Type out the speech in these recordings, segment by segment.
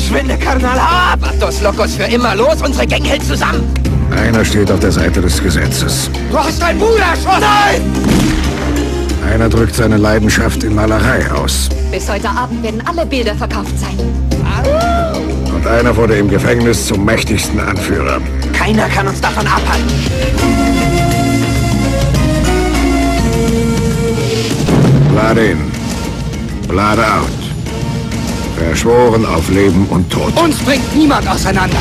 Verschwinde, Karnal, hau ab! Dos Locos für immer los, unsere Gang hält zusammen! Einer steht auf der Seite des Gesetzes. Du hast deinen Bruder erschossen! Nein! Einer drückt seine Leidenschaft in Malerei aus. Bis heute Abend werden alle Bilder verkauft sein. Und einer wurde im Gefängnis zum mächtigsten Anführer. Keiner kann uns davon abhalten. Blood in, blood out. Verschworen auf Leben und Tod. Uns bringt niemand auseinander.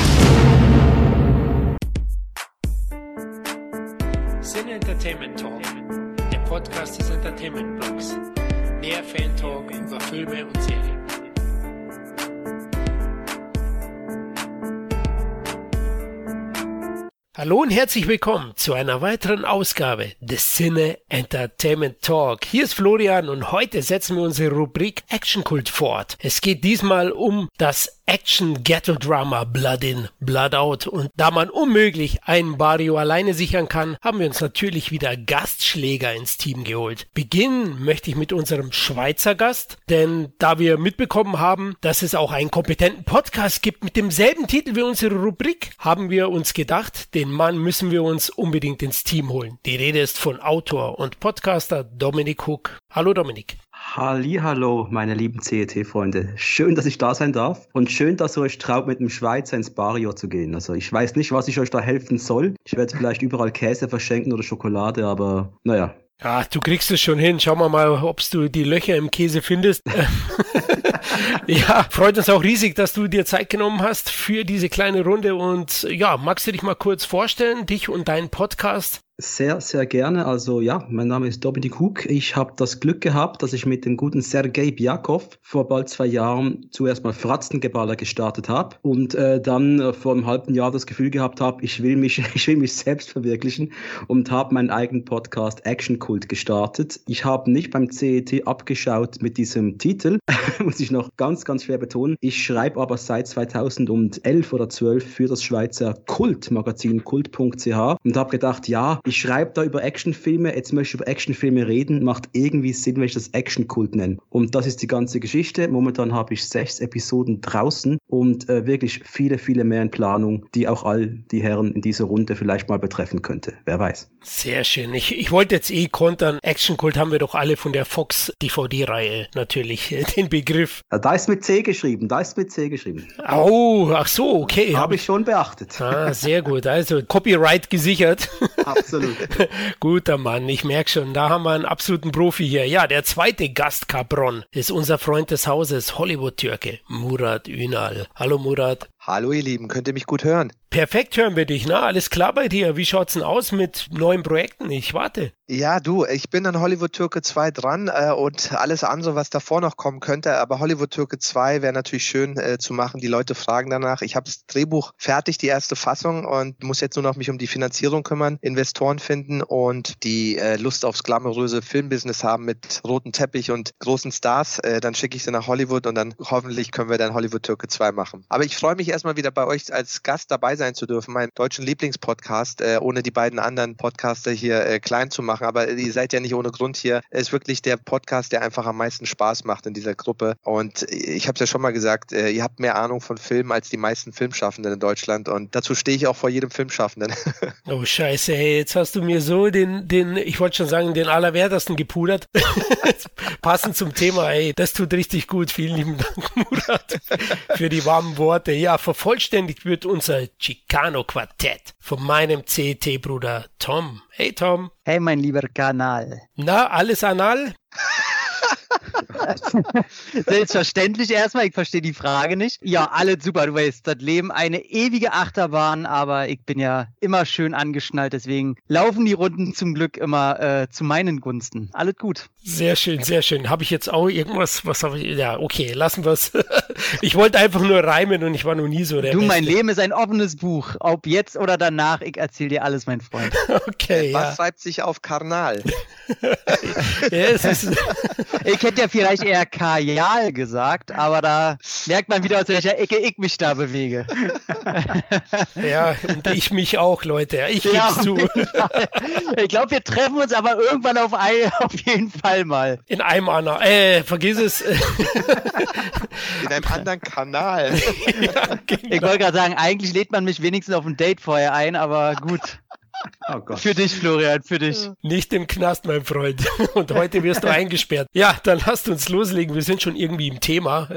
Hallo und herzlich willkommen zu einer weiteren Ausgabe des Cine Entertainment Talk. Hier ist Florian und heute setzen wir unsere Rubrik Action Kult fort. Es geht diesmal um das Action-Ghetto-Drama Blood In, Blood Out. Und da man unmöglich einen Barrio alleine sichern kann, haben wir uns natürlich wieder Gastschläger ins Team geholt. Beginnen möchte ich mit unserem Schweizer Gast, denn da wir mitbekommen haben, dass es auch einen kompetenten Podcast gibt mit demselben Titel wie unsere Rubrik, haben wir uns gedacht, den Mann müssen wir uns unbedingt ins Team holen. Die Rede ist von Autor und Podcaster Dominik Hook. Hallo Dominik. Hallo, meine lieben CET-Freunde. Schön, dass ich da sein darf und schön, dass ihr euch traut, mit dem Schweizer ins Barrio zu gehen. Also ich weiß nicht, was ich euch da helfen soll. Ich werde vielleicht überall Käse verschenken oder Schokolade, aber naja. Ja, du kriegst es schon hin. Schauen wir mal, ob du die Löcher im Käse findest. ja, freut uns auch riesig, dass du dir Zeit genommen hast für diese kleine Runde. Und ja, magst du dich mal kurz vorstellen, dich und deinen Podcast? Sehr, sehr gerne. Also ja, mein Name ist Dominik Hug. Ich habe das Glück gehabt, dass ich mit dem guten Sergei Biakov vor bald zwei Jahren zuerst mal Fratzengeballer gestartet habe und äh, dann äh, vor einem halben Jahr das Gefühl gehabt habe, ich will mich, ich will mich selbst verwirklichen und habe meinen eigenen Podcast Action Cult gestartet. Ich habe nicht beim CET abgeschaut mit diesem Titel, muss ich noch ganz, ganz schwer betonen. Ich schreibe aber seit 2011 oder 12 für das Schweizer Kultmagazin kult.ch und habe gedacht, ja, ich schreibe da über Actionfilme, jetzt möchte ich über Actionfilme reden, macht irgendwie Sinn, wenn ich das Actionkult nenne. Und das ist die ganze Geschichte. Momentan habe ich sechs Episoden draußen und äh, wirklich viele, viele mehr in Planung, die auch all die Herren in dieser Runde vielleicht mal betreffen könnte. Wer weiß. Sehr schön. Ich, ich wollte jetzt eh kontern. Actionkult haben wir doch alle von der Fox DVD-Reihe natürlich den Begriff. Da ist mit C geschrieben, da ist mit C geschrieben. Oh, ach so, okay. Habe ich schon beachtet. Ah, sehr gut. Also Copyright gesichert. Absolut. Guter Mann, ich merke schon, da haben wir einen absoluten Profi hier. Ja, der zweite Gastkabron ist unser Freund des Hauses, Hollywood-Türke, Murat Ünal. Hallo Murat. Hallo ihr Lieben, könnt ihr mich gut hören? Perfekt hören wir dich, na? Alles klar bei dir? Wie schaut's denn aus mit neuen Projekten? Ich warte. Ja, du, ich bin an Hollywood Türke 2 dran äh, und alles andere, was davor noch kommen könnte. Aber Hollywood Türke 2 wäre natürlich schön äh, zu machen. Die Leute fragen danach. Ich habe das Drehbuch fertig, die erste Fassung und muss jetzt nur noch mich um die Finanzierung kümmern, Investoren finden und die äh, Lust aufs glamouröse Filmbusiness haben mit roten Teppich und großen Stars. Äh, dann schicke ich sie nach Hollywood und dann hoffentlich können wir dann Hollywood Türke 2 machen. Aber ich freue mich erstmal wieder bei euch als Gast dabei sein zu dürfen, meinen deutschen Lieblingspodcast, äh, ohne die beiden anderen Podcaster hier äh, klein zu machen. Aber ihr seid ja nicht ohne Grund hier. Es ist wirklich der Podcast, der einfach am meisten Spaß macht in dieser Gruppe. Und ich habe es ja schon mal gesagt, äh, ihr habt mehr Ahnung von Filmen als die meisten Filmschaffenden in Deutschland. Und dazu stehe ich auch vor jedem Filmschaffenden. oh Scheiße, hey, jetzt hast du mir so den, den, ich wollte schon sagen, den allerwertesten gepudert. Passend zum Thema, ey, das tut richtig gut. Vielen lieben Dank, Murat, für die warmen Worte. Ja, vervollständigt wird unser Chicano-Quartett von meinem CT-Bruder Tom. Hey Tom. Hey mein lieber Kanal. Na, alles anal? Selbstverständlich erstmal, ich verstehe die Frage nicht. Ja, alles super, du weißt, das Leben eine ewige Achterbahn, aber ich bin ja immer schön angeschnallt, deswegen laufen die Runden zum Glück immer äh, zu meinen Gunsten. Alles gut. Sehr schön, sehr schön. Habe ich jetzt auch irgendwas, was habe ich, ja, okay, lassen wir es. ich wollte einfach nur reimen und ich war noch nie so der Du, Beste. mein Leben ist ein offenes Buch, ob jetzt oder danach, ich erzähle dir alles, mein Freund. Okay, Was ja. schreibt sich auf Karnal? ja Ich hätte ja vielleicht eher Kajal gesagt, aber da merkt man wieder, aus welcher Ecke ich mich da bewege. ja, und ich mich auch, Leute. Ich Ja, geb's zu. Ich glaube, wir treffen uns aber irgendwann auf, ein, auf jeden Fall Fall mal. In einem Anna. Äh, vergiss es. In einem anderen Kanal. ja, genau. Ich wollte gerade sagen, eigentlich lädt man mich wenigstens auf ein Date vorher ein, aber gut. Oh Gott. Für dich, Florian, für dich. Nicht im Knast, mein Freund. Und heute wirst du eingesperrt. Ja, dann lasst uns loslegen. Wir sind schon irgendwie im Thema,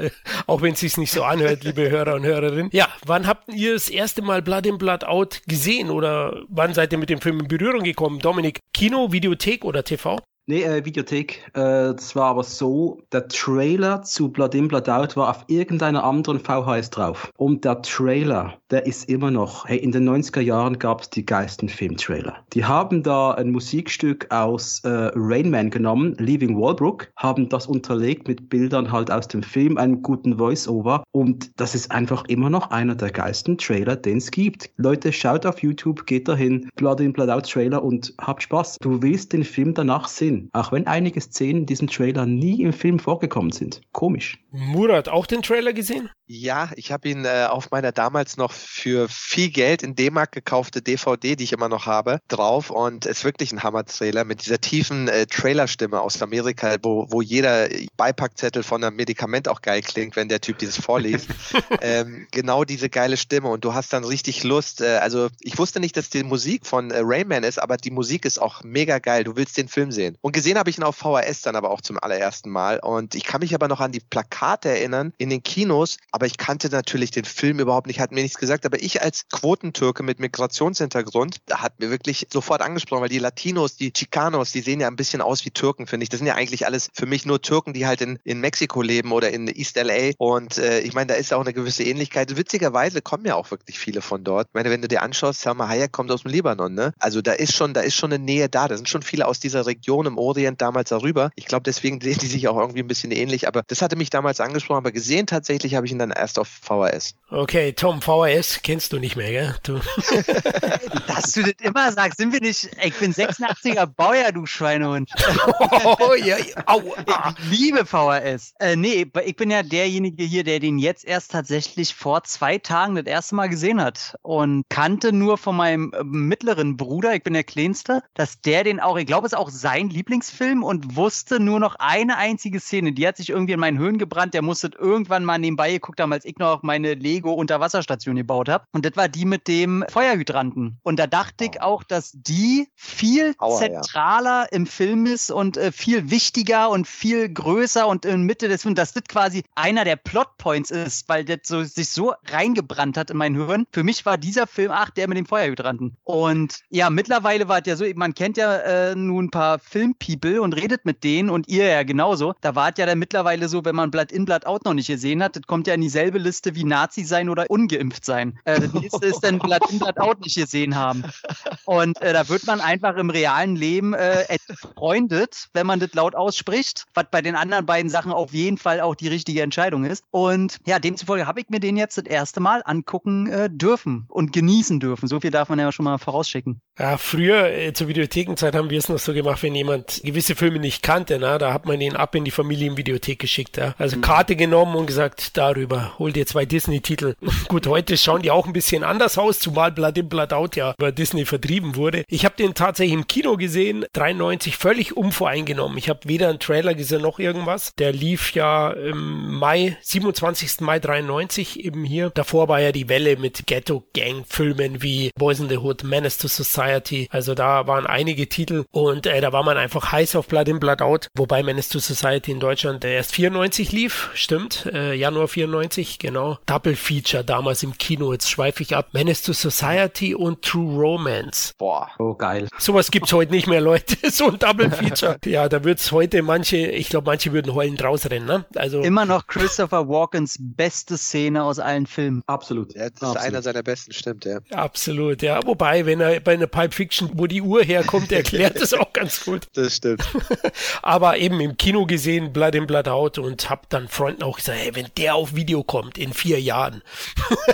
auch wenn es sich nicht so anhört, liebe Hörer und Hörerinnen. Ja, wann habt ihr das erste Mal Blood in Blood Out gesehen oder wann seid ihr mit dem Film in Berührung gekommen? Dominik, Kino, Videothek oder TV? Nee, äh, Videothek. Äh, das war aber so, der Trailer zu Blood In, Blood Out war auf irgendeiner anderen VHS drauf. Und der Trailer, der ist immer noch, hey, in den 90er Jahren gab es die geilsten Filmtrailer. Die haben da ein Musikstück aus äh, Rain Man genommen, Leaving Walbrook, haben das unterlegt mit Bildern halt aus dem Film, einem guten Voice-Over. Und das ist einfach immer noch einer der geilsten Trailer, den es gibt. Leute, schaut auf YouTube, geht dahin, Blood In, Blood Out Trailer und habt Spaß. Du willst den Film danach sehen. Auch wenn einige Szenen in diesem Trailer nie im Film vorgekommen sind. Komisch. Murat, auch den Trailer gesehen? Ja, ich habe ihn äh, auf meiner damals noch für viel Geld in D-Mark gekaufte DVD, die ich immer noch habe, drauf und es ist wirklich ein Hammer-Trailer mit dieser tiefen äh, Trailerstimme aus Amerika, wo, wo jeder Beipackzettel von einem Medikament auch geil klingt, wenn der Typ dieses vorliest. ähm, genau diese geile Stimme und du hast dann richtig Lust. Äh, also ich wusste nicht, dass die Musik von äh, Rayman ist, aber die Musik ist auch mega geil. Du willst den Film sehen. Und gesehen habe ich ihn auf VHS dann aber auch zum allerersten Mal und ich kann mich aber noch an die Plakate erinnern in den Kinos, aber ich kannte natürlich den Film überhaupt nicht, hat mir nichts gesagt, aber ich als Quotentürke mit Migrationshintergrund, da hat mir wirklich sofort angesprochen, weil die Latinos, die Chicanos, die sehen ja ein bisschen aus wie Türken, finde ich. Das sind ja eigentlich alles für mich nur Türken, die halt in, in Mexiko leben oder in East LA und äh, ich meine, da ist auch eine gewisse Ähnlichkeit. Witzigerweise kommen ja auch wirklich viele von dort. Ich meine, wenn du dir anschaust, Salma Hayek kommt aus dem Libanon, ne? Also da ist schon, da ist schon eine Nähe da. Da sind schon viele aus dieser Region im Orient damals darüber. Ich glaube, deswegen sehen die sich auch irgendwie ein bisschen ähnlich, aber das hatte mich damals angesprochen, aber gesehen tatsächlich habe ich ihn dann erst auf VHS. Okay, Tom, VHS kennst du nicht mehr, gell? Du. Dass du das immer sagst, sind wir nicht, ich bin 86er Baujahr, du Schweinehund. oh, ja, ja. Au, ah. Ich liebe VHS. Äh, nee, ich bin ja derjenige hier, der den jetzt erst tatsächlich vor zwei Tagen das erste Mal gesehen hat und kannte nur von meinem äh, mittleren Bruder, ich bin der Kleinste, dass der den auch, ich glaube, es ist auch sein Lieblingsfilm und wusste nur noch eine einzige Szene, die hat sich irgendwie in meinen Höhlen gebrannt, der musste irgendwann mal nebenbei geguckt haben, als ich noch meine Lego-Unterwasserstation gebaut habe. Und das war die mit dem Feuerhydranten. Und da dachte ich auch, dass die viel Aua, ja. zentraler im Film ist und äh, viel wichtiger und viel größer und in Mitte des Films, dass das quasi einer der Plotpoints ist, weil das so, sich so reingebrannt hat in mein Hirn. Für mich war dieser Film, ach, der mit dem Feuerhydranten. Und ja, mittlerweile war es ja so, man kennt ja äh, nun ein paar Filmpeople und redet mit denen und ihr ja genauso. Da war es ja dann mittlerweile so, wenn man Blood in, Blood out noch nicht gesehen hat, das kommt ja in dieselbe Liste wie Nazi sein oder ungeimpft sein. Äh, das nächste ist dann Blood in, Blood out nicht gesehen haben. Und äh, da wird man einfach im realen Leben äh, entfreundet, wenn man das laut ausspricht, was bei den anderen beiden Sachen auf jeden Fall auch die richtige Entscheidung ist. Und ja, demzufolge habe ich mir den jetzt das erste Mal angucken äh, dürfen und genießen dürfen. So viel darf man ja schon mal vorausschicken. Ja, früher äh, zur Videothekenzeit haben wir es noch so gemacht, wenn jemand gewisse Filme nicht kannte, na, da hat man ihn ab in die Familienvideothek geschickt. Ja. Also Karte genommen und gesagt, darüber, hol dir zwei Disney-Titel. Gut, heute schauen die auch ein bisschen anders aus, zumal Blood in, Blood out ja über Disney vertrieben wurde. Ich habe den tatsächlich im Kino gesehen, 93, völlig unvoreingenommen. Ich habe weder einen Trailer gesehen noch irgendwas. Der lief ja im Mai, 27. Mai 93 eben hier. Davor war ja die Welle mit Ghetto-Gang-Filmen wie Boys in the Hood, Menace to Society. Also da waren einige Titel und äh, da war man einfach heiß auf Blood in, Blood out. Wobei Menace to Society in Deutschland erst 94 lief, stimmt, äh, Januar 94, genau. Double Feature damals im Kino, jetzt schweife ich ab. Menace to Society und True Romance. Boah. Oh, geil. Sowas gibt's heute nicht mehr, Leute. so ein Double Feature. ja, da wird's heute manche, ich glaube, manche würden heulend rausrennen, ne? Also. Immer noch Christopher Walkens beste Szene aus allen Filmen. Absolut. Ja, das ist Absolut. einer seiner besten, stimmt, ja. Absolut, ja. Wobei, wenn er bei einer Pulp Fiction, wo die Uhr herkommt, erklärt es auch ganz gut. Das stimmt. Aber eben im Kino gesehen, Blood in Blood Out und hab dann Freunden auch gesagt, hey, wenn der auf Video kommt in vier Jahren,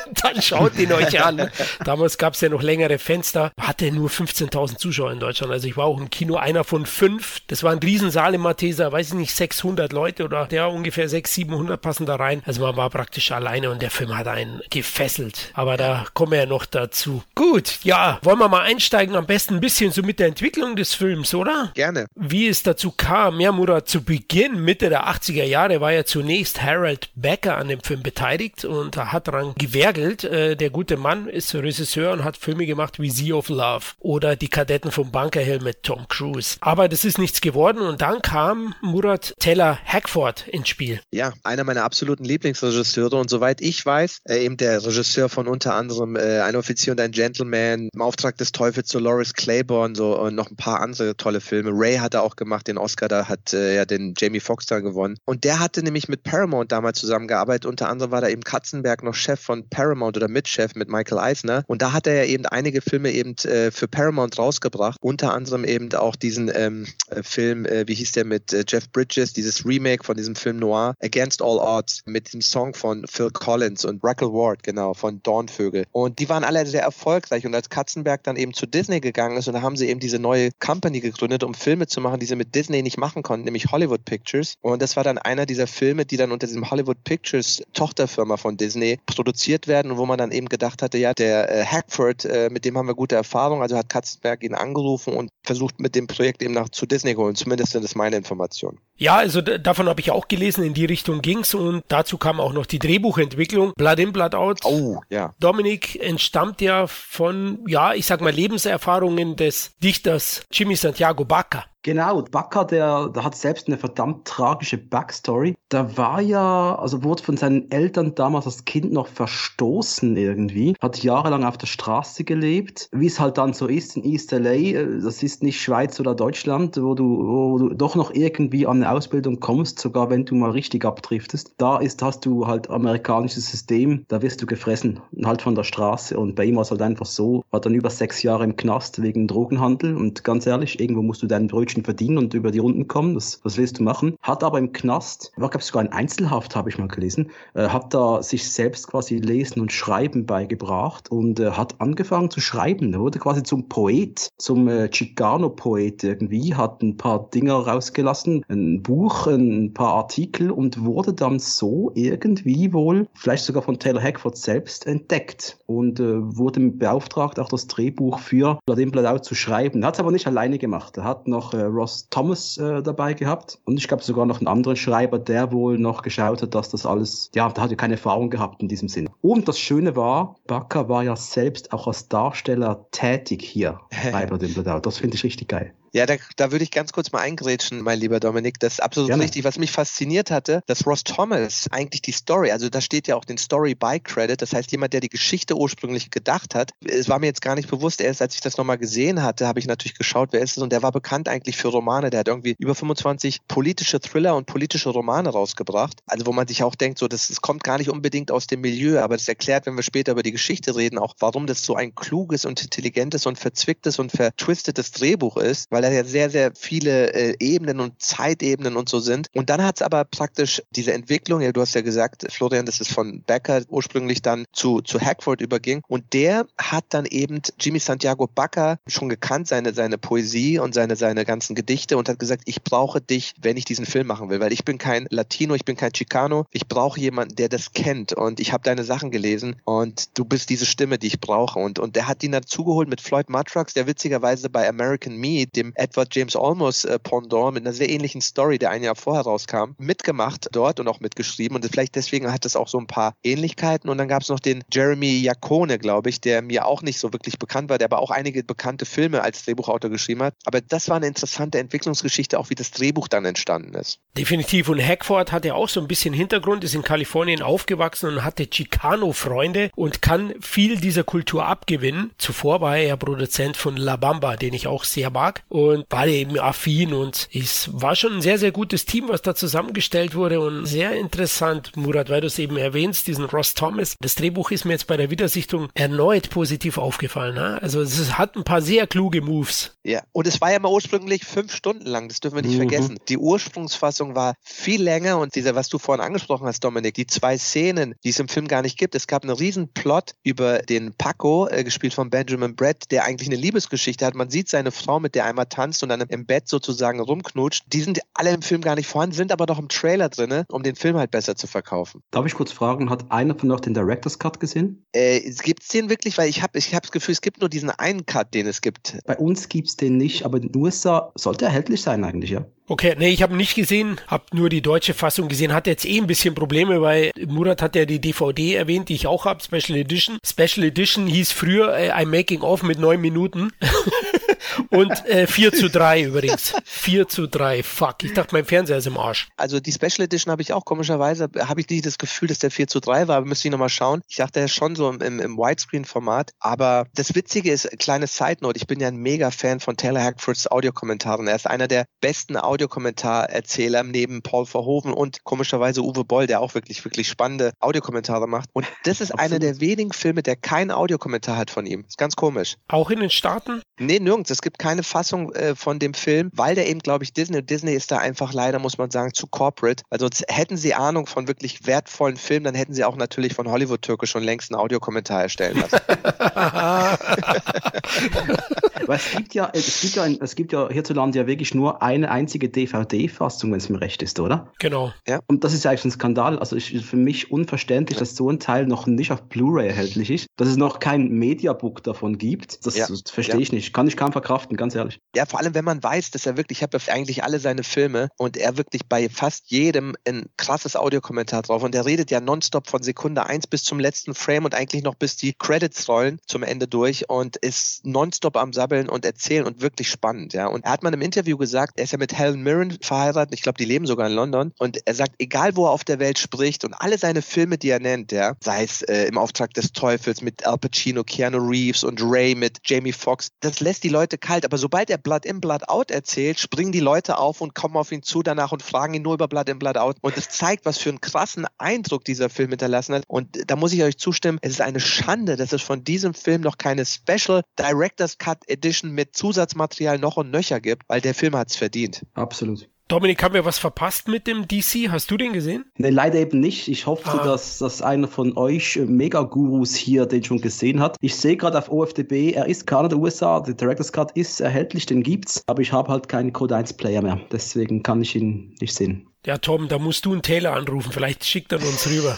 dann schaut ihn euch an. Damals gab es ja noch längere Fenster, hatte nur 15.000 Zuschauer in Deutschland. Also ich war auch im Kino einer von fünf. Das war ein Riesensaal im Matheser, weiß ich nicht, 600 Leute oder der ungefähr 600, 700 passen da rein. Also man war praktisch alleine und der Film hat einen gefesselt. Aber da kommen wir ja noch dazu. Gut, ja, wollen wir mal einsteigen, am besten ein bisschen so mit der Entwicklung des Films, oder? Gerne. Wie es dazu kam, ja, Murat, zu Beginn, Mitte der 80er Jahre, war ja zunächst Harold Becker an dem Film beteiligt und hat daran gewerkelt. Äh, der gute Mann ist Regisseur und hat Filme gemacht wie Sea of Love oder Die Kadetten vom Bunkerhill mit Tom Cruise. Aber das ist nichts geworden und dann kam Murat Teller Hackford ins Spiel. Ja, einer meiner absoluten Lieblingsregisseure und soweit ich weiß, äh, eben der Regisseur von unter anderem äh, Ein Offizier und ein Gentleman, im Auftrag des Teufels zu Loris Claiborne, so und noch ein paar andere tolle Filme. Ray hat er auch gemacht, den Oscar, da hat äh, ja den Jamie Foxx da gewonnen. Und der hatte nämlich mit Paramount damals zusammengearbeitet. Unter anderem war da eben Katzenberg noch Chef von Paramount oder Mitchef mit Michael Eisner. Und da hat er ja eben einige Filme eben äh, für Paramount rausgebracht. Unter anderem eben auch diesen ähm, äh, Film, äh, wie hieß der mit äh, Jeff Bridges, dieses Remake von diesem Film Noir, Against All Odds, mit dem Song von Phil Collins und Rackle Ward, genau, von Dornvögel. Und die waren alle sehr erfolgreich. Und als Katzenberg dann eben zu Disney gegangen ist, und da haben sie eben diese neue Company gegründet, um Filme zu machen, die sie mit Disney nicht machen konnten, nämlich Hollywood Pictures. Und das war dann einer dieser Filme, die dann unter diesem Hollywood Pictures Tochterfirma von Disney produziert werden und wo man dann eben gedacht hatte, ja, der äh, Hackford, äh, mit dem haben wir gute Erfahrung, also hat Katzenberg ihn angerufen und versucht mit dem Projekt eben nach zu Disney holen. Zumindest sind das meine Informationen. Ja, also davon habe ich auch gelesen, in die Richtung ging's und dazu kam auch noch die Drehbuchentwicklung. Blood in, Blood out. Oh, ja. Dominik entstammt ja von, ja, ich sag mal, Lebenserfahrungen des Dichters Jimmy Santiago Baca. Genau, Bakker, der, der hat selbst eine verdammt tragische Backstory. Da war ja, also wurde von seinen Eltern damals als Kind noch verstoßen irgendwie, hat jahrelang auf der Straße gelebt, wie es halt dann so ist in East LA, äh, das ist nicht Schweiz oder Deutschland, wo du, wo du doch noch irgendwie an eine Ausbildung kommst, sogar wenn du mal richtig abdriftest. Da ist, hast du halt amerikanisches System, da wirst du gefressen, halt von der Straße. Und bei ihm war es halt einfach so, war dann über sechs Jahre im Knast wegen Drogenhandel. Und ganz ehrlich, irgendwo musst du deinen Brötchen Brötchen verdienen und über die Runden kommen. Das, das willst du machen. Hat aber im Knast, war glaube sogar ein Einzelhaft, habe ich mal gelesen, äh, hat da sich selbst quasi Lesen und Schreiben beigebracht und äh, hat angefangen zu schreiben. Er wurde quasi zum Poet, zum äh, Chicano-Poet irgendwie, hat ein paar Dinger rausgelassen, ein Buch, ein paar Artikel und wurde dann so irgendwie wohl, vielleicht sogar von Taylor Hackford selbst entdeckt und äh, wurde beauftragt, auch das Drehbuch für Blood in Blood Out zu schreiben. Er hat es aber nicht alleine gemacht. Er hat noch äh, Ross Thomas äh, dabei gehabt und ich glaube sogar noch einen anderen Schreiber, der wohl noch geschaut hat, dass das alles, ja, da hat er keine Erfahrung gehabt in diesem Sinne. Und das Schöne war, Bakker war ja selbst auch als Darsteller tätig hier bei Blood Das finde ich richtig geil. Ja, da, da würde ich ganz kurz mal eingrätschen, mein lieber Dominik. Das ist absolut Gerne. richtig. Was mich fasziniert hatte, dass Ross Thomas eigentlich die Story, also da steht ja auch den Story by Credit, das heißt jemand, der die Geschichte ursprünglich gedacht hat. Es war mir jetzt gar nicht bewusst, erst als ich das nochmal gesehen hatte, habe ich natürlich geschaut, wer ist es und der war bekannt eigentlich für Romane. Der hat irgendwie über 25 politische Thriller und politische Romane rausgebracht. Also wo man sich auch denkt, so das, das kommt gar nicht unbedingt aus dem Milieu, aber das erklärt, wenn wir später über die Geschichte reden, auch warum das so ein kluges und intelligentes und verzwicktes und vertwistetes Drehbuch ist, weil er ja sehr, sehr viele äh, Ebenen und Zeitebenen und so sind. Und dann hat es aber praktisch diese Entwicklung, ja, du hast ja gesagt, Florian, dass es von Becker ursprünglich dann zu, zu Hackford überging. Und der hat dann eben Jimmy Santiago Baca schon gekannt, seine, seine Poesie und seine, seine ganzen Gedichte und hat gesagt, ich brauche dich, wenn ich diesen Film machen will, weil ich bin kein Latino, ich bin kein Chicano, ich brauche jemanden, der das kennt und ich habe deine Sachen gelesen und du bist diese Stimme, die ich brauche. Und, und der hat ihn dazugeholt mit Floyd Matrax, der witzigerweise bei American Me, dem Edward James Olmos äh, Pendant mit einer sehr ähnlichen Story, der ein Jahr vorher rauskam, mitgemacht dort und auch mitgeschrieben. Und vielleicht deswegen hat es auch so ein paar Ähnlichkeiten. Und dann gab es noch den Jeremy Jacone, glaube ich, der mir auch nicht so wirklich bekannt war, der aber auch einige bekannte Filme als Drehbuchautor geschrieben hat. Aber das war eine interessante Entwicklungsgeschichte, auch wie das Drehbuch dann entstanden ist. Definitiv. Und Hackford hat ja auch so ein bisschen Hintergrund, ist in Kalifornien aufgewachsen und hatte Chicano-Freunde und kann viel dieser Kultur abgewinnen. Zuvor war er ja Produzent von La Bamba, den ich auch sehr mag. Und beide eben affin und es war schon ein sehr, sehr gutes Team, was da zusammengestellt wurde und sehr interessant, Murat, weil du es eben erwähnst, diesen Ross Thomas. Das Drehbuch ist mir jetzt bei der Wiedersichtung erneut positiv aufgefallen. Ne? Also es hat ein paar sehr kluge Moves. Ja, und es war ja mal ursprünglich fünf Stunden lang, das dürfen wir nicht mhm. vergessen. Die Ursprungsfassung war viel länger und dieser, was du vorhin angesprochen hast, Dominik, die zwei Szenen, die es im Film gar nicht gibt. Es gab einen riesen Plot über den Paco, äh, gespielt von Benjamin Brett, der eigentlich eine Liebesgeschichte hat. Man sieht seine Frau, mit der einmal tanzt und dann im Bett sozusagen rumknutscht. Die sind alle im Film gar nicht vorhanden, sind aber doch im Trailer drin, um den Film halt besser zu verkaufen. Darf ich kurz fragen, hat einer von euch den Director's Cut gesehen? Äh, gibt es den wirklich? Weil ich habe ich hab das Gefühl, es gibt nur diesen einen Cut, den es gibt. Bei uns gibt es den nicht, aber in den USA sollte erhältlich sein eigentlich, ja. Okay, nee, ich habe nicht gesehen, habe nur die deutsche Fassung gesehen, hatte jetzt eh ein bisschen Probleme, weil Murat hat ja die DVD erwähnt, die ich auch habe, Special Edition. Special Edition hieß früher äh, ein Making of mit neun Minuten. Und äh, 4 zu 3 übrigens. 4 zu 3. Fuck. Ich dachte, mein Fernseher ist im Arsch. Also die Special Edition habe ich auch komischerweise, habe ich nicht das Gefühl, dass der 4 zu 3 war, müsste ich nochmal schauen. Ich dachte, er ist schon so im, im Widescreen-Format. Aber das Witzige ist, kleine Side Note, ich bin ja ein mega Fan von Taylor Hackfords Audiokommentaren. Er ist einer der besten Audiokommentarerzähler neben Paul Verhoeven und komischerweise Uwe Boll, der auch wirklich, wirklich spannende Audiokommentare macht. Und das ist einer der wenigen Filme, der keinen Audiokommentar hat von ihm. Ist ganz komisch. Auch in den Staaten? Nee, nirgends. Es gibt keine Fassung äh, von dem Film, weil der eben, glaube ich, Disney, Disney ist da einfach leider, muss man sagen, zu corporate. Also hätten sie Ahnung von wirklich wertvollen Filmen, dann hätten sie auch natürlich von Hollywood Türke schon längst einen Audiokommentar erstellen lassen. Aber es gibt ja, es gibt ja, es gibt ja hierzulande ja wirklich nur eine einzige DVD-Fassung, wenn es mir recht ist, oder? Genau. Ja. Und das ist eigentlich ein Skandal. Also ist für mich unverständlich, ja. dass so ein Teil noch nicht auf Blu-ray erhältlich ist, dass es noch kein Mediabook davon gibt. Das, ja. das verstehe ich nicht. Kann ich kaum verkraften, ganz ehrlich. Ja, vor allem, wenn man weiß, dass er wirklich, ich habe ja eigentlich alle seine Filme und er wirklich bei fast jedem ein krasses Audiokommentar drauf und er redet ja nonstop von Sekunde 1 bis zum letzten Frame und eigentlich noch bis die Credits rollen zum Ende durch und ist nonstop am Sabbeln und erzählen und wirklich spannend, ja. Und er hat mal im Interview gesagt, er ist ja mit Helen Mirren verheiratet, ich glaube, die leben sogar in London und er sagt, egal wo er auf der Welt spricht und alle seine Filme, die er nennt, ja, sei es äh, im Auftrag des Teufels mit Al Pacino, Keanu Reeves und Ray mit Jamie Foxx, das lässt die Leute kalt, aber sobald er Blood in, Blood out erzählt, springen die Leute auf und kommen auf ihn zu danach und fragen ihn nur über Blood in, Blood out und es zeigt, was für einen krassen Eindruck dieser Film hinterlassen hat und da muss ich euch zustimmen, es ist eine Schande, dass es von diesem Film noch keine Special Director's Cut Edition mit Zusatzmaterial noch und nöcher gibt, weil der Film hat es verdient. Absolut. Dominik, haben wir was verpasst mit dem DC? Hast du den gesehen? Nee, leider eben nicht. Ich hoffe, ah. dass, dass einer von euch äh, Mega-Gurus hier den schon gesehen hat. Ich sehe gerade auf OFDB, er ist Kanada, USA, der Director's Cut ist erhältlich, den gibt's, aber ich habe halt keinen Code 1 Player mehr. Deswegen kann ich ihn nicht sehen. Ja, Tom, da musst du einen Taylor anrufen. Vielleicht schickt er uns rüber.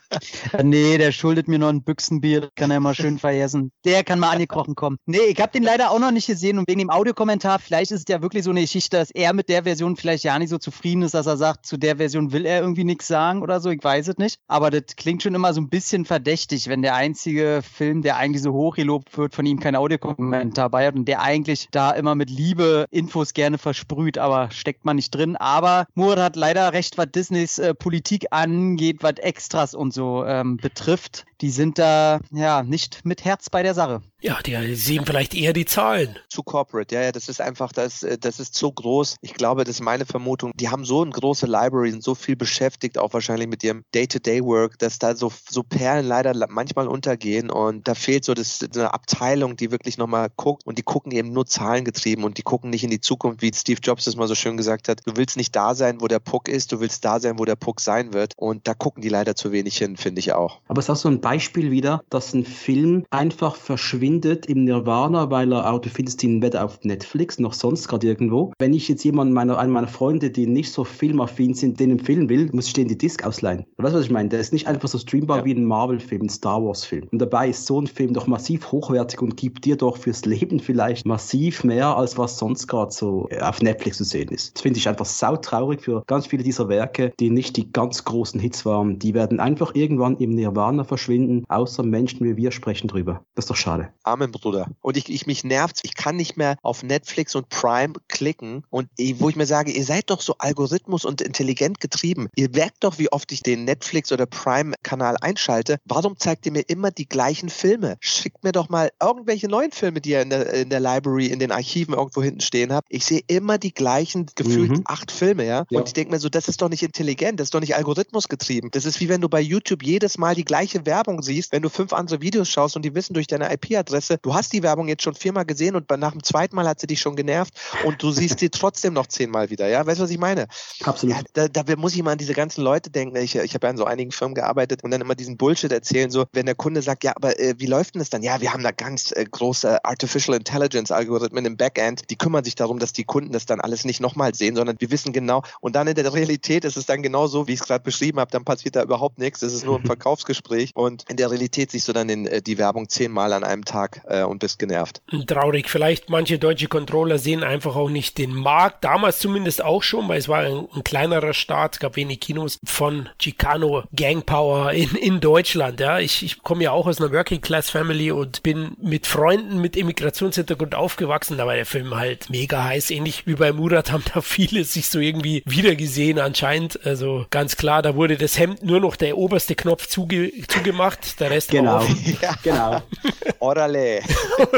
nee, der schuldet mir noch ein Büchsenbier, kann er mal schön vergessen. Der kann mal angekrochen kommen. Nee, ich habe den leider auch noch nicht gesehen und wegen dem Audiokommentar, vielleicht ist es ja wirklich so eine Geschichte, dass er mit der Version vielleicht ja nicht so zufrieden ist, dass er sagt, zu der Version will er irgendwie nichts sagen oder so, ich weiß es nicht. Aber das klingt schon immer so ein bisschen verdächtig, wenn der einzige Film, der eigentlich so hochgelobt wird, von ihm kein Audiokommentar bei hat und der eigentlich da immer mit Liebe Infos gerne versprüht, aber steckt man nicht drin. Aber Murat hat leider recht, was Disneys äh, Politik angeht, was Extras und so ähm, betrifft die sind da ja nicht mit Herz bei der Sache. Ja, die sehen vielleicht eher die Zahlen. Zu corporate, ja, ja, das ist einfach, das, äh, das ist so groß. Ich glaube, das ist meine Vermutung. Die haben so eine große Library, sind so viel beschäftigt, auch wahrscheinlich mit ihrem Day-to-Day-Work, dass da so, so Perlen leider manchmal untergehen und da fehlt so das, eine Abteilung, die wirklich nochmal guckt und die gucken eben nur zahlengetrieben und die gucken nicht in die Zukunft, wie Steve Jobs das mal so schön gesagt hat. Du willst nicht da sein, wo der Puck ist, du willst da sein, wo der Puck sein wird und da gucken die leider zu wenig hin, finde ich auch. Aber es ist auch so ein Beispiel Beispiel wieder, dass ein Film einfach verschwindet im Nirvana, weil er auch, du findest ihn weder auf Netflix noch sonst gerade irgendwo. Wenn ich jetzt jemanden meiner, einen meiner Freunde, die nicht so filmaffin sind, den empfehlen will, muss ich den die Disc ausleihen. Weißt du, was ich meine? Der ist nicht einfach so streambar ja. wie ein Marvel-Film, ein Star Wars-Film. Und dabei ist so ein Film doch massiv hochwertig und gibt dir doch fürs Leben vielleicht massiv mehr, als was sonst gerade so äh, auf Netflix zu sehen ist. Das finde ich einfach sautraurig für ganz viele dieser Werke, die nicht die ganz großen Hits waren. Die werden einfach irgendwann im Nirvana verschwinden außer Menschen wie wir sprechen drüber. Das ist doch schade. Amen, Bruder. Und ich, ich mich nervt, ich kann nicht mehr auf Netflix und Prime klicken und wo ich mir sage, ihr seid doch so Algorithmus und intelligent getrieben. Ihr merkt doch, wie oft ich den Netflix oder Prime-Kanal einschalte. Warum zeigt ihr mir immer die gleichen Filme? Schickt mir doch mal irgendwelche neuen Filme, die ihr in der, in der Library, in den Archiven irgendwo hinten stehen habt. Ich sehe immer die gleichen, gefühlt mhm. acht Filme, ja. ja. Und ich denke mir so, das ist doch nicht intelligent, das ist doch nicht algorithmusgetrieben. Das ist wie wenn du bei YouTube jedes Mal die gleiche Werbung siehst, wenn du fünf andere Videos schaust und die wissen durch deine IP-Adresse, du hast die Werbung jetzt schon viermal gesehen und nach dem zweiten Mal hat sie dich schon genervt und du siehst sie trotzdem noch zehnmal wieder, ja. Weißt du, was ich meine? Absolut. Ja, da, da muss ich mal an diese ganzen Leute denken. Ich, ich habe ja in so einigen Firmen gearbeitet und dann immer diesen Bullshit erzählen, so, wenn der Kunde sagt, ja, aber äh, wie läuft denn das dann? Ja, wir haben da ganz äh, große Artificial Intelligence Algorithmen im Backend, die kümmern sich darum, dass die Kunden das dann alles nicht nochmal sehen, sondern wir wissen genau. Und dann in der Realität ist es dann genau so, wie ich es gerade beschrieben habe, dann passiert da überhaupt nichts. Es ist nur ein Verkaufsgespräch und in der Realität siehst du dann den, äh, die Werbung zehnmal an einem Tag äh, und bist genervt. Traurig. Vielleicht manche deutsche Controller sehen einfach auch nicht den Markt. Damals zumindest auch schon, weil es war ein, ein kleinerer Start, gab wenig Kinos von Chicano Gang Power in, in Deutschland. Ja, ich, ich komme ja auch aus einer Working Class Family und bin mit Freunden mit Immigrationshintergrund aufgewachsen. Da war der Film halt mega heiß. Ähnlich wie bei Murat haben da viele sich so irgendwie wiedergesehen anscheinend. Also ganz klar, da wurde das Hemd nur noch der oberste Knopf zuge zugemacht. Der Rest genau. war ja. genau. Orale.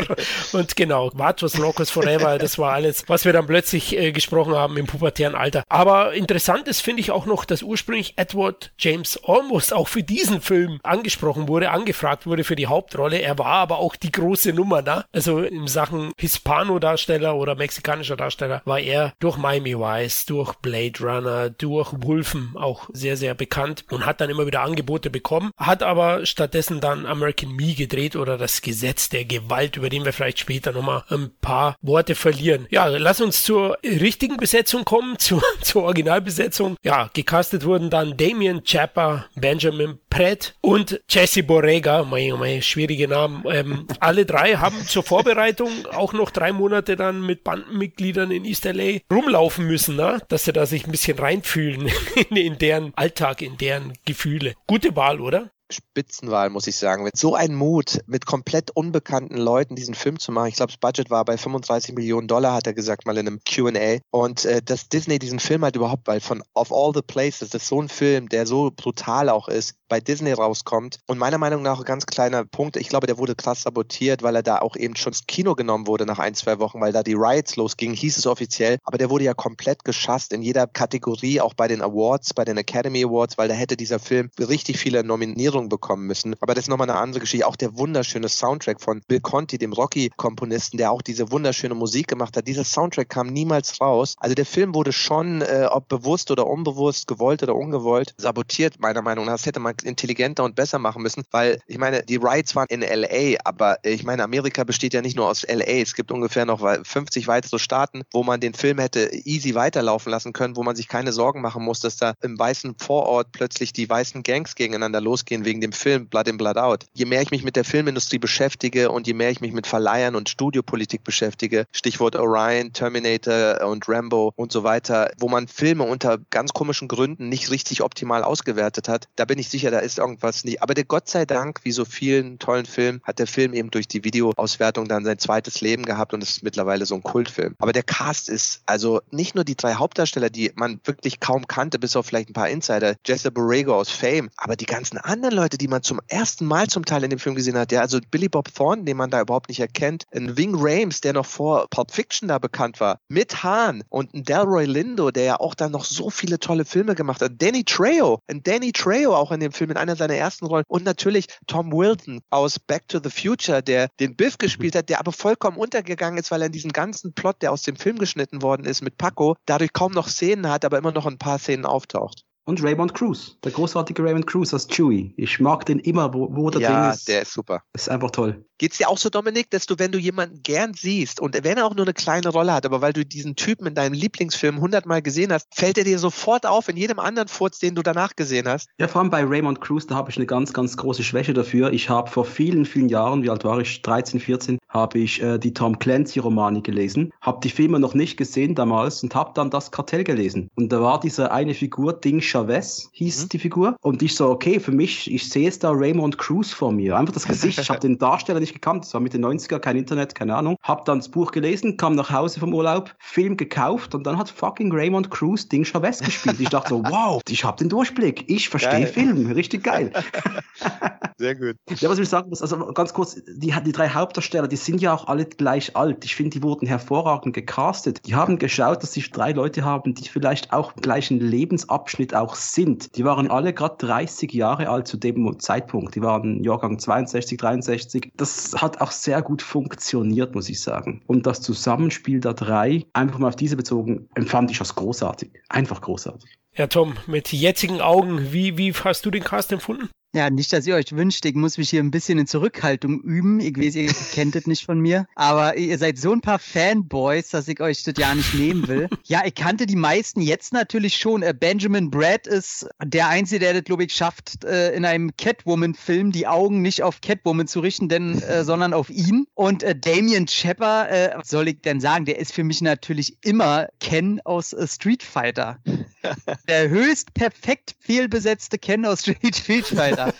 und genau, Vatos Locos Forever, das war alles, was wir dann plötzlich äh, gesprochen haben im pubertären Alter. Aber interessant ist, finde ich auch noch, dass ursprünglich Edward James Almost auch für diesen Film angesprochen wurde, angefragt wurde für die Hauptrolle. Er war aber auch die große Nummer da. Ne? Also in Sachen Hispano-Darsteller oder mexikanischer Darsteller war er durch Miami Vice, durch Blade Runner, durch Wolfen auch sehr, sehr bekannt und hat dann immer wieder Angebote bekommen, hat aber stattdessen dann American Me gedreht oder das Gesetz der Gewalt, über den wir vielleicht später nochmal ein paar Worte verlieren. Ja, lass uns zur richtigen Besetzung kommen, zur, zur Originalbesetzung. Ja, gecastet wurden dann Damien Chapper, Benjamin Pratt und Jesse Borrega, mein, mein schwierige Namen. Ähm, alle drei haben zur Vorbereitung auch noch drei Monate dann mit Bandenmitgliedern in East LA rumlaufen müssen, ne? dass sie da sich ein bisschen reinfühlen in, in deren Alltag, in deren Gefühle. Gute Wahl, oder? Spitzenwahl, muss ich sagen. Mit so einem Mut, mit komplett unbekannten Leuten diesen Film zu machen. Ich glaube, das Budget war bei 35 Millionen Dollar, hat er gesagt, mal in einem QA. Und äh, dass Disney diesen Film halt überhaupt, weil von Of All the Places, das ist so ein Film, der so brutal auch ist, bei Disney rauskommt. Und meiner Meinung nach ein ganz kleiner Punkt, ich glaube, der wurde krass sabotiert, weil er da auch eben schon ins Kino genommen wurde nach ein, zwei Wochen, weil da die Riots losgingen, hieß es offiziell. Aber der wurde ja komplett geschasst in jeder Kategorie, auch bei den Awards, bei den Academy Awards, weil da hätte dieser Film richtig viele Nominierungen bekommen müssen. Aber das ist nochmal eine andere Geschichte. Auch der wunderschöne Soundtrack von Bill Conti, dem Rocky-Komponisten, der auch diese wunderschöne Musik gemacht hat. Dieser Soundtrack kam niemals raus. Also der Film wurde schon, äh, ob bewusst oder unbewusst, gewollt oder ungewollt, sabotiert, meiner Meinung nach. Das hätte man intelligenter und besser machen müssen, weil ich meine, die Rides waren in LA, aber ich meine, Amerika besteht ja nicht nur aus LA. Es gibt ungefähr noch 50 weitere Staaten, wo man den Film hätte easy weiterlaufen lassen können, wo man sich keine Sorgen machen muss, dass da im weißen Vorort plötzlich die weißen Gangs gegeneinander losgehen wegen dem Film Blood in Blood Out. Je mehr ich mich mit der Filmindustrie beschäftige und je mehr ich mich mit Verleihern und Studiopolitik beschäftige, Stichwort Orion, Terminator und Rambo und so weiter, wo man Filme unter ganz komischen Gründen nicht richtig optimal ausgewertet hat, da bin ich sicher, da ist irgendwas nicht. Aber der Gott sei Dank, wie so vielen tollen Filmen, hat der Film eben durch die Videoauswertung dann sein zweites Leben gehabt und ist mittlerweile so ein Kultfilm. Aber der Cast ist also nicht nur die drei Hauptdarsteller, die man wirklich kaum kannte, bis auf vielleicht ein paar Insider, Jesse Borrego aus Fame, aber die ganzen anderen Leute, die man zum ersten Mal zum Teil in dem Film gesehen hat, ja, also Billy Bob Thornton, den man da überhaupt nicht erkennt, ein Wing Rames, der noch vor Pulp Fiction da bekannt war, mit Hahn und ein Delroy Lindo, der ja auch dann noch so viele tolle Filme gemacht hat, Danny Trejo, ein Danny Trejo auch in dem Film in einer seiner ersten Rollen und natürlich Tom Wilton aus Back to the Future, der den Biff gespielt hat, der aber vollkommen untergegangen ist, weil er in diesem ganzen Plot, der aus dem Film geschnitten worden ist mit Paco, dadurch kaum noch Szenen hat, aber immer noch ein paar Szenen auftaucht. Und Raymond Cruz, der großartige Raymond Cruz als Chewie. Ich mag den immer, wo, wo der ja, drin ist. der ist super. Ist einfach toll. Geht's dir auch so, Dominik, dass du, wenn du jemanden gern siehst und wenn er auch nur eine kleine Rolle hat, aber weil du diesen Typen in deinem Lieblingsfilm hundertmal gesehen hast, fällt er dir sofort auf in jedem anderen Furz, den du danach gesehen hast? Ja, vor allem bei Raymond Cruz, da habe ich eine ganz, ganz große Schwäche dafür. Ich habe vor vielen, vielen Jahren, wie alt war ich? 13, 14, habe ich äh, die Tom Clancy-Romane gelesen, habe die Filme noch nicht gesehen damals und habe dann das Kartell gelesen. Und da war diese eine Figur, Ding Chavez, hieß mhm. die Figur. Und ich so, okay, für mich, ich sehe es da Raymond Cruz vor mir. Einfach das Gesicht, ich habe den Darsteller nicht nicht gekannt. Das war Mitte 90er, kein Internet, keine Ahnung. Hab dann das Buch gelesen, kam nach Hause vom Urlaub, Film gekauft und dann hat fucking Raymond Cruz Ding Chavez gespielt. Ich dachte so, wow, ich hab den Durchblick. Ich verstehe Film. Richtig geil. Sehr gut. Ja, was ich sagen muss, also ganz kurz, die, die drei Hauptdarsteller, die sind ja auch alle gleich alt. Ich finde, die wurden hervorragend gecastet. Die haben geschaut, dass sie drei Leute haben, die vielleicht auch im gleichen Lebensabschnitt auch sind. Die waren alle gerade 30 Jahre alt zu dem Zeitpunkt. Die waren Jahrgang 62, 63. Das hat auch sehr gut funktioniert, muss ich sagen. Und das Zusammenspiel der drei, einfach mal auf diese bezogen, empfand ich als großartig. Einfach großartig. Ja, Tom, mit jetzigen Augen, wie, wie hast du den Cast empfunden? Ja, nicht, dass ihr euch wünscht, ich muss mich hier ein bisschen in Zurückhaltung üben. Ich weiß, ihr kennt es nicht von mir. Aber ihr seid so ein paar Fanboys, dass ich euch das ja nicht nehmen will. Ja, ich kannte die meisten jetzt natürlich schon. Äh, Benjamin Brad ist der Einzige, der das, glaube ich, schafft, äh, in einem Catwoman-Film die Augen nicht auf Catwoman zu richten, denn, äh, sondern auf ihn. Und äh, Damien Chepper, was soll ich denn sagen, der ist für mich natürlich immer Ken aus Street Fighter. Der höchst perfekt fehlbesetzte Ken aus Street Fighter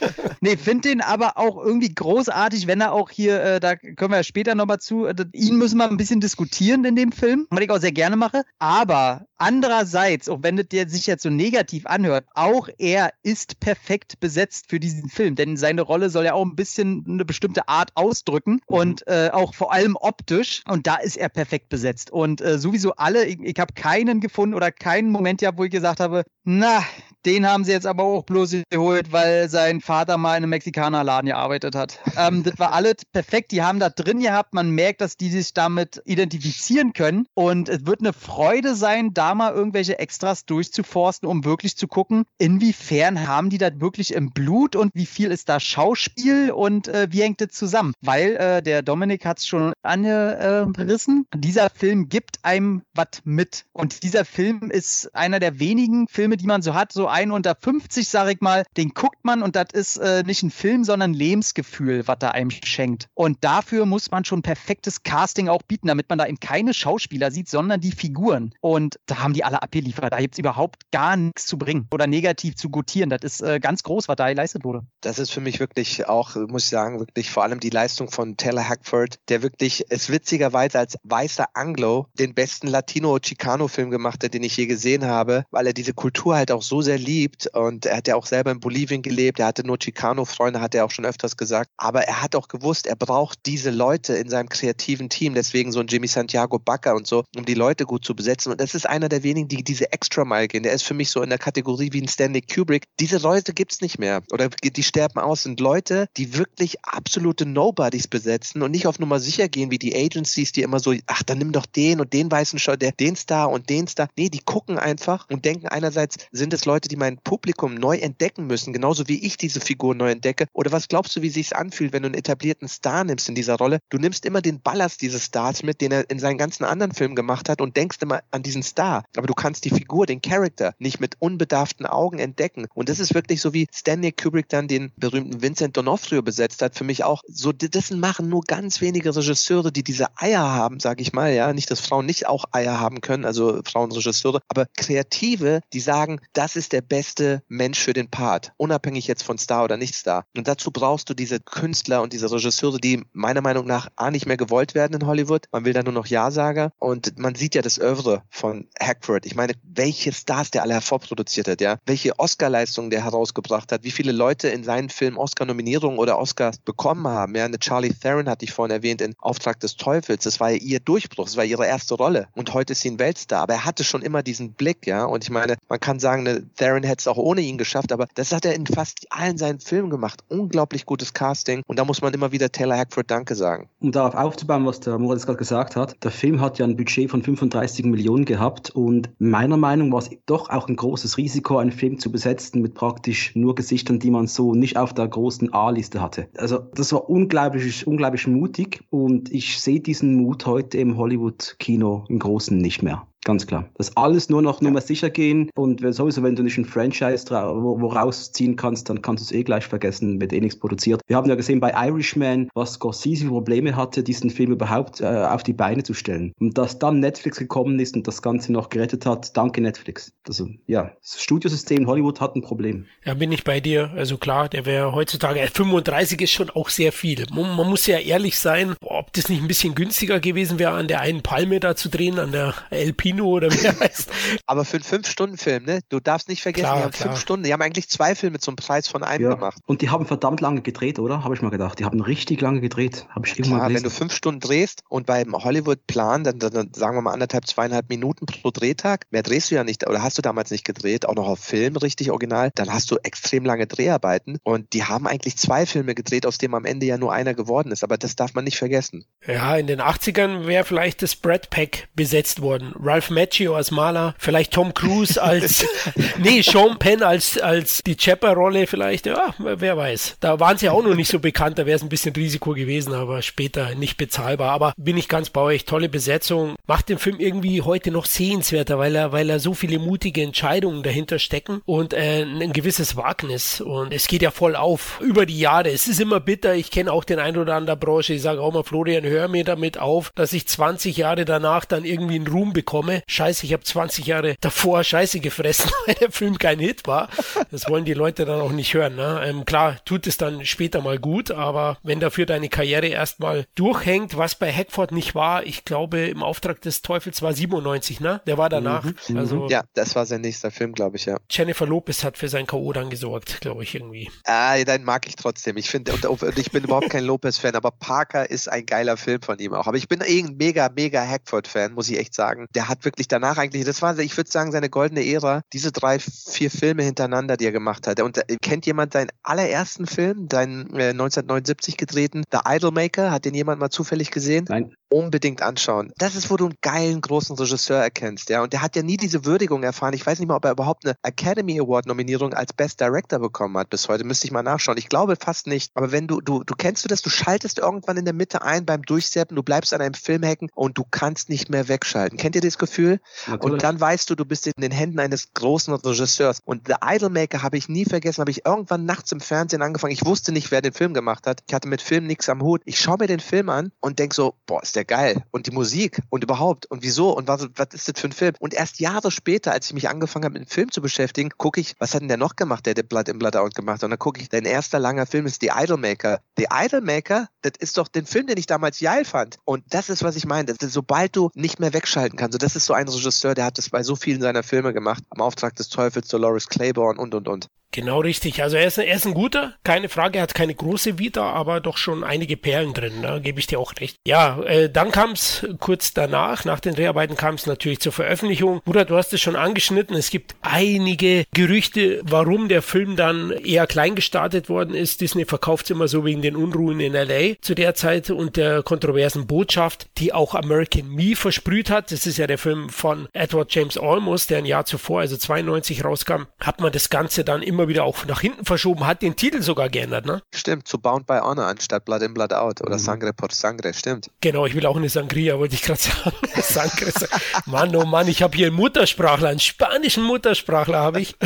nee, finde den aber auch irgendwie großartig, wenn er auch hier, äh, da kommen wir ja später nochmal zu, äh, ihn müssen wir ein bisschen diskutieren in dem Film, was ich auch sehr gerne mache. Aber andererseits, auch wenn das sich jetzt so negativ anhört, auch er ist perfekt besetzt für diesen Film, denn seine Rolle soll ja auch ein bisschen eine bestimmte Art ausdrücken mhm. und äh, auch vor allem optisch. Und da ist er perfekt besetzt. Und äh, sowieso alle, ich, ich habe keinen gefunden oder keinen Moment ja, wo ich gesagt habe, na, den haben sie jetzt aber auch bloß geholt, weil sein Vater mal in einem Mexikanerladen gearbeitet hat. Ähm, das war alles perfekt. Die haben da drin gehabt. Man merkt, dass die sich damit identifizieren können. Und es wird eine Freude sein, da mal irgendwelche Extras durchzuforsten, um wirklich zu gucken, inwiefern haben die das wirklich im Blut und wie viel ist da Schauspiel und äh, wie hängt das zusammen? Weil äh, der Dominik hat es schon angerissen. Dieser Film gibt einem was mit. Und dieser Film ist einer der wenigen Filme, die man so hat, so ein unter 50, sag ich mal, den guckt man und das ist äh, nicht ein Film, sondern ein Lebensgefühl, was da einem schenkt. Und dafür muss man schon perfektes Casting auch bieten, damit man da eben keine Schauspieler sieht, sondern die Figuren. Und da haben die alle abgeliefert. Da gibt es überhaupt gar nichts zu bringen oder negativ zu gutieren. Das ist äh, ganz groß, was da geleistet wurde. Das ist für mich wirklich auch, muss ich sagen, wirklich vor allem die Leistung von Taylor Hackford, der wirklich es witzigerweise als weißer Anglo den besten Latino-Chicano-Film gemacht hat, den ich je gesehen habe, weil er diese Kultur halt auch so sehr liebt und er hat ja auch selber in Bolivien gelebt, er hatte nur Chicano-Freunde, hat er auch schon öfters gesagt, aber er hat auch gewusst, er braucht diese Leute in seinem kreativen Team, deswegen so ein Jimmy Santiago Baca und so, um die Leute gut zu besetzen. Und das ist einer der wenigen, die diese Extra-Mile gehen, der ist für mich so in der Kategorie wie ein Stanley Kubrick, diese Leute gibt es nicht mehr. Oder die sterben aus, sind Leute, die wirklich absolute Nobodies besetzen und nicht auf Nummer sicher gehen, wie die Agencies, die immer so, ach, dann nimm doch den und den weißen Schau, der, den Star und den Star. Nee, die gucken einfach und denken einerseits, sind es Leute, die mein Publikum neu entdecken müssen, genauso wie ich diese Figur neu entdecke? Oder was glaubst du, wie sich's anfühlt, wenn du einen etablierten Star nimmst in dieser Rolle? Du nimmst immer den Ballast dieses Stars mit, den er in seinen ganzen anderen Filmen gemacht hat und denkst immer an diesen Star. Aber du kannst die Figur, den Charakter nicht mit unbedarften Augen entdecken. Und das ist wirklich so wie Stanley Kubrick dann den berühmten Vincent D'Onofrio besetzt hat. Für mich auch so, das machen nur ganz wenige Regisseure, die diese Eier haben, sage ich mal. Ja, nicht, dass Frauen nicht auch Eier haben können, also Frauenregisseure, aber Kreative, die sagen, das ist der beste Mensch für den Part, unabhängig jetzt von Star oder nicht Star. Und dazu brauchst du diese Künstler und diese Regisseure, die meiner Meinung nach A nicht mehr gewollt werden in Hollywood. Man will da nur noch Ja-Sager. Und man sieht ja das Oeuvre von Hackford. Ich meine, welche Stars der alle hervorproduziert hat, ja, welche Oscar-Leistungen der herausgebracht hat, wie viele Leute in seinen Filmen Oscar-Nominierungen oder Oscars bekommen haben. Ja, eine Charlie Theron hatte ich vorhin erwähnt in Auftrag des Teufels. Das war ihr Durchbruch, das war ihre erste Rolle. Und heute ist sie ein Weltstar. Aber er hatte schon immer diesen Blick, ja. Und ich meine, man kann sagen, eine Theron hätte es auch ohne ihn geschafft, aber das hat er in fast allen seinen Filmen gemacht. Unglaublich gutes Casting. Und da muss man immer wieder Taylor Hackford Danke sagen. Um darauf aufzubauen, was der Moritz gerade gesagt hat, der Film hat ja ein Budget von 35 Millionen gehabt und meiner Meinung nach war es doch auch ein großes Risiko, einen Film zu besetzen mit praktisch nur Gesichtern, die man so nicht auf der großen A-Liste hatte. Also das war unglaublich, unglaublich mutig und ich sehe diesen Mut heute im Hollywood-Kino im Großen nicht mehr. Ganz klar. Das alles nur noch Nummer sicher gehen und sowieso, wenn du nicht ein Franchise wo, wo rausziehen kannst, dann kannst du es eh gleich vergessen, wird eh nichts produziert. Wir haben ja gesehen bei Irishman, was Scorsese Probleme hatte, diesen Film überhaupt äh, auf die Beine zu stellen. Und dass dann Netflix gekommen ist und das Ganze noch gerettet hat, danke Netflix. Also ja, das Studiosystem in Hollywood hat ein Problem. Ja, bin ich bei dir. Also klar, der wäre heutzutage, 35 ist schon auch sehr viel. Man, man muss ja ehrlich sein, ob das nicht ein bisschen günstiger gewesen wäre, an der einen Palme da zu drehen, an der El Pino oder wie er heißt. Aber für einen Fünf-Stunden-Film, ne? Du darfst nicht vergessen, klar, die haben klar. fünf Stunden, die haben eigentlich zwei Filme zum Preis von einem ja. gemacht. Und die haben verdammt lange gedreht, oder? Habe ich mal gedacht. Die haben richtig lange gedreht. Habe ich irgendwann Klar, wenn du fünf Stunden drehst und beim Hollywood-Plan, dann, dann, dann, sagen wir mal anderthalb, zweieinhalb Minuten pro Drehtag, mehr drehst du ja nicht, oder hast du damals nicht gedreht, auch noch auf Film richtig original, dann hast du extrem lange Dreharbeiten und die haben eigentlich zwei Filme gedreht, aus denen am Ende ja nur einer geworden ist, aber das darf man nicht vergessen. Ja, in den 80ern wäre vielleicht das Brad Pack besetzt worden. Ralph Macchio als Maler, vielleicht Tom Cruise als, nee, Sean Penn als, als die Chapper-Rolle vielleicht, ja, wer weiß. Da waren sie auch noch nicht so bekannt, da wäre es ein bisschen Risiko gewesen, aber später nicht bezahlbar. Aber bin ich ganz bei euch, tolle Besetzung, macht den Film irgendwie heute noch sehenswerter, weil er, weil er so viele mutige Entscheidungen dahinter stecken und äh, ein gewisses Wagnis. Und es geht ja voll auf über die Jahre. Es ist immer bitter, ich kenne auch den einen oder anderen Branche, ich sage auch mal, Florian, hör mir damit auf, dass ich 20 Jahre danach dann irgendwie einen Ruhm bekomme. Scheiße, ich habe 20 Jahre davor Scheiße gefressen, weil der Film kein Hit war. Das wollen die Leute dann auch nicht hören. Ne? Ähm, klar, tut es dann später mal gut, aber wenn dafür deine Karriere erstmal durchhängt, was bei Hackford nicht war, ich glaube, im Auftrag des Teufels war 97, ne? Der war danach. Mhm, mhm. also, ja, das war sein nächster Film, glaube ich, ja. Jennifer Lopez hat für sein K.O. dann gesorgt, glaube ich, irgendwie. Ah, den mag ich trotzdem. Ich finde, und, und ich bin überhaupt kein Lopez-Fan, aber Parker ist ein geiler Film von ihm auch. Aber ich bin eh ein mega, mega Hackford-Fan, muss ich echt sagen. Der hat wirklich danach eigentlich, das war, ich würde sagen, seine goldene Ära, diese drei, vier Filme hintereinander, die er gemacht hat. Und äh, kennt jemand seinen allerersten Film, deinen äh, 1979 gedrehten, The Idolmaker? Hat den jemand mal zufällig gesehen? Nein unbedingt anschauen. Das ist, wo du einen geilen, großen Regisseur erkennst, ja. Und der hat ja nie diese Würdigung erfahren. Ich weiß nicht mal, ob er überhaupt eine Academy Award Nominierung als Best Director bekommen hat bis heute. Müsste ich mal nachschauen. Ich glaube fast nicht. Aber wenn du, du, du kennst du das, du schaltest irgendwann in der Mitte ein beim Durchseppen, du bleibst an einem Film hacken und du kannst nicht mehr wegschalten. Kennt ihr das Gefühl? Natürlich. Und dann weißt du, du bist in den Händen eines großen Regisseurs. Und The Idolmaker habe ich nie vergessen, habe ich irgendwann nachts im Fernsehen angefangen. Ich wusste nicht, wer den Film gemacht hat. Ich hatte mit Film nichts am Hut. Ich schaue mir den Film an und denke so, boah, ist der geil. Und die Musik und überhaupt und wieso und was, was ist das für ein Film? Und erst Jahre später, als ich mich angefangen habe, mit dem Film zu beschäftigen, gucke ich, was hat denn der noch gemacht, der The Blood in Blood Out gemacht? Und dann gucke ich, dein erster langer Film ist The Idolmaker. The Idolmaker, das ist doch den Film, den ich damals geil fand. Und das ist, was ich meine. Das ist, sobald du nicht mehr wegschalten kannst, so, das ist so ein Regisseur, der hat das bei so vielen seiner Filme gemacht, am Auftrag des Teufels, Dolores Claiborne und, und, und. Genau richtig. Also er ist, er ist ein guter, keine Frage, er hat keine große Vita, aber doch schon einige Perlen drin, da gebe ich dir auch recht. Ja, äh, dann kam es kurz danach, nach den Dreharbeiten kam es natürlich zur Veröffentlichung. Bruder, du hast es schon angeschnitten, es gibt einige Gerüchte, warum der Film dann eher klein gestartet worden ist. Disney verkauft es immer so wegen den Unruhen in LA zu der Zeit und der kontroversen Botschaft, die auch American Me versprüht hat. Das ist ja der Film von Edward James Olmos, der ein Jahr zuvor, also 92 rauskam, hat man das Ganze dann immer immer wieder auch nach hinten verschoben, hat den Titel sogar geändert, ne? Stimmt, zu Bound by Honor anstatt Blood in Blood Out oder mhm. Sangre por Sangre, stimmt. Genau, ich will auch eine Sangria, wollte ich gerade sagen. Sangre, Mann, oh Mann, ich habe hier einen Muttersprachler, einen spanischen Muttersprachler habe ich.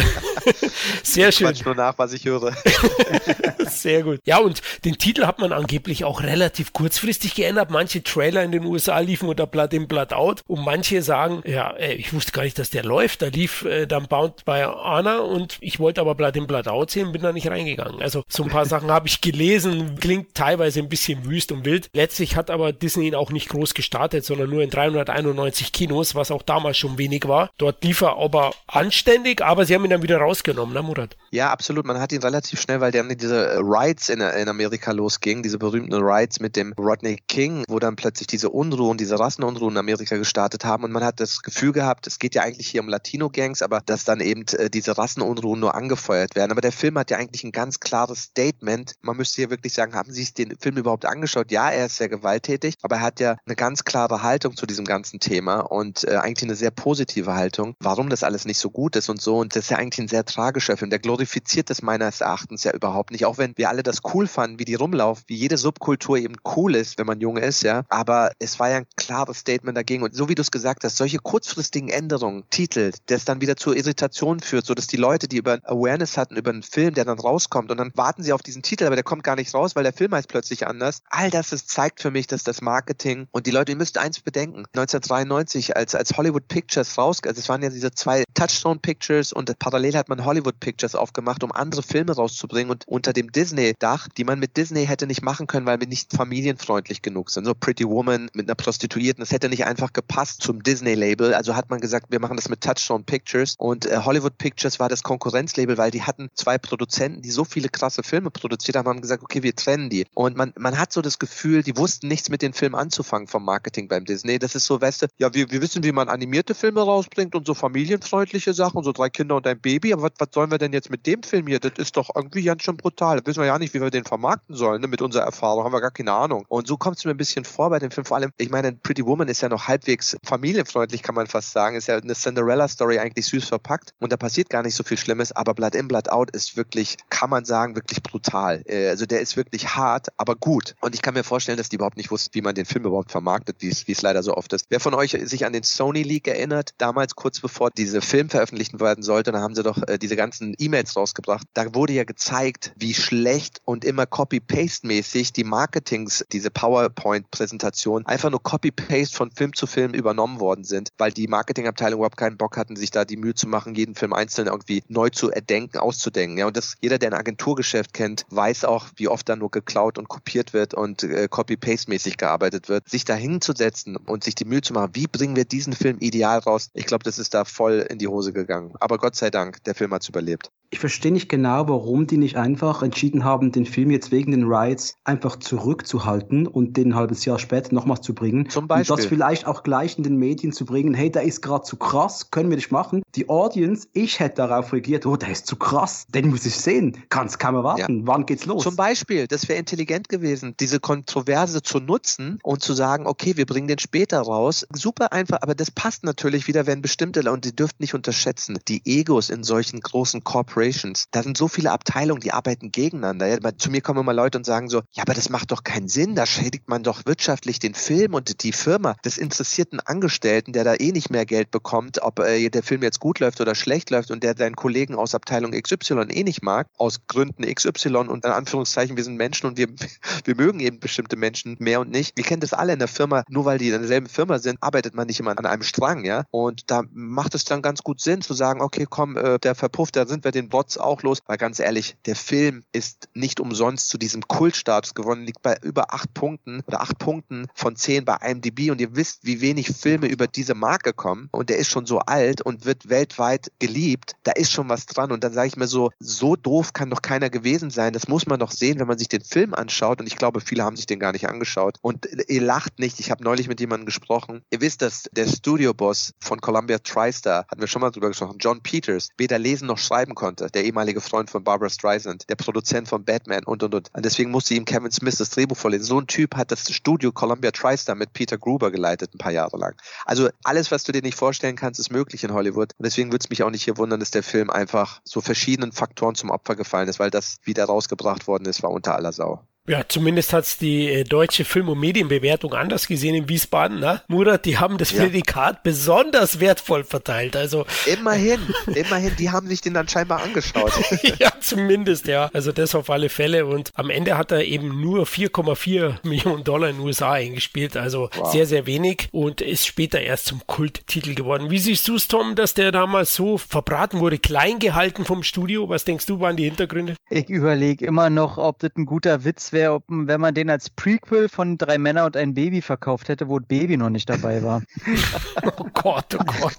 Sehr schön. Ich nur nach, was ich höre. Sehr gut. Ja, und den Titel hat man angeblich auch relativ kurzfristig geändert. Manche Trailer in den USA liefen unter Blood in Blood Out und manche sagen, ja, ich wusste gar nicht, dass der läuft. Da lief äh, dann Bound by Honor und ich wollte aber Blood in Blood Out sehen, bin da nicht reingegangen. Also so ein paar Sachen habe ich gelesen, klingt teilweise ein bisschen wüst und wild. Letztlich hat aber Disney ihn auch nicht groß gestartet, sondern nur in 391 Kinos, was auch damals schon wenig war. Dort lief er aber anständig, aber sie haben ihn dann wieder rausgenommen, ne Murat? Ja, absolut. Man hat ihn relativ schnell, weil dann diese Rides in, in Amerika losgingen, diese berühmten Rides mit dem Rodney King, wo dann plötzlich diese Unruhen, diese Rassenunruhen in Amerika gestartet haben und man hat das Gefühl gehabt, es geht ja eigentlich hier um Latino-Gangs, aber dass dann eben äh, diese Rassenunruhen nur angefeuert angefeuert werden. Aber der Film hat ja eigentlich ein ganz klares Statement. Man müsste hier wirklich sagen, haben Sie sich den Film überhaupt angeschaut? Ja, er ist sehr gewalttätig, aber er hat ja eine ganz klare Haltung zu diesem ganzen Thema und äh, eigentlich eine sehr positive Haltung, warum das alles nicht so gut ist und so. Und das ist ja eigentlich ein sehr tragischer Film. Der glorifiziert das meines Erachtens ja überhaupt nicht. Auch wenn wenn wir alle das cool fanden, wie die rumlaufen, wie jede Subkultur eben cool ist, wenn man jung ist, ja. Aber es war ja ein klares Statement dagegen. Und so wie du es gesagt hast, solche kurzfristigen Änderungen, Titel, das dann wieder zur Irritation führt, so dass die Leute, die über Awareness hatten, über einen Film, der dann rauskommt und dann warten sie auf diesen Titel, aber der kommt gar nicht raus, weil der Film heißt plötzlich anders. All das, das zeigt für mich, dass das Marketing und die Leute, ihr müsst eins bedenken. 1993, als, als Hollywood Pictures raus, also es waren ja diese zwei Touchstone Pictures und parallel hat man Hollywood Pictures aufgemacht, um andere Filme rauszubringen und unter dem Disney-Dach, die man mit Disney hätte nicht machen können, weil wir nicht familienfreundlich genug sind. So Pretty Woman mit einer Prostituierten, das hätte nicht einfach gepasst zum Disney-Label. Also hat man gesagt, wir machen das mit Touchstone Pictures und äh, Hollywood Pictures war das Konkurrenzlabel, weil die hatten zwei Produzenten, die so viele krasse Filme produziert haben, haben gesagt, okay, wir trennen die. Und man, man hat so das Gefühl, die wussten nichts mit den Filmen anzufangen vom Marketing beim Disney. Das ist so, weißt du, ja, wir, wir wissen, wie man animierte Filme rausbringt und so familienfreundliche Sachen, so drei Kinder und ein Baby, aber was, was sollen wir denn jetzt mit dem Film hier? Das ist doch irgendwie ganz schön brutal. Das wissen wir ja nicht, wie wir den vermarkten sollen, ne? mit unserer Erfahrung, haben wir gar keine Ahnung. Und so kommt es mir ein bisschen vor bei dem Film. Vor allem, ich meine, Pretty Woman ist ja noch halbwegs familienfreundlich, kann man fast sagen. Ist ja eine Cinderella-Story eigentlich süß verpackt und da passiert gar nicht so viel Schlimmes, aber Blood in, Blood out ist wirklich, kann man sagen, wirklich brutal. Äh, also der ist wirklich hart, aber gut. Und ich kann mir vorstellen, dass die überhaupt nicht wussten, wie man den Film überhaupt vermarktet, wie es leider so oft ist. Wer von euch sich an den Sony Leak erinnert, damals kurz bevor dieser Film veröffentlicht werden sollte, da haben sie doch äh, diese ganzen E-Mails rausgebracht. Da wurde ja gezeigt, wie schlecht und immer Copy-Paste-mäßig die Marketings, diese PowerPoint-Präsentation, einfach nur Copy-Paste von Film zu Film übernommen worden sind, weil die Marketingabteilung überhaupt keinen Bock hatten, sich da die Mühe zu machen, jeden Film einzeln irgendwie neu zu erdenken, auszudenken. Ja, und das, jeder, der ein Agenturgeschäft kennt, weiß auch, wie oft da nur geklaut und kopiert wird und äh, Copy-Paste-mäßig gearbeitet wird. Sich da hinzusetzen und sich die Mühe zu machen, wie bringen wir diesen Film ideal raus, ich glaube, das ist da voll in die Hose gegangen. Aber Gott sei Dank, der Film hat es überlebt. Ich verstehe nicht genau, warum die nicht einfach entschieden haben, den Film jetzt wegen den Rights einfach zurückzuhalten und den ein halbes Jahr später nochmals zu bringen. Zum Beispiel. Und das vielleicht auch gleich in den Medien zu bringen, hey, der ist gerade zu krass, können wir nicht machen. Die Audience, ich hätte darauf reagiert, oh, der ist zu krass, den muss ich sehen. Kann's kaum erwarten. Ja. Wann geht's los? Zum Beispiel, das wäre intelligent gewesen, diese Kontroverse zu nutzen und zu sagen, okay, wir bringen den später raus. Super einfach, aber das passt natürlich wieder, wenn bestimmte, und die dürft nicht unterschätzen, die Egos in solchen großen Corporations Corporations. Da sind so viele Abteilungen, die arbeiten gegeneinander. Ja, zu mir kommen immer Leute und sagen so, ja, aber das macht doch keinen Sinn. Da schädigt man doch wirtschaftlich den Film und die Firma. Das interessiert einen Angestellten, der da eh nicht mehr Geld bekommt, ob äh, der Film jetzt gut läuft oder schlecht läuft und der seinen Kollegen aus Abteilung XY eh nicht mag, aus Gründen XY und in Anführungszeichen, wir sind Menschen und wir, wir mögen eben bestimmte Menschen mehr und nicht. Wir kennen das alle in der Firma, nur weil die in derselben Firma sind, arbeitet man nicht immer an einem Strang, ja. Und da macht es dann ganz gut Sinn zu sagen, okay, komm, äh, der verpufft, da sind wir den Bots auch los. Weil ganz ehrlich, der Film ist nicht umsonst zu diesem Kultstatus gewonnen, liegt bei über acht Punkten oder acht Punkten von zehn bei IMDb und ihr wisst, wie wenig Filme über diese Marke kommen und der ist schon so alt und wird weltweit geliebt. Da ist schon was dran und dann sage ich mir so, so doof kann doch keiner gewesen sein. Das muss man doch sehen, wenn man sich den Film anschaut und ich glaube, viele haben sich den gar nicht angeschaut und ihr lacht nicht. Ich habe neulich mit jemandem gesprochen. Ihr wisst, dass der Studioboss von Columbia TriStar, hatten wir schon mal drüber gesprochen, John Peters, weder lesen noch schreiben konnte, der ehemalige Freund von Barbara Streisand, der Produzent von Batman und und und. Und deswegen musste ihm Kevin Smith das Drehbuch vorlesen. So ein Typ hat das Studio Columbia TriStar mit Peter Gruber geleitet, ein paar Jahre lang. Also alles, was du dir nicht vorstellen kannst, ist möglich in Hollywood. Und deswegen würde es mich auch nicht hier wundern, dass der Film einfach so verschiedenen Faktoren zum Opfer gefallen ist, weil das, wie der rausgebracht worden ist, war unter aller Sau. Ja, zumindest hat's die äh, deutsche Film- und Medienbewertung anders gesehen in Wiesbaden. Ne? Murat, die haben das ja. Prädikat besonders wertvoll verteilt. Also immerhin, immerhin, die haben sich den dann scheinbar angeschaut. ja, zumindest, ja. Also das auf alle Fälle. Und am Ende hat er eben nur 4,4 Millionen Dollar in den USA eingespielt. Also wow. sehr, sehr wenig und ist später erst zum Kulttitel geworden. Wie siehst du es, Tom, dass der damals so verbraten wurde, klein gehalten vom Studio? Was denkst du, waren die Hintergründe? Ich überlege immer noch, ob das ein guter Witz wäre wäre, wenn man den als Prequel von Drei Männer und ein Baby verkauft hätte, wo Baby noch nicht dabei war. oh Gott, oh Gott.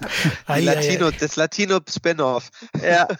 Latino, das Latino-Spin-Off. Ja.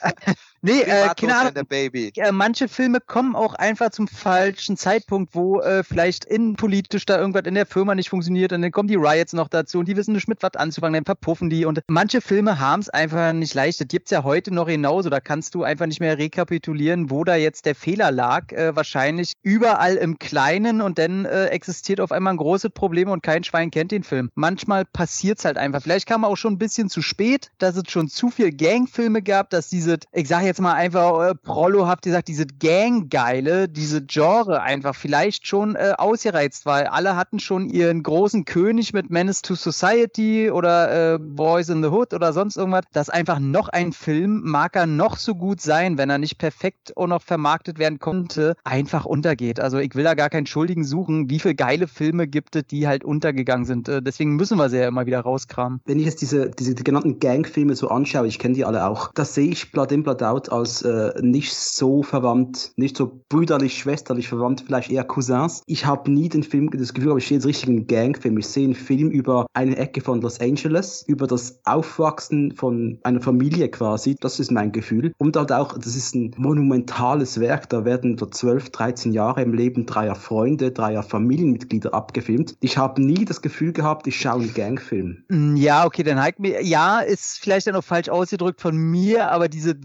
Nee, äh, keine Ahnung. Äh, manche Filme kommen auch einfach zum falschen Zeitpunkt, wo äh, vielleicht innenpolitisch da irgendwas in der Firma nicht funktioniert und dann kommen die Riots noch dazu und die wissen nicht mit was anzufangen, dann verpuffen die und manche Filme haben es einfach nicht leicht. Das gibt's ja heute noch genauso, da kannst du einfach nicht mehr rekapitulieren, wo da jetzt der Fehler lag. Äh, wahrscheinlich überall im Kleinen und dann äh, existiert auf einmal ein großes Problem und kein Schwein kennt den Film. Manchmal passiert's halt einfach. Vielleicht kam auch schon ein bisschen zu spät, dass es schon zu viel Gangfilme gab, dass diese, ich sage jetzt mal einfach äh, prollohaft gesagt, diese Gang-Geile, diese Genre einfach vielleicht schon äh, ausgereizt, weil alle hatten schon ihren großen König mit Menace to Society oder äh, Boys in the Hood oder sonst irgendwas, dass einfach noch ein Film mag er noch so gut sein, wenn er nicht perfekt auch noch vermarktet werden konnte, einfach untergeht. Also ich will da gar keinen Schuldigen suchen. Wie viele geile Filme gibt es, die halt untergegangen sind? Äh, deswegen müssen wir sie ja immer wieder rauskramen. Wenn ich jetzt diese, diese die genannten Gangfilme so anschaue, ich kenne die alle auch, da sehe ich Blood in, Blood Out als äh, nicht so verwandt, nicht so brüderlich, schwesterlich verwandt, vielleicht eher Cousins. Ich habe nie den Film, das Gefühl, ich sehe jetzt richtig einen Gangfilm. Ich sehe einen Film über eine Ecke von Los Angeles, über das Aufwachsen von einer Familie quasi. Das ist mein Gefühl. Und halt auch, das ist ein monumentales Werk. Da werden so 12, 13 Jahre im Leben dreier Freunde, dreier Familienmitglieder abgefilmt. Ich habe nie das Gefühl gehabt, ich schaue einen Gangfilm. Mm, ja, okay, dann halt mir, ja, ist vielleicht dann noch falsch ausgedrückt von mir, aber diese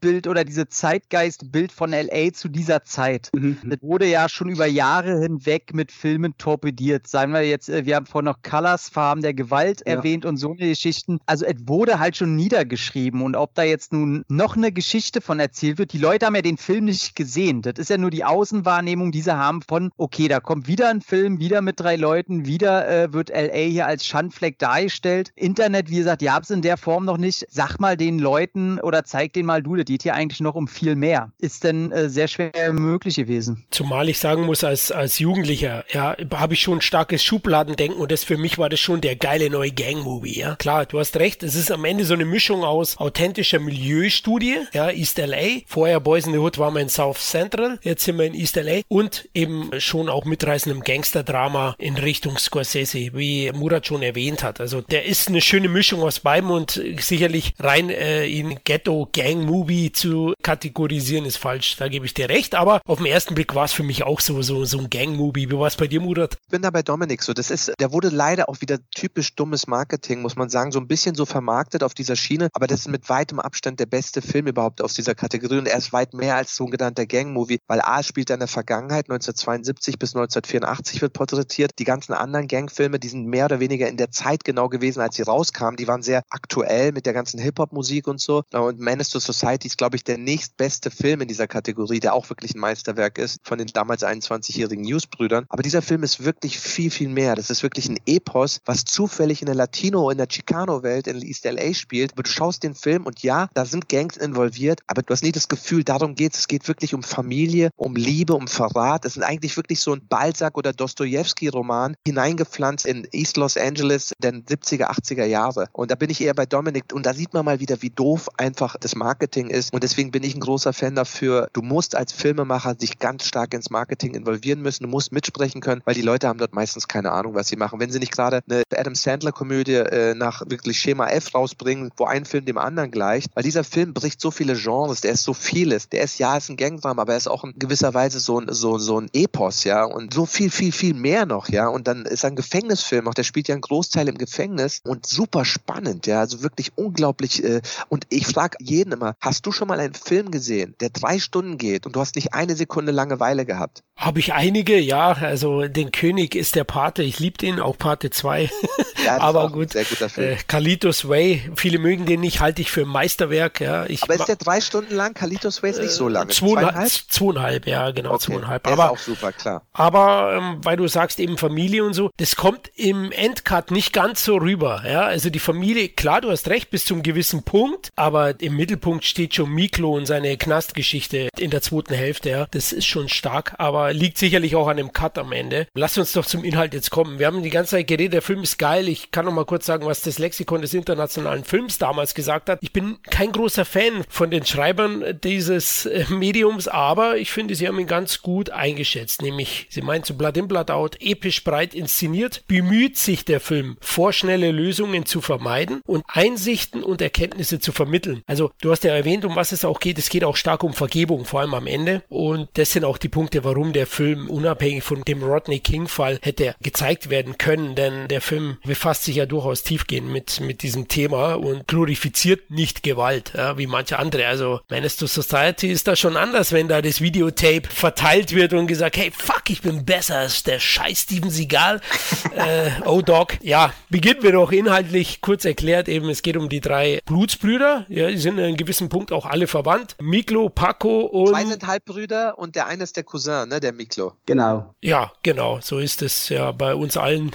Sittenbild oder diese Zeitgeistbild von LA zu dieser Zeit, mhm. das wurde ja schon über Jahre hinweg mit Filmen torpediert. Sagen wir jetzt, äh, wir haben vorhin noch Colors, Farben der Gewalt ja. erwähnt und so eine Geschichten. Also es wurde halt schon niedergeschrieben und ob da jetzt nun noch eine Geschichte von erzählt wird, die Leute haben ja den Film nicht gesehen. Das ist ja nur die Außenwahrnehmung, die sie haben von, okay, da kommt wieder ein Film, wieder mit drei Leuten, wieder äh, wird LA hier als Schandfleck dargestellt. Internet, wie gesagt, ja, es in der Form noch nicht. Sag mal den Leuten oder zeig denen mal, du, das geht hier eigentlich noch um viel mehr. Ist denn äh, sehr schwer möglich gewesen. Zumal ich sagen muss, als, als Jugendlicher, ja, habe ich schon ein starkes Schubladendenken und das für mich war das schon der geile neue Gang-Movie, ja. Klar, du hast recht, es ist am Ende so eine Mischung aus authentischer Milieustudie, ja, East LA. Vorher Boys in the Hood waren wir in South Central, jetzt sind wir in East LA und eben schon auch mitreißendem Gangster-Drama in Richtung Scorsese, wie Murat schon erwähnt hat. Also der ist eine schöne Mischung aus beidem und sicherlich rein äh, in Ghetto-Gang-Movie zu kategorisieren ist falsch. Da gebe ich dir recht, aber auf den ersten Blick war es für mich auch so, so, so ein Gang-Movie. Wie war es bei dir, Murat? Ich bin da bei Dominik so. Das ist, der wurde leider auch wieder typisch dummes Marketing, muss man sagen, so ein bisschen so vermarktet auf dieser Schiene, aber das ist mit weitem Abstand der beste Film überhaupt aus dieser Kategorie und er ist weit mehr als so ein genannter Gang-Movie, weil A spielt er in der Vergangenheit, 1972 bis 1984 wird porträtiert. Die ganzen anderen Gangfilme, die sind mehr oder weniger in der Zeit genau gewesen, als sie rauskamen. Die waren sehr aktuell mit der ganzen Hip-Hop-Musik und so. Und Menace to Society ist, glaube ich, der nächstbeste Film in dieser Kategorie, der auch wirklich ein Meisterwerk ist von den damals 21-jährigen News-Brüdern. Aber dieser Film ist wirklich viel, viel mehr. Das ist wirklich ein Epos, was zufällig in der Latino, in der Chicano-Welt in East LA spielt. Aber du schaust den Film und ja, da sind Gangs involviert, aber du hast nie das Gefühl, darum geht es. Es geht wirklich um Familie, um Liebe, um Verrat. Es ist eigentlich wirklich so ein Balzac- oder Dostoevsky-Roman hineingepflanzt in East Los Angeles der 70er, 80er Jahre. Und da bin ich eher bei Dominik und da sieht man mal wieder, wie doof einfach das Marketing ist. Und deswegen bin ich ein großer Fan dafür. Du musst als Filmemacher sich ganz stark ins Marketing involvieren müssen. Du musst mitsprechen können, weil die Leute haben dort meistens keine Ahnung, was sie machen. Wenn sie nicht gerade eine Adam Sandler-Komödie äh, nach wirklich Schema F rausbringen, wo ein Film dem anderen gleicht, weil dieser Film bricht so viele Genres, der ist so vieles. Der ist ja, ist ein Gangdrama, aber er ist auch in gewisser Weise so ein, so, so ein Epos, ja, und so viel, viel, viel mehr noch, ja. Und dann ist ein Gefängnisfilm, auch der spielt ja einen Großteil im Gefängnis und super spannend, ja, also wirklich unglaublich. Äh, und ich frage jeden immer, hast du schon mal einen Film gesehen, der drei Stunden geht und du hast nicht eine Sekunde Langeweile gehabt? Habe ich einige, ja. Also den König ist der Pate. Ich liebe den, auch Pate 2. Ja, aber gut. Sehr guter Film. Äh, Kalitos Way, viele mögen den nicht, halte ich für ein Meisterwerk. Ja. Ich aber ist der drei Stunden lang? Kalitos Way ist nicht so lang. Zweieinhalb, zweieinhalb ja, genau, okay. zweieinhalb. Der aber, ist auch super, klar. Aber ähm, weil du sagst eben Familie und so, das kommt im Endcut nicht ganz so rüber. Ja. Also die Familie, klar, du hast recht, bis zum gewissen Punkt, aber im Mittelpunkt steht schon Miklo und seine Knastgeschichte in der zweiten Hälfte. Ja. Das ist schon stark, aber liegt sicherlich auch an dem Cut am Ende. Lass uns doch zum Inhalt jetzt kommen. Wir haben die ganze Zeit geredet, der Film ist geil. Ich kann noch mal kurz sagen, was das Lexikon des internationalen Films damals gesagt hat. Ich bin kein großer Fan von den Schreibern dieses äh, Mediums, aber ich finde, sie haben ihn ganz gut eingeschätzt. Nämlich, sie meinen zu Blood in Blood Out, episch breit inszeniert, bemüht sich der Film, vorschnelle Lösungen zu vermeiden und Einsichten und Erkenntnisse zu vermitteln. Also, du hast ja erwähnt, um was es auch geht. Es geht auch stark um Vergebung, vor allem am Ende. Und das sind auch die Punkte, warum der Film unabhängig von dem Rodney King-Fall hätte gezeigt werden können, denn der Film befasst sich ja durchaus tiefgehend mit, mit diesem Thema und glorifiziert nicht Gewalt, ja, wie manche andere. Also Menace to Society ist da schon anders, wenn da das Videotape verteilt wird und gesagt, hey, fuck, ich bin besser als der scheiß Steven Seagal. äh, oh Dog. Ja, beginnen wir doch inhaltlich kurz erklärt eben, es geht um die drei Blutsbrüder. Ja, die sind in einem gewissen Punkt Punkt auch alle verwandt. Miklo, Paco und. Zwei sind Halbbrüder und der eine ist der Cousin, ne, der Miklo. Genau. Ja, genau, so ist es ja bei uns allen.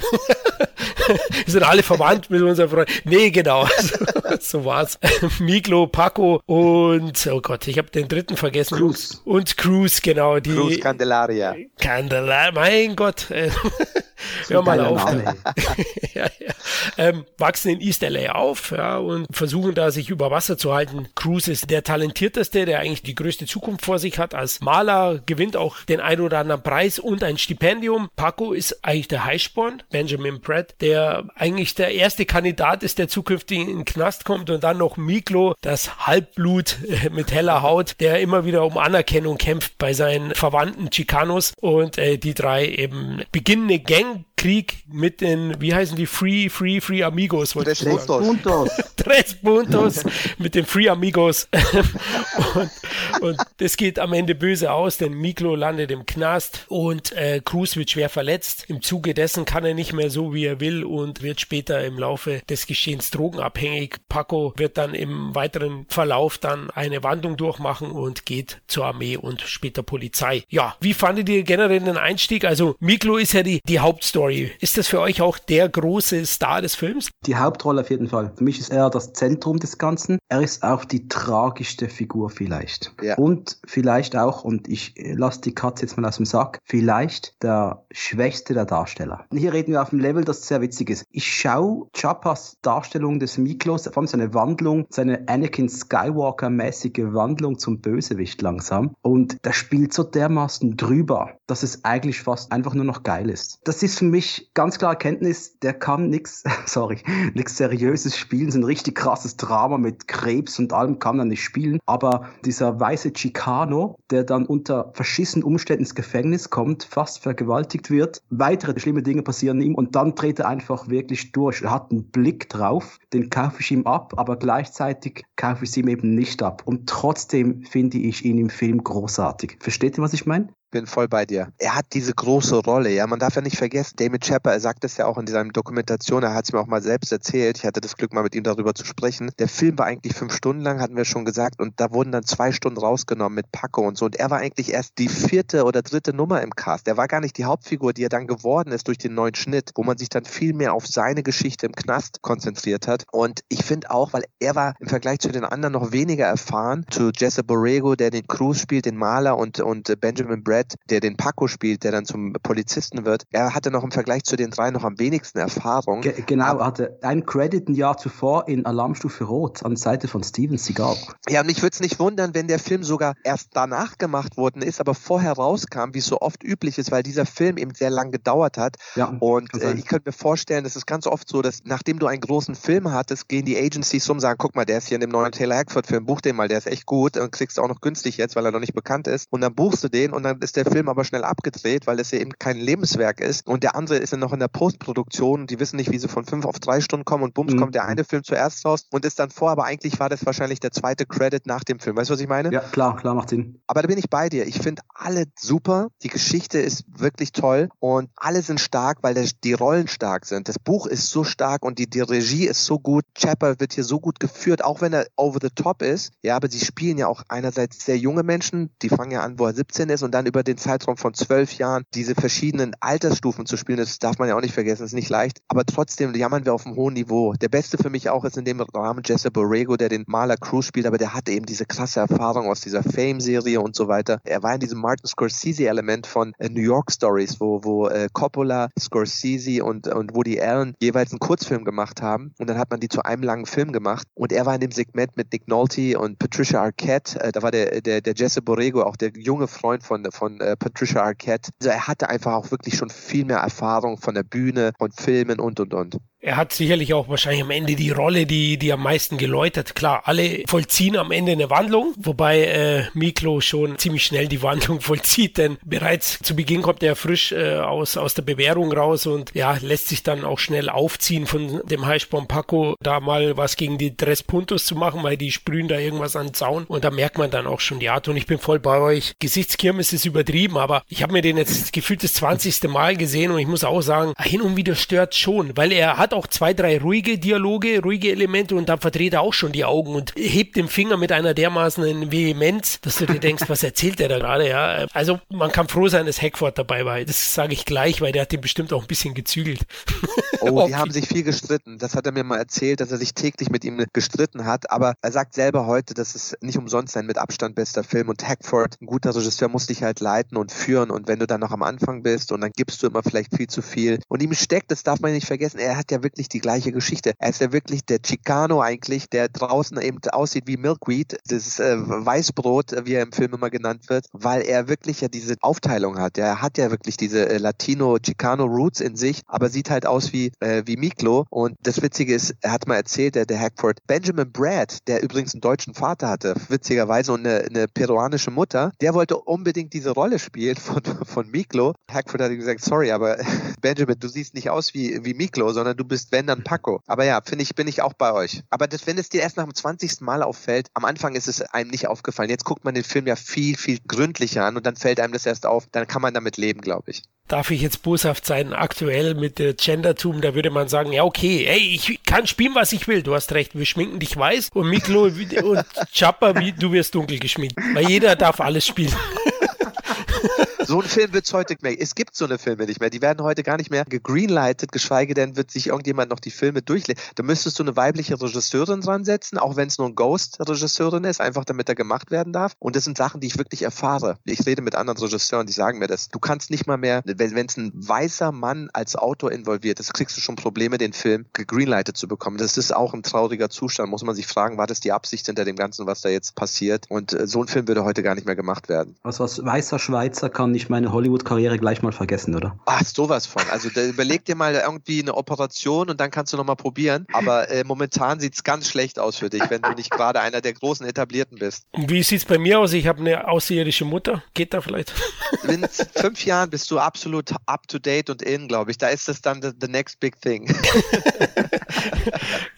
Wir sind alle verwandt mit unseren Freunden. Nee, genau. So, so war's. Miklo, Paco und, oh Gott, ich habe den dritten vergessen. Cruz. Und Cruz, genau. Die Cruz Candelaria. Candela, mein Gott. Hör mal auf. Ja, ja. Ähm, wachsen in East LA auf ja, und versuchen da sich über Wasser zu halten. Cruz ist der talentierteste, der eigentlich die größte Zukunft vor sich hat. Als Maler gewinnt auch den ein oder anderen Preis und ein Stipendium. Paco ist eigentlich der Heißsporn, Benjamin Pratt, der eigentlich der erste Kandidat ist, der zukünftig in den Knast kommt und dann noch Miklo, das Halbblut äh, mit heller Haut, der immer wieder um Anerkennung kämpft bei seinen Verwandten Chicanos und äh, die drei eben beginnen eine King Gangkrieg mit den, wie heißen die, Free, Free, Free Amigos. Tres. Puntos. Tres Puntos mit den Free Amigos. und, und das geht am Ende böse aus, denn Miklo landet im Knast und äh, Cruz wird schwer verletzt. Im Zuge dessen kann er nicht mehr so, wie er will und wird später im Laufe des Geschehens drogenabhängig. Paco wird dann im weiteren Verlauf dann eine Wandlung durchmachen und geht zur Armee und später Polizei. Ja, wie fandet ihr generell den Einstieg? Also Miklo ist ja die, die Hauptstory. Ist das für euch auch der große Star des Films? Die Hauptrolle auf jeden Fall. Für mich ist er das Zentrum des Ganzen. Er ist auch die tragischste Figur vielleicht. Ja. Und vielleicht auch, und ich lasse die Katze jetzt mal aus dem Sack, vielleicht der schwächste der Darsteller. Hier reden wir auf einem Level, das sehr witzig ist. Ich schaue Chappas Darstellung des Miklos, vor allem seine Wandlung, seine Anakin Skywalker-mäßige Wandlung zum Bösewicht langsam. Und der spielt so dermaßen drüber, dass es eigentlich fast einfach nur noch geil ist. Das ist für mich ganz klar Erkenntnis, der kann nix, sorry, nix seriöses spielen, so ein richtig krasses Drama mit Krebs und allem kann er nicht spielen. Aber dieser weiße Chicano, der dann unter verschissenen Umständen ins Gefängnis kommt, fast vergewaltigt wird, weitere schlimme Dinge passieren ihm und dann dreht er einfach wirklich durch. Er hat einen Blick drauf, den kaufe ich ihm ab, aber gleichzeitig kaufe ich es ihm eben nicht ab. Und trotzdem finde ich ihn im Film großartig. Versteht ihr, was ich meine? Bin voll bei dir. Er hat diese große Rolle, ja. Man darf ja nicht vergessen, David Chapper, er sagt es ja auch in dieser Dokumentation, er hat es mir auch mal selbst erzählt. Ich hatte das Glück, mal mit ihm darüber zu sprechen. Der Film war eigentlich fünf Stunden lang, hatten wir schon gesagt, und da wurden dann zwei Stunden rausgenommen mit Paco und so. Und er war eigentlich erst die vierte oder dritte Nummer im Cast. Er war gar nicht die Hauptfigur, die er dann geworden ist durch den neuen Schnitt, wo man sich dann viel mehr auf seine Geschichte im Knast konzentriert hat. Und ich finde auch, weil er war im Vergleich zu den anderen noch weniger erfahren, zu Jesse Borrego, der den Cruz spielt, den Maler und, und Benjamin Brett, der den Paco spielt, der dann zum Polizisten wird, er hatte noch im Vergleich zu den drei noch am wenigsten Erfahrung. Ge genau, er hatte ein Credit ein Jahr zuvor in Alarmstufe Rot an der Seite von Steven Seagal. Ja, und mich würde es nicht wundern, wenn der Film sogar erst danach gemacht worden ist, aber vorher rauskam, wie es so oft üblich ist, weil dieser Film eben sehr lang gedauert hat. Ja, Und äh, ich könnte mir vorstellen, das ist ganz oft so, dass nachdem du einen großen Film hattest, gehen die Agencies um und sagen, guck mal, der ist hier in dem neuen Taylor Hackford-Film, buch den mal, der ist echt gut und kriegst du auch noch günstig jetzt, weil er noch nicht bekannt ist. Und dann buchst du den und dann ist der Film aber schnell abgedreht, weil es ja eben kein Lebenswerk ist. Und der andere ist ja noch in der Postproduktion und die wissen nicht, wie sie von fünf auf drei Stunden kommen und bums Mhm. kommt der eine Film zuerst raus und ist dann vor, aber eigentlich war das wahrscheinlich der zweite Credit nach dem Film. Weißt du, was ich meine? Ja, klar, klar, macht Sinn. Aber da bin ich bei dir. Ich finde alle super. Die Geschichte ist wirklich toll und alle sind stark, weil das, die Rollen stark sind. Das Buch ist so stark und die, die Regie ist so gut. Chapper wird hier so gut geführt, auch wenn er over the top ist. Ja, aber sie spielen ja auch einerseits sehr junge Menschen, die fangen ja an, wo er 17 ist und dann über den Zeitraum von zwölf Jahren diese verschiedenen Altersstufen zu spielen. Das darf man ja auch nicht vergessen, ist nicht leicht. Aber trotzdem jammern wir auf einem hohen Niveau. Der beste für mich auch ist in dem Rahmen Jesse Borrego, der den Maler Cruz spielt, aber der hatte eben diese krasse Erfahrung aus dieser Fame-Serie und so weiter. Er war in diesem Martin Scorsese-Element von äh, New York Stories, wo, wo äh, Coppola, Scorsese und, und Woody Allen jeweils einen Kurzfilm gemacht haben und dann hat man die zu einem langen Film gemacht und er war in dem Segment mit Nick Nolte und Patricia Arquette, äh, da war der, der, der Jesse Borrego, auch der junge Freund von, von äh, Patricia Arquette. Also er hatte einfach auch wirklich schon viel mehr Erfahrung von der Bühne, von Filmen und und und. Er hat sicherlich auch wahrscheinlich am Ende die Rolle, die, die am meisten geläutert. Klar, alle vollziehen am Ende eine Wandlung, wobei äh, Miklo schon ziemlich schnell die Wandlung vollzieht, denn bereits zu Beginn kommt er frisch äh, aus, aus der Bewährung raus und ja, lässt sich dann auch schnell aufziehen von dem Heißborn Paco, da mal was gegen die Tres Puntos zu machen, weil die sprühen da irgendwas an den Zaun und da merkt man dann auch schon die Art und ich bin voll bei euch. Gesichtskirmes ist übertrieben, aber ich habe mir den jetzt gefühlt das 20. Mal gesehen und ich muss auch sagen, hin und wieder stört schon, weil er hat auch zwei, drei ruhige Dialoge, ruhige Elemente und dann verdreht er auch schon die Augen und hebt den Finger mit einer dermaßen Vehemenz, dass du dir denkst, was erzählt der da gerade, ja. Also man kann froh sein, dass Hackford dabei war. Das sage ich gleich, weil der hat den bestimmt auch ein bisschen gezügelt. Oh, die haben sich viel gestritten. Das hat er mir mal erzählt, dass er sich täglich mit ihm gestritten hat. Aber er sagt selber heute, dass es nicht umsonst sein mit Abstand bester Film. Und Hackford, ein guter Regisseur, muss dich halt leiten und führen. Und wenn du dann noch am Anfang bist und dann gibst du immer vielleicht viel zu viel. Und ihm steckt, das darf man nicht vergessen, er hat ja wirklich die gleiche Geschichte. Er ist ja wirklich der Chicano eigentlich, der draußen eben aussieht wie Milkweed, das äh, Weißbrot, wie er im Film immer genannt wird, weil er wirklich ja diese Aufteilung hat. Er hat ja wirklich diese äh, Latino-Chicano-Roots in sich, aber sieht halt aus wie, äh, wie Miklo. Und das Witzige ist, er hat mal erzählt, der, der Hackford, Benjamin Brad, der übrigens einen deutschen Vater hatte, witzigerweise, und eine, eine peruanische Mutter, der wollte unbedingt diese Rolle spielen von, von Miklo. Hackford hat gesagt, sorry, aber Benjamin, du siehst nicht aus wie, wie Miklo, sondern du bist, wenn dann Paco. Aber ja, finde ich, bin ich auch bei euch. Aber das, wenn es dir erst nach dem 20. Mal auffällt, am Anfang ist es einem nicht aufgefallen. Jetzt guckt man den Film ja viel, viel gründlicher an und dann fällt einem das erst auf. Dann kann man damit leben, glaube ich. Darf ich jetzt boshaft sein? Aktuell mit der Gendertum, da würde man sagen, ja okay, ey, ich kann spielen, was ich will. Du hast recht, wir schminken dich weiß und Miklo und Chappa, du wirst dunkel geschminkt. Weil jeder darf alles spielen. So ein Film wird es heute mehr. Es gibt so eine Filme nicht mehr. Die werden heute gar nicht mehr gegreenlightet, geschweige denn wird sich irgendjemand noch die Filme durchlesen. Da müsstest du eine weibliche Regisseurin dran setzen, auch wenn es nur ein Ghost-Regisseurin ist, einfach damit er gemacht werden darf. Und das sind Sachen, die ich wirklich erfahre. Ich rede mit anderen Regisseuren, die sagen mir das. Du kannst nicht mal mehr, wenn es ein weißer Mann als Autor involviert ist, kriegst du schon Probleme, den Film gegreenlightet zu bekommen. Das ist auch ein trauriger Zustand. Muss man sich fragen, war das die Absicht hinter dem Ganzen, was da jetzt passiert? Und äh, so ein Film würde heute gar nicht mehr gemacht werden. Also als weißer Schweizer kann ich meine Hollywood-Karriere gleich mal vergessen, oder? Ach, sowas von. Also überleg dir mal irgendwie eine Operation und dann kannst du nochmal probieren. Aber äh, momentan sieht es ganz schlecht aus für dich, wenn du nicht gerade einer der großen Etablierten bist. Wie sieht es bei mir aus? Ich habe eine außerirdische Mutter. Geht da vielleicht? In fünf Jahren bist du absolut up to date und in, glaube ich. Da ist das dann the, the next big thing.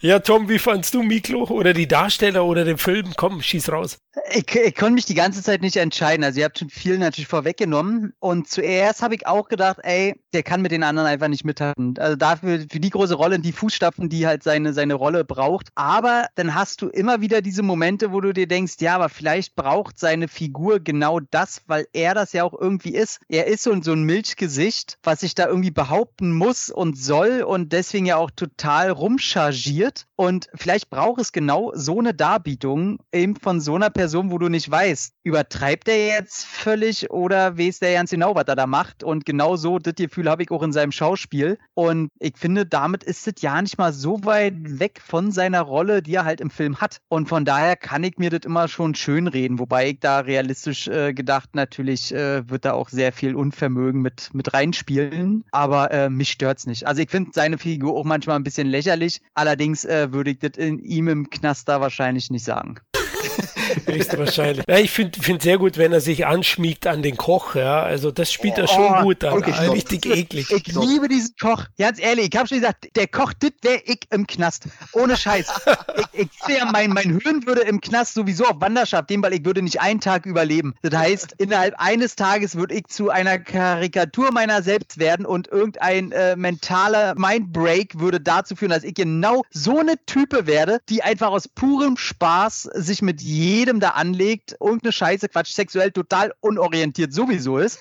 ja, Tom, wie fandst du Miklo oder die Darsteller oder den Film? Komm, schieß raus. Ich, ich konnte mich die ganze Zeit nicht entscheiden. Also ihr habt schon viel natürlich vorweggenommen. Und zuerst habe ich auch gedacht, ey, der kann mit den anderen einfach nicht mithalten. Also dafür, für die große Rolle, die Fußstapfen, die halt seine, seine Rolle braucht. Aber dann hast du immer wieder diese Momente, wo du dir denkst, ja, aber vielleicht braucht seine Figur genau das, weil er das ja auch irgendwie ist. Er ist so, so ein Milchgesicht, was sich da irgendwie behaupten muss und soll und deswegen ja auch total rumchargiert. Und vielleicht braucht es genau so eine Darbietung eben von so einer Person, wo du nicht weißt, übertreibt er jetzt völlig oder weiß der ganz genau, was er da macht. Und genau so, das Gefühl habe ich auch in seinem Schauspiel. Und ich finde, damit ist es ja nicht mal so weit weg von seiner Rolle, die er halt im Film hat. Und von daher kann ich mir das immer schon schön reden, wobei ich da realistisch äh, gedacht, natürlich äh, wird da auch sehr viel Unvermögen mit, mit reinspielen. Aber äh, mich stört's nicht. Also ich finde seine Figur auch manchmal ein bisschen lächerlich. Allerdings äh, würde ich das in ihm im Knaster wahrscheinlich nicht sagen. Höchstwahrscheinlich. Ja, ich finde find sehr gut, wenn er sich anschmiegt an den Koch, ja. Also das spielt er schon oh, gut an. Okay, ah, richtig eklig. Ich liebe diesen Koch. Ganz ehrlich, ich habe schon gesagt, der Koch, das wäre ich im Knast. Ohne Scheiß. ich ich sehe mein, mein Hirn würde im Knast sowieso auf Wanderschaft gehen, weil ich würde nicht einen Tag überleben. Das heißt, innerhalb eines Tages würde ich zu einer Karikatur meiner selbst werden und irgendein äh, mentaler Mindbreak würde dazu führen, dass ich genau so eine Type werde, die einfach aus purem Spaß sich mit jedem da anlegt, irgendeine Scheiße, Quatsch, sexuell total unorientiert sowieso ist.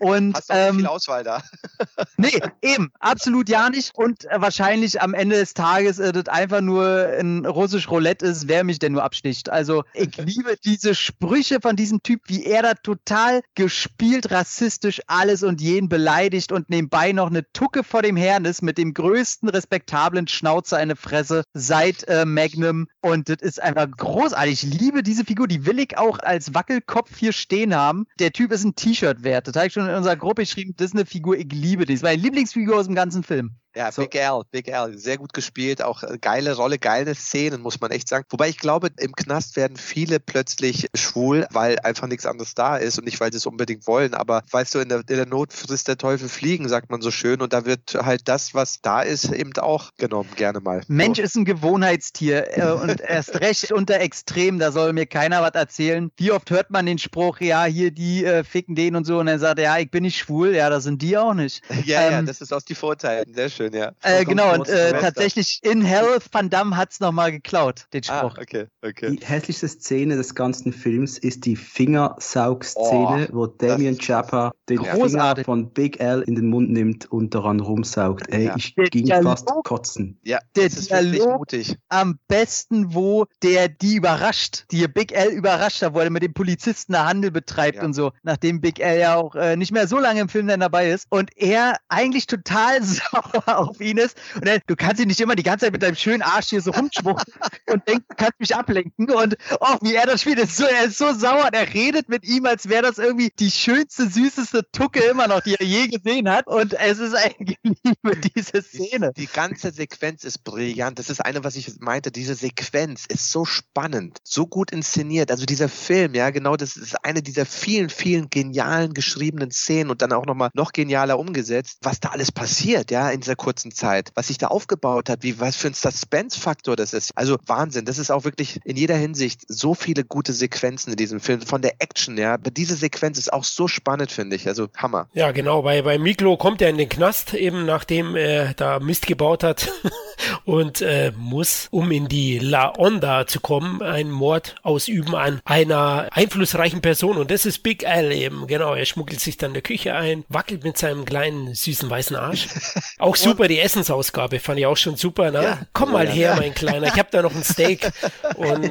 Und, Hast du ähm, viel Auswahl da? nee, eben, absolut ja nicht. Und äh, wahrscheinlich am Ende des Tages äh, das einfach nur ein russisch Roulette ist, wer mich denn nur absticht. Also ich liebe diese Sprüche von diesem Typ, wie er da total gespielt rassistisch alles und jeden beleidigt und nebenbei noch eine Tucke vor dem Herrn ist mit dem größten respektablen Schnauzer eine Fresse seit äh, Magnum. Und das ist einfach großartig. Ich liebe diese Figur, die will ich auch als Wackelkopf hier stehen haben. Der Typ ist ein T-Shirt wert. Das habe ich schon in unserer Gruppe geschrieben. Das ist eine Figur, ich liebe die. Das ist meine Lieblingsfigur aus dem ganzen Film. Ja, so. Big Al, Big Al, sehr gut gespielt, auch äh, geile Rolle, geile Szenen, muss man echt sagen. Wobei ich glaube, im Knast werden viele plötzlich schwul, weil einfach nichts anderes da ist und nicht, weil sie es unbedingt wollen. Aber weißt du, in der, in der Not frisst der Teufel fliegen, sagt man so schön. Und da wird halt das, was da ist, eben auch genommen, gerne mal. Mensch so. ist ein Gewohnheitstier äh, und erst recht unter Extrem, da soll mir keiner was erzählen. Wie oft hört man den Spruch, ja, hier die äh, ficken den und so und dann sagt er, ja, ich bin nicht schwul, ja, das sind die auch nicht. Ja, ähm, ja, das ist aus die Vorteile, sehr schön. Schön, ja. Äh, genau, und äh, tatsächlich in Hell, Van Damme hat's nochmal geklaut, den Ah, Spruch. okay, okay. Die hässlichste Szene des ganzen Films ist die Fingersaug-Szene, wo Damien Chapa den Finger von Big L in den Mund nimmt und daran rumsaugt. Ey, Ja. ich Der ging Dialog- fast kotzen. Ja, Der das ist wirklich Dialog- mutig. Am besten, wo der die überrascht, die Big L überrascht hat, wo er mit dem Polizisten da Handel betreibt Ja. und so, nachdem Big L ja auch äh, nicht mehr so lange im Film dann dabei ist und er eigentlich total sauer auf ihn ist und er, du kannst ihn nicht immer die ganze Zeit mit deinem schönen Arsch hier so rumschwuchten und denkt, du kannst mich ablenken und oh, wie er das spielt, ist so, er ist so sauer und er redet mit ihm, als wäre das irgendwie die schönste, süßeste Tucke immer noch, die er je gesehen hat und es ist eigentlich Liebe, diese Szene. Die ganze Sequenz ist brillant. Das ist eine, was ich meinte. Diese Sequenz ist so spannend, so gut inszeniert. Also dieser Film, ja, genau, das ist eine dieser vielen, vielen genialen geschriebenen Szenen und dann auch nochmal noch genialer umgesetzt, was da alles passiert, ja, in dieser kurzen Zeit, was sich da aufgebaut hat, wie was für ein Suspense-Faktor das ist. Also Wahnsinn. Das ist auch wirklich in jeder Hinsicht so viele gute Sequenzen in diesem Film. Von der Action, ja. Aber diese Sequenz ist auch so spannend, finde ich. Also Hammer. Ja, genau. Bei, bei Miklo kommt er in den Knast, eben nachdem er da Mist gebaut hat und äh, muss, um in die La Onda zu kommen, einen Mord ausüben an einer einflussreichen Person. Und das ist Big Al eben. Genau. Er schmuggelt sich dann in der Küche ein, wackelt mit seinem kleinen süßen weißen Arsch. Auch super, die Essensausgabe fand ich auch schon super. Ne? Ja. Komm mal Ja. her, mein Kleiner. Ich habe da noch ein Steak. Und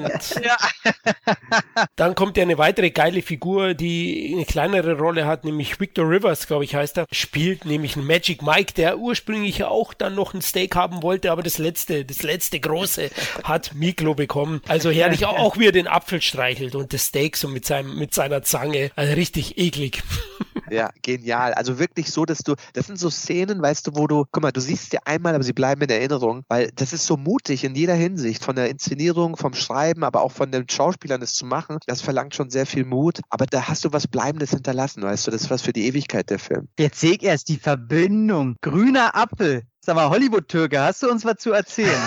dann kommt ja eine weitere geile Figur, die eine kleinere Rolle hat, nämlich Victor Rivers, glaube ich, heißt er, spielt nämlich einen Magic Mike, der ursprünglich ja auch dann noch ein Steak haben wollte, aber das letzte, das letzte große hat Miklo bekommen. Also herrlich, auch, auch wie er den Apfel streichelt und das Steak so mit seinem, mit seiner Zange. Also richtig eklig. Ja, genial. Also wirklich so, dass du, das sind so Szenen, weißt du, wo du, guck mal, du siehst sie einmal, aber sie bleiben in Erinnerung, weil das ist so mutig in jeder Hinsicht, von der Inszenierung, vom Schreiben, aber auch von den Schauspielern das zu machen. Das verlangt schon sehr viel Mut, aber da hast du was Bleibendes hinterlassen, weißt du, das ist was für die Ewigkeit der Film. Jetzt sehe ich erst die Verbindung. Grüner Apfel. Sag mal, Hollywood-Türke, hast du uns was zu erzählen?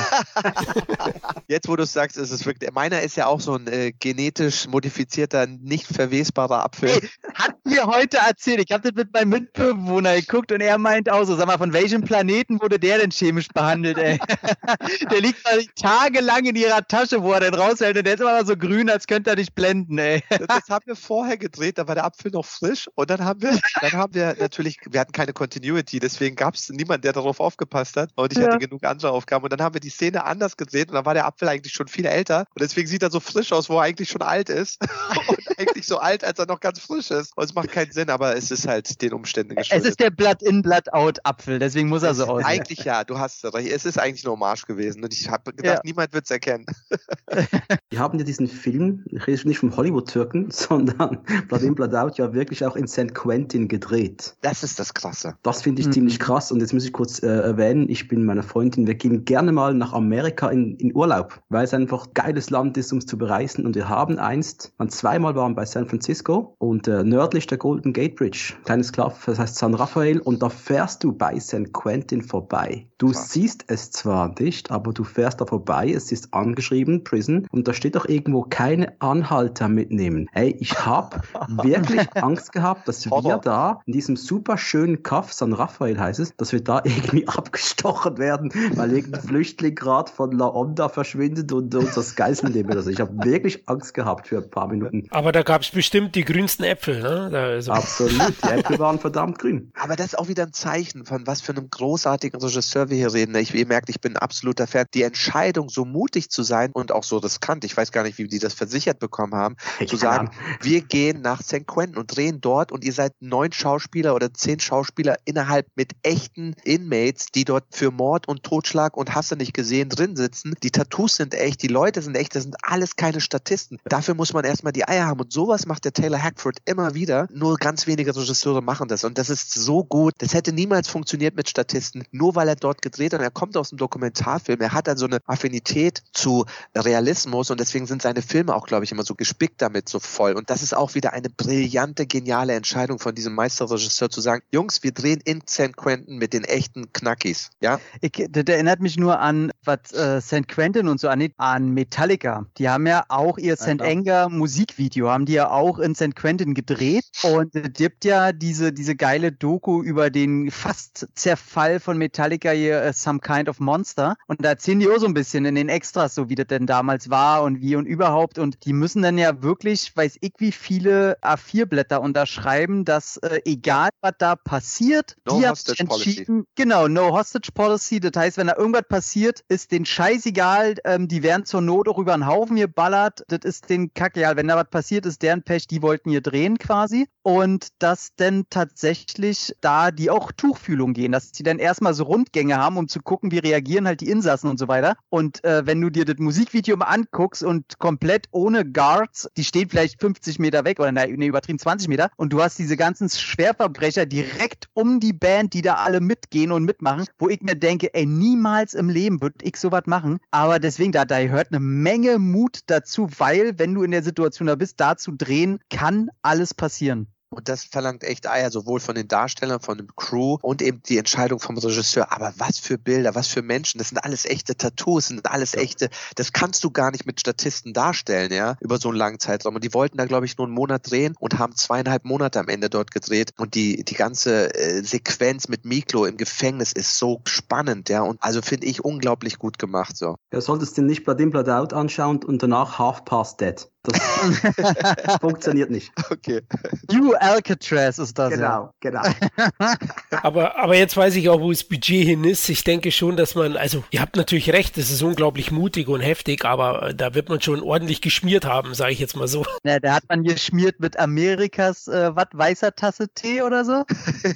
Jetzt, wo du es sagst, ist es wirklich, meiner ist ja auch so ein äh, genetisch modifizierter, nicht verwesbarer Apfel. Hey, hat mir heute erzählt. Ich habe das mit meinem Mitbewohner geguckt und er meint auch so, sag mal, von welchem Planeten wurde der denn chemisch behandelt, ey? der liegt mal tagelang in ihrer Tasche, wo er den raushält und der ist immer noch so grün, als könnte er dich blenden, ey. Das haben wir vorher gedreht, da war der Apfel noch frisch und dann haben wir, dann haben wir natürlich, wir hatten keine Continuity, deswegen gab es niemanden, der darauf aufgepasst hat und ich Ja. hatte genug andere Aufgaben und dann haben wir die Szene anders gedreht und dann war der Apfel eigentlich schon viel älter und deswegen sieht er so frisch aus, wo er eigentlich schon alt ist und eigentlich so alt, als er noch ganz frisch ist und es macht keinen Sinn, aber es ist halt den Umständen Es geschuldet. ist der Blood-in, Blood-out-Apfel, deswegen muss er so aussehen. Eigentlich ja, du hast recht. Es ist eigentlich eine Hommage gewesen und ich habe gedacht, Ja. niemand wird es erkennen. Wir haben ja diesen Film, ich rede nicht vom Hollywood-Türken, sondern Blood In, Blood Out ja wirklich auch in St. Quentin gedreht. Das ist das Krasse. Das finde ich Mhm. ziemlich krass und jetzt muss ich kurz äh, erwähnen, ich bin meiner Freundin, wir gehen gerne mal nach Amerika in, in Urlaub, weil es einfach ein geiles Land ist, um es zu bereisen und wir haben einst, man zweimal waren bei San Francisco und äh, nördlich der Golden Gate Bridge, kleines Klaff, das heißt San Rafael und da fährst du bei St. Quentin vorbei. Du Krass. siehst es zwar nicht, aber du fährst da vorbei, es ist angeschrieben, Prison und da steht auch irgendwo keine Anhalter mitnehmen. Hey, ich habe wirklich Angst gehabt, dass wir da in diesem super schönen Kaff, San Rafael heißt es, dass wir da irgendwie abgestochen werden, weil irgendein Flüchtling gerade von La Onda verschwindet und uns das Geiseln nehmen. Also ich habe wirklich Angst gehabt für ein paar Minuten. Aber da gab es bestimmt die grünsten Äpfel, ne? Also, Absolut, die Äpfel waren verdammt grün. Aber das ist auch wieder ein Zeichen von was für einem großartigen Regisseur wir hier reden. Ich, ihr merkt, ich bin ein absoluter Fan. Die Entscheidung, so mutig zu sein und auch so riskant, ich weiß gar nicht, wie die das versichert bekommen haben, zu Keine sagen, wir gehen nach St. Quentin und drehen dort und ihr seid neun Schauspieler oder zehn Schauspieler innerhalb mit echten Inmates, die dort für Mord und Totschlag und Hasse nicht gesehen drin sitzen. Die Tattoos sind echt, die Leute sind echt, das sind alles keine Statisten. Dafür muss man erstmal die Eier haben und sowas macht der Taylor Hackford immer wieder. Nur ganz wenige Regisseure machen das und das ist so gut. Das hätte niemals funktioniert mit Statisten, nur weil er dort gedreht hat. Er kommt aus einem Dokumentarfilm. Er hat also eine Affinität zu Realismus und deswegen sind seine Filme auch, glaube ich, immer so gespickt damit so voll. Und das ist auch wieder eine brillante, geniale Entscheidung von diesem Meisterregisseur zu sagen, Jungs, wir drehen in St. Quentin mit den echten Knackis, ja? Ich, das erinnert mich nur an was äh, St. Quentin und so an, an Metallica. Die haben ja auch ihr St. Anger Musikvideo, haben die ja auch in St. Quentin gedreht. Und es gibt ja diese, diese geile Doku über den fast Zerfall von Metallica hier, uh, Some Kind of Monster. Und da erzählen die auch so ein bisschen in den Extras, so wie das denn damals war und wie und überhaupt. Und die müssen dann ja wirklich, weiß ich, wie viele A4-Blätter unterschreiben, dass äh, egal was da passiert, No die haben entschieden, genau, No Hostage Policy. Das heißt, wenn da irgendwas passiert, ist den scheißegal, ähm, die werden zur Not auch über den Haufen geballert. Das ist den Kackegal. Wenn da was passiert, ist deren Pech, die wollten hier drehen quasi. Und dass denn tatsächlich da die auch Tuchfühlung gehen, dass die dann erstmal so Rundgänge haben, um zu gucken, wie reagieren halt die Insassen und so weiter. Und äh, wenn du dir das Musikvideo mal anguckst und komplett ohne Guards, die stehen vielleicht 50 Meter weg oder ne, übertrieben 20 Meter und du hast diese ganzen Schwerverbrecher direkt um die Band, die da alle mitgehen und mitmachen, wo ich mir denke, ey, niemals im Leben würde ich sowas machen. Aber deswegen, da, da hört eine Menge Mut dazu, weil, wenn du in der Situation da bist, da zu drehen, kann alles passieren. Und das verlangt echt Eier, sowohl von den Darstellern, von dem Crew und eben die Entscheidung vom Regisseur. Aber was für Bilder, was für Menschen, das sind alles echte Tattoos, sind alles ja. echte, das kannst du gar nicht mit Statisten darstellen, ja, über so einen langen Zeitraum. Und die wollten da, glaube ich, nur einen Monat drehen und haben zweieinhalb Monate am Ende dort gedreht. Und die, die ganze äh, Sequenz mit Miklo im Gefängnis ist so spannend, ja. Und also finde ich unglaublich gut gemacht, so. Ja, solltest du nicht Blood in, Blood out anschauen und danach Half Past Dead. Das funktioniert nicht. Okay. You Alcatraz ist das. Genau, ja. genau. aber, aber jetzt weiß ich auch, wo das Budget hin ist. Ich denke schon, dass man, also ihr habt natürlich recht, es ist unglaublich mutig und heftig, aber da wird man schon ordentlich geschmiert haben, sage ich jetzt mal so. Ja, da hat man geschmiert mit Amerikas, äh, was, weißer Tasse Tee oder so?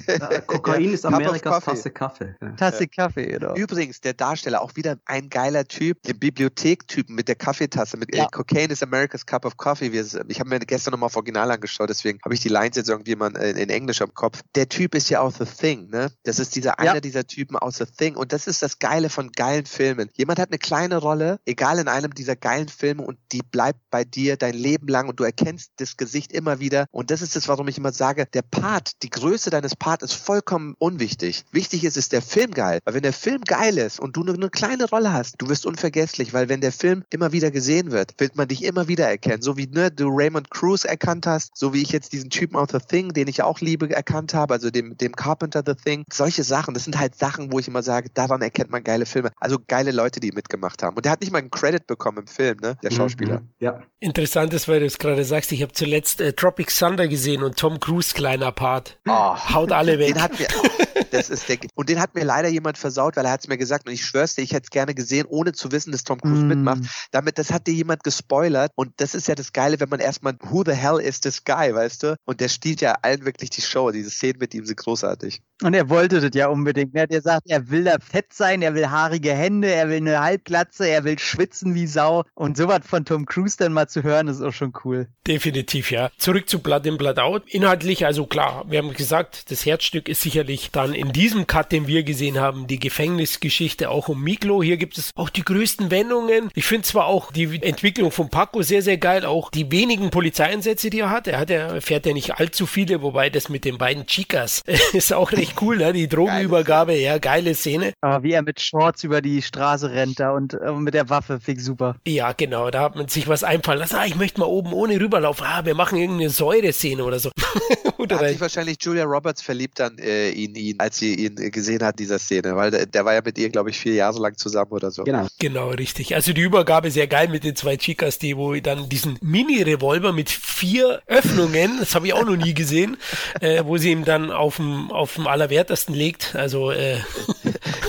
Ja, Kokain ist Amerikas Tasse Kaffee. Ja. Tasse Kaffee, genau. Übrigens, der Darsteller, auch wieder ein geiler Typ, der Bibliothektypen mit der Kaffeetasse, mit ja. Cocaine is America's Cup of Coffee. ich habe mir gestern nochmal auf Original angeschaut, deswegen habe ich die Lines jetzt irgendwie mal in, in, Englisch am Kopf. Der Typ ist ja aus The Thing, ne? Das ist dieser ja. einer dieser Typen aus The Thing. Und das ist das Geile von geilen Filmen. Jemand hat eine kleine Rolle, egal in einem dieser geilen Filme, und die bleibt bei dir dein Leben lang und du erkennst das Gesicht immer wieder. Und das ist das, warum ich immer sage, der Part, die Größe deines Part ist vollkommen unwichtig. Wichtig ist, ist der Film geil. Weil wenn der Film geil ist und du nur eine kleine Rolle hast, du wirst unvergesslich, weil wenn der Film immer wieder gesehen wird, wird man dich immer wieder erkennen. So wie ne, du Raymond Cruz erkannt hast, so wie ich jetzt diesen Typen aus The Thing, den ich auch liebe, erkannt habe, also dem, dem Carpenter The Thing. Solche Sachen, das sind halt Sachen, wo ich immer sage, daran erkennt man geile Filme. Also geile Leute, die mitgemacht haben. Und der hat nicht mal einen Credit bekommen im Film, ne, der Schauspieler. Mhm, ja. Interessant ist, weil du es gerade sagst, ich habe zuletzt äh, Tropic Thunder gesehen und Tom Cruise kleiner Part. Oh, Haut alle weg. Den hat mir, das ist der, und den hat mir leider jemand versaut, weil er hat es mir gesagt und ich schwör's dir, ich hätte es gerne gesehen, ohne zu wissen, dass Tom Cruise mm. mitmacht. Damit, das hat dir jemand gespoilert und das ist ja das Geile, wenn man erstmal, who the hell is this guy, weißt du? Und der stiehlt ja allen wirklich die Show. Diese Szenen mit ihm sind großartig. Und er wollte das ja unbedingt. Er hat gesagt, er will da fett sein, er will haarige Hände, er will eine Halbglatze, er will schwitzen wie Sau. Und sowas von Tom Cruise dann mal zu hören, ist auch schon cool. Definitiv, ja. Zurück zu Blood in Blood Out. Inhaltlich, also klar, wir haben gesagt, das Herzstück ist sicherlich dann in diesem Cut, den wir gesehen haben, die Gefängnisgeschichte auch um Miklo. Hier gibt es auch die größten Wendungen. Ich finde zwar auch die Entwicklung von Paco sehr, sehr geil, auch die wenigen Polizeieinsätze, die er hat. Er hat ja, fährt ja nicht allzu viele, wobei das mit den beiden Chicas ist auch recht cool, ne? Die Drogenübergabe, ja, geile Szene. Aber wie er mit Shorts über die Straße rennt da und äh, mit der Waffe, fix super. Ja, genau, da hat man sich was einfallen lassen. Ah, ich möchte mal oben ohne rüberlaufen. Ah, wir machen irgendeine Säureszene oder so. oder hat sich wahrscheinlich Julia Roberts verliebt dann äh, in ihn, als sie ihn gesehen hat, dieser Szene, weil der, der war ja mit ihr, glaube ich, vier Jahre lang zusammen oder so. Genau. Genau, richtig. Also die Übergabe sehr geil mit den zwei Chicas, die wo dann diesen Mini-Revolver mit vier Öffnungen, das habe ich auch noch nie gesehen, äh, wo sie ihm dann auf dem auf dem allerwertesten legt, also äh,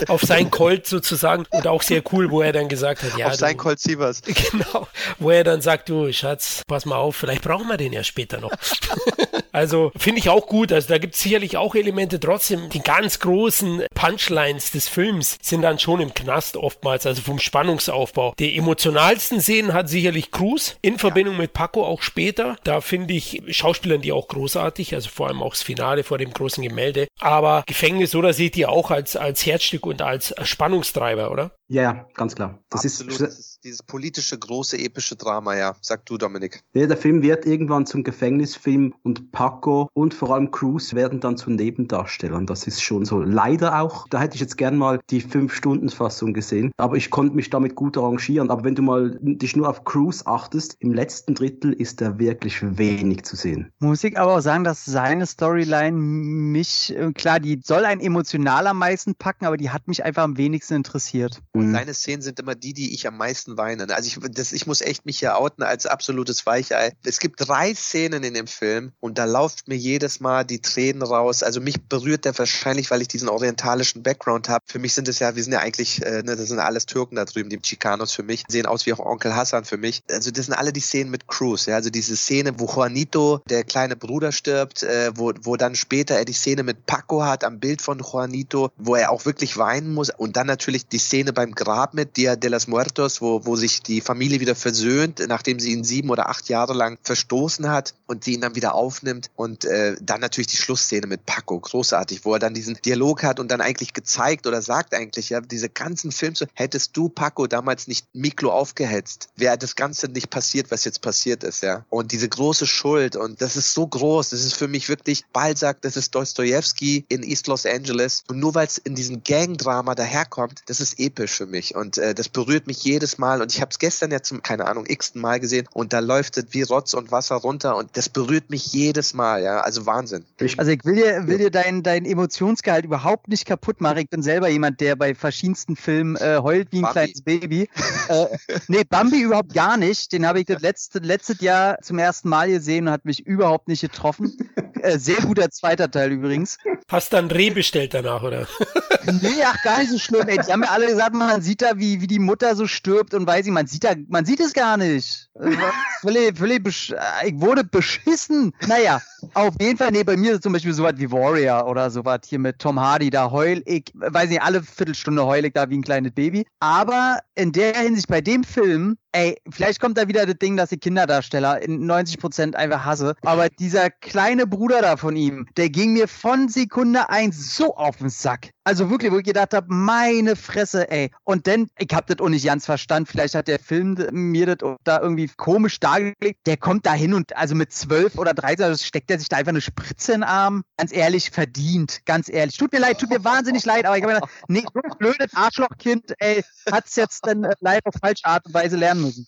auf sein Colt sozusagen und auch sehr cool, wo er dann gesagt hat, ja. Auf sein Colt Sievers. Genau, wo er dann sagt, du Schatz, pass mal auf, vielleicht brauchen wir den ja später noch. also finde ich auch gut, also da gibt es sicherlich auch Elemente, trotzdem die ganz großen Punchlines des Films sind dann schon im Knast oftmals, also vom Spannungsaufbau. Die emotionalsten Szenen hat sicherlich Cruz in Verbindung ja. mit Paco auch später. Da finde ich Schauspielern die auch großartig, also vor allem auch das Finale vor dem großen Gemälde. Aber Gefängnis, oder seht ihr auch als, als Herzstück und als Spannungstreiber, oder? Ja, ganz klar. Das Absolut. ist Dieses politische, große, epische Drama, ja. Sag du, Dominik. Ja, der Film wird irgendwann zum Gefängnisfilm und Paco und vor allem Cruz werden dann zu Nebendarstellern. Das ist schon so. Leider auch, da hätte ich jetzt gern mal die 5-Stunden-Fassung gesehen. Aber ich konnte mich damit gut arrangieren. Aber wenn du mal dich nur auf Cruz achtest, im letzten Drittel ist da wirklich wenig zu sehen. Muss ich aber auch sagen, dass seine Storyline mich, äh, klar, die soll einen emotional am meisten packen, aber die hat mich einfach am wenigsten interessiert. Und mhm. seine Szenen sind immer die, die ich am meisten weine. Also ich, das, ich muss echt mich hier outen als absolutes Weichei. Es gibt drei Szenen in dem Film und da läuft mir jedes Mal die Tränen raus. Also mich berührt der wahrscheinlich, weil ich diesen orientalischen Background habe. Für mich sind es ja, wir sind ja eigentlich, äh, ne, das sind alles Türken da drüben, die Chicanos für mich, sehen aus wie auch Onkel Hassan für mich. Also das sind alle die Szenen mit Cruz. Ja? Also diese Szene, wo Juanito, der kleine Bruder, stirbt, äh, wo, wo dann später er die Szene mit Paco hat am Bild von Juanito, wo er auch wirklich weinen muss. Und dann natürlich die Szene beim Grab mit Dia de los Muertos, wo, wo sich die Familie wieder versöhnt, nachdem sie ihn sieben oder acht Jahre lang verstoßen hat und sie ihn dann wieder aufnimmt. Und äh, dann natürlich die Schlussszene mit Paco, großartig, wo er dann diesen Dialog hat und dann eigentlich gezeigt oder sagt eigentlich, ja, diese ganzen Filme, hättest du Paco damals nicht Miklo aufgehetzt, wäre das Ganze nicht passiert, was jetzt passiert ist, ja. Und diese große Schuld und das ist so groß, das ist für mich wirklich Balzac, das ist Dostoevsky in East Los Angeles und nur weil es in diesem Gang-Drama daherkommt, das ist episch für mich und äh, das berührt mich jedes Mal und ich habe es gestern ja zum, keine Ahnung, x-ten Mal gesehen und da läuft es wie Rotz und Wasser runter und das berührt mich jedes Mal, ja, also Wahnsinn. Also ich will dir, will dir dein, dein Emotionsgehalt überhaupt nicht kaputt machen. Ich bin selber jemand, der bei verschiedensten Filmen äh, heult wie ein Bambi. kleines Baby. äh, nee, Bambi überhaupt gar nicht. Den habe ich das letzte, letztes Jahr zum ersten Mal gesehen und hat mich überhaupt nicht getroffen. Äh, sehr guter zweiter Teil übrigens. Hast dann Reh bestellt danach, oder? nee, ach, gar nicht so schlimm. Ey, die haben ja alle gesagt, man sieht da, wie, wie die Mutter so stirbt und weiß ich, man sieht da, man sieht es gar nicht. Völlig, völlig ich wurde beschissen. Naja, auf jeden Fall, nee, bei mir ist zum Beispiel sowas wie Warrior oder sowas hier mit Tom Hardy, da heul ich, weiß nicht, alle Viertelstunde heul ich da wie ein kleines Baby. Aber in der Hinsicht, bei dem Film, ey, vielleicht kommt da wieder das Ding, dass ich Kinderdarsteller in 90 Prozent einfach hasse. Aber dieser kleine Bruder da von ihm, der ging mir von Sekunde eins so auf den Sack. Also wirklich, wo ich gedacht habe, meine Fresse, ey. Und dann, ich hab das auch nicht ganz verstanden, vielleicht hat der Film mir das da irgendwie komisch dargelegt. Der kommt da hin und also mit zwölf oder 13 also steckt er sich da einfach eine Spritze in den Arm. Ganz ehrlich, verdient. Ganz ehrlich. Tut mir leid, tut mir wahnsinnig leid, aber ich habe gedacht, nee, so ein blödes Arschlochkind, ey, hat's jetzt dann äh, leider auf falsche Art und Weise lernen müssen.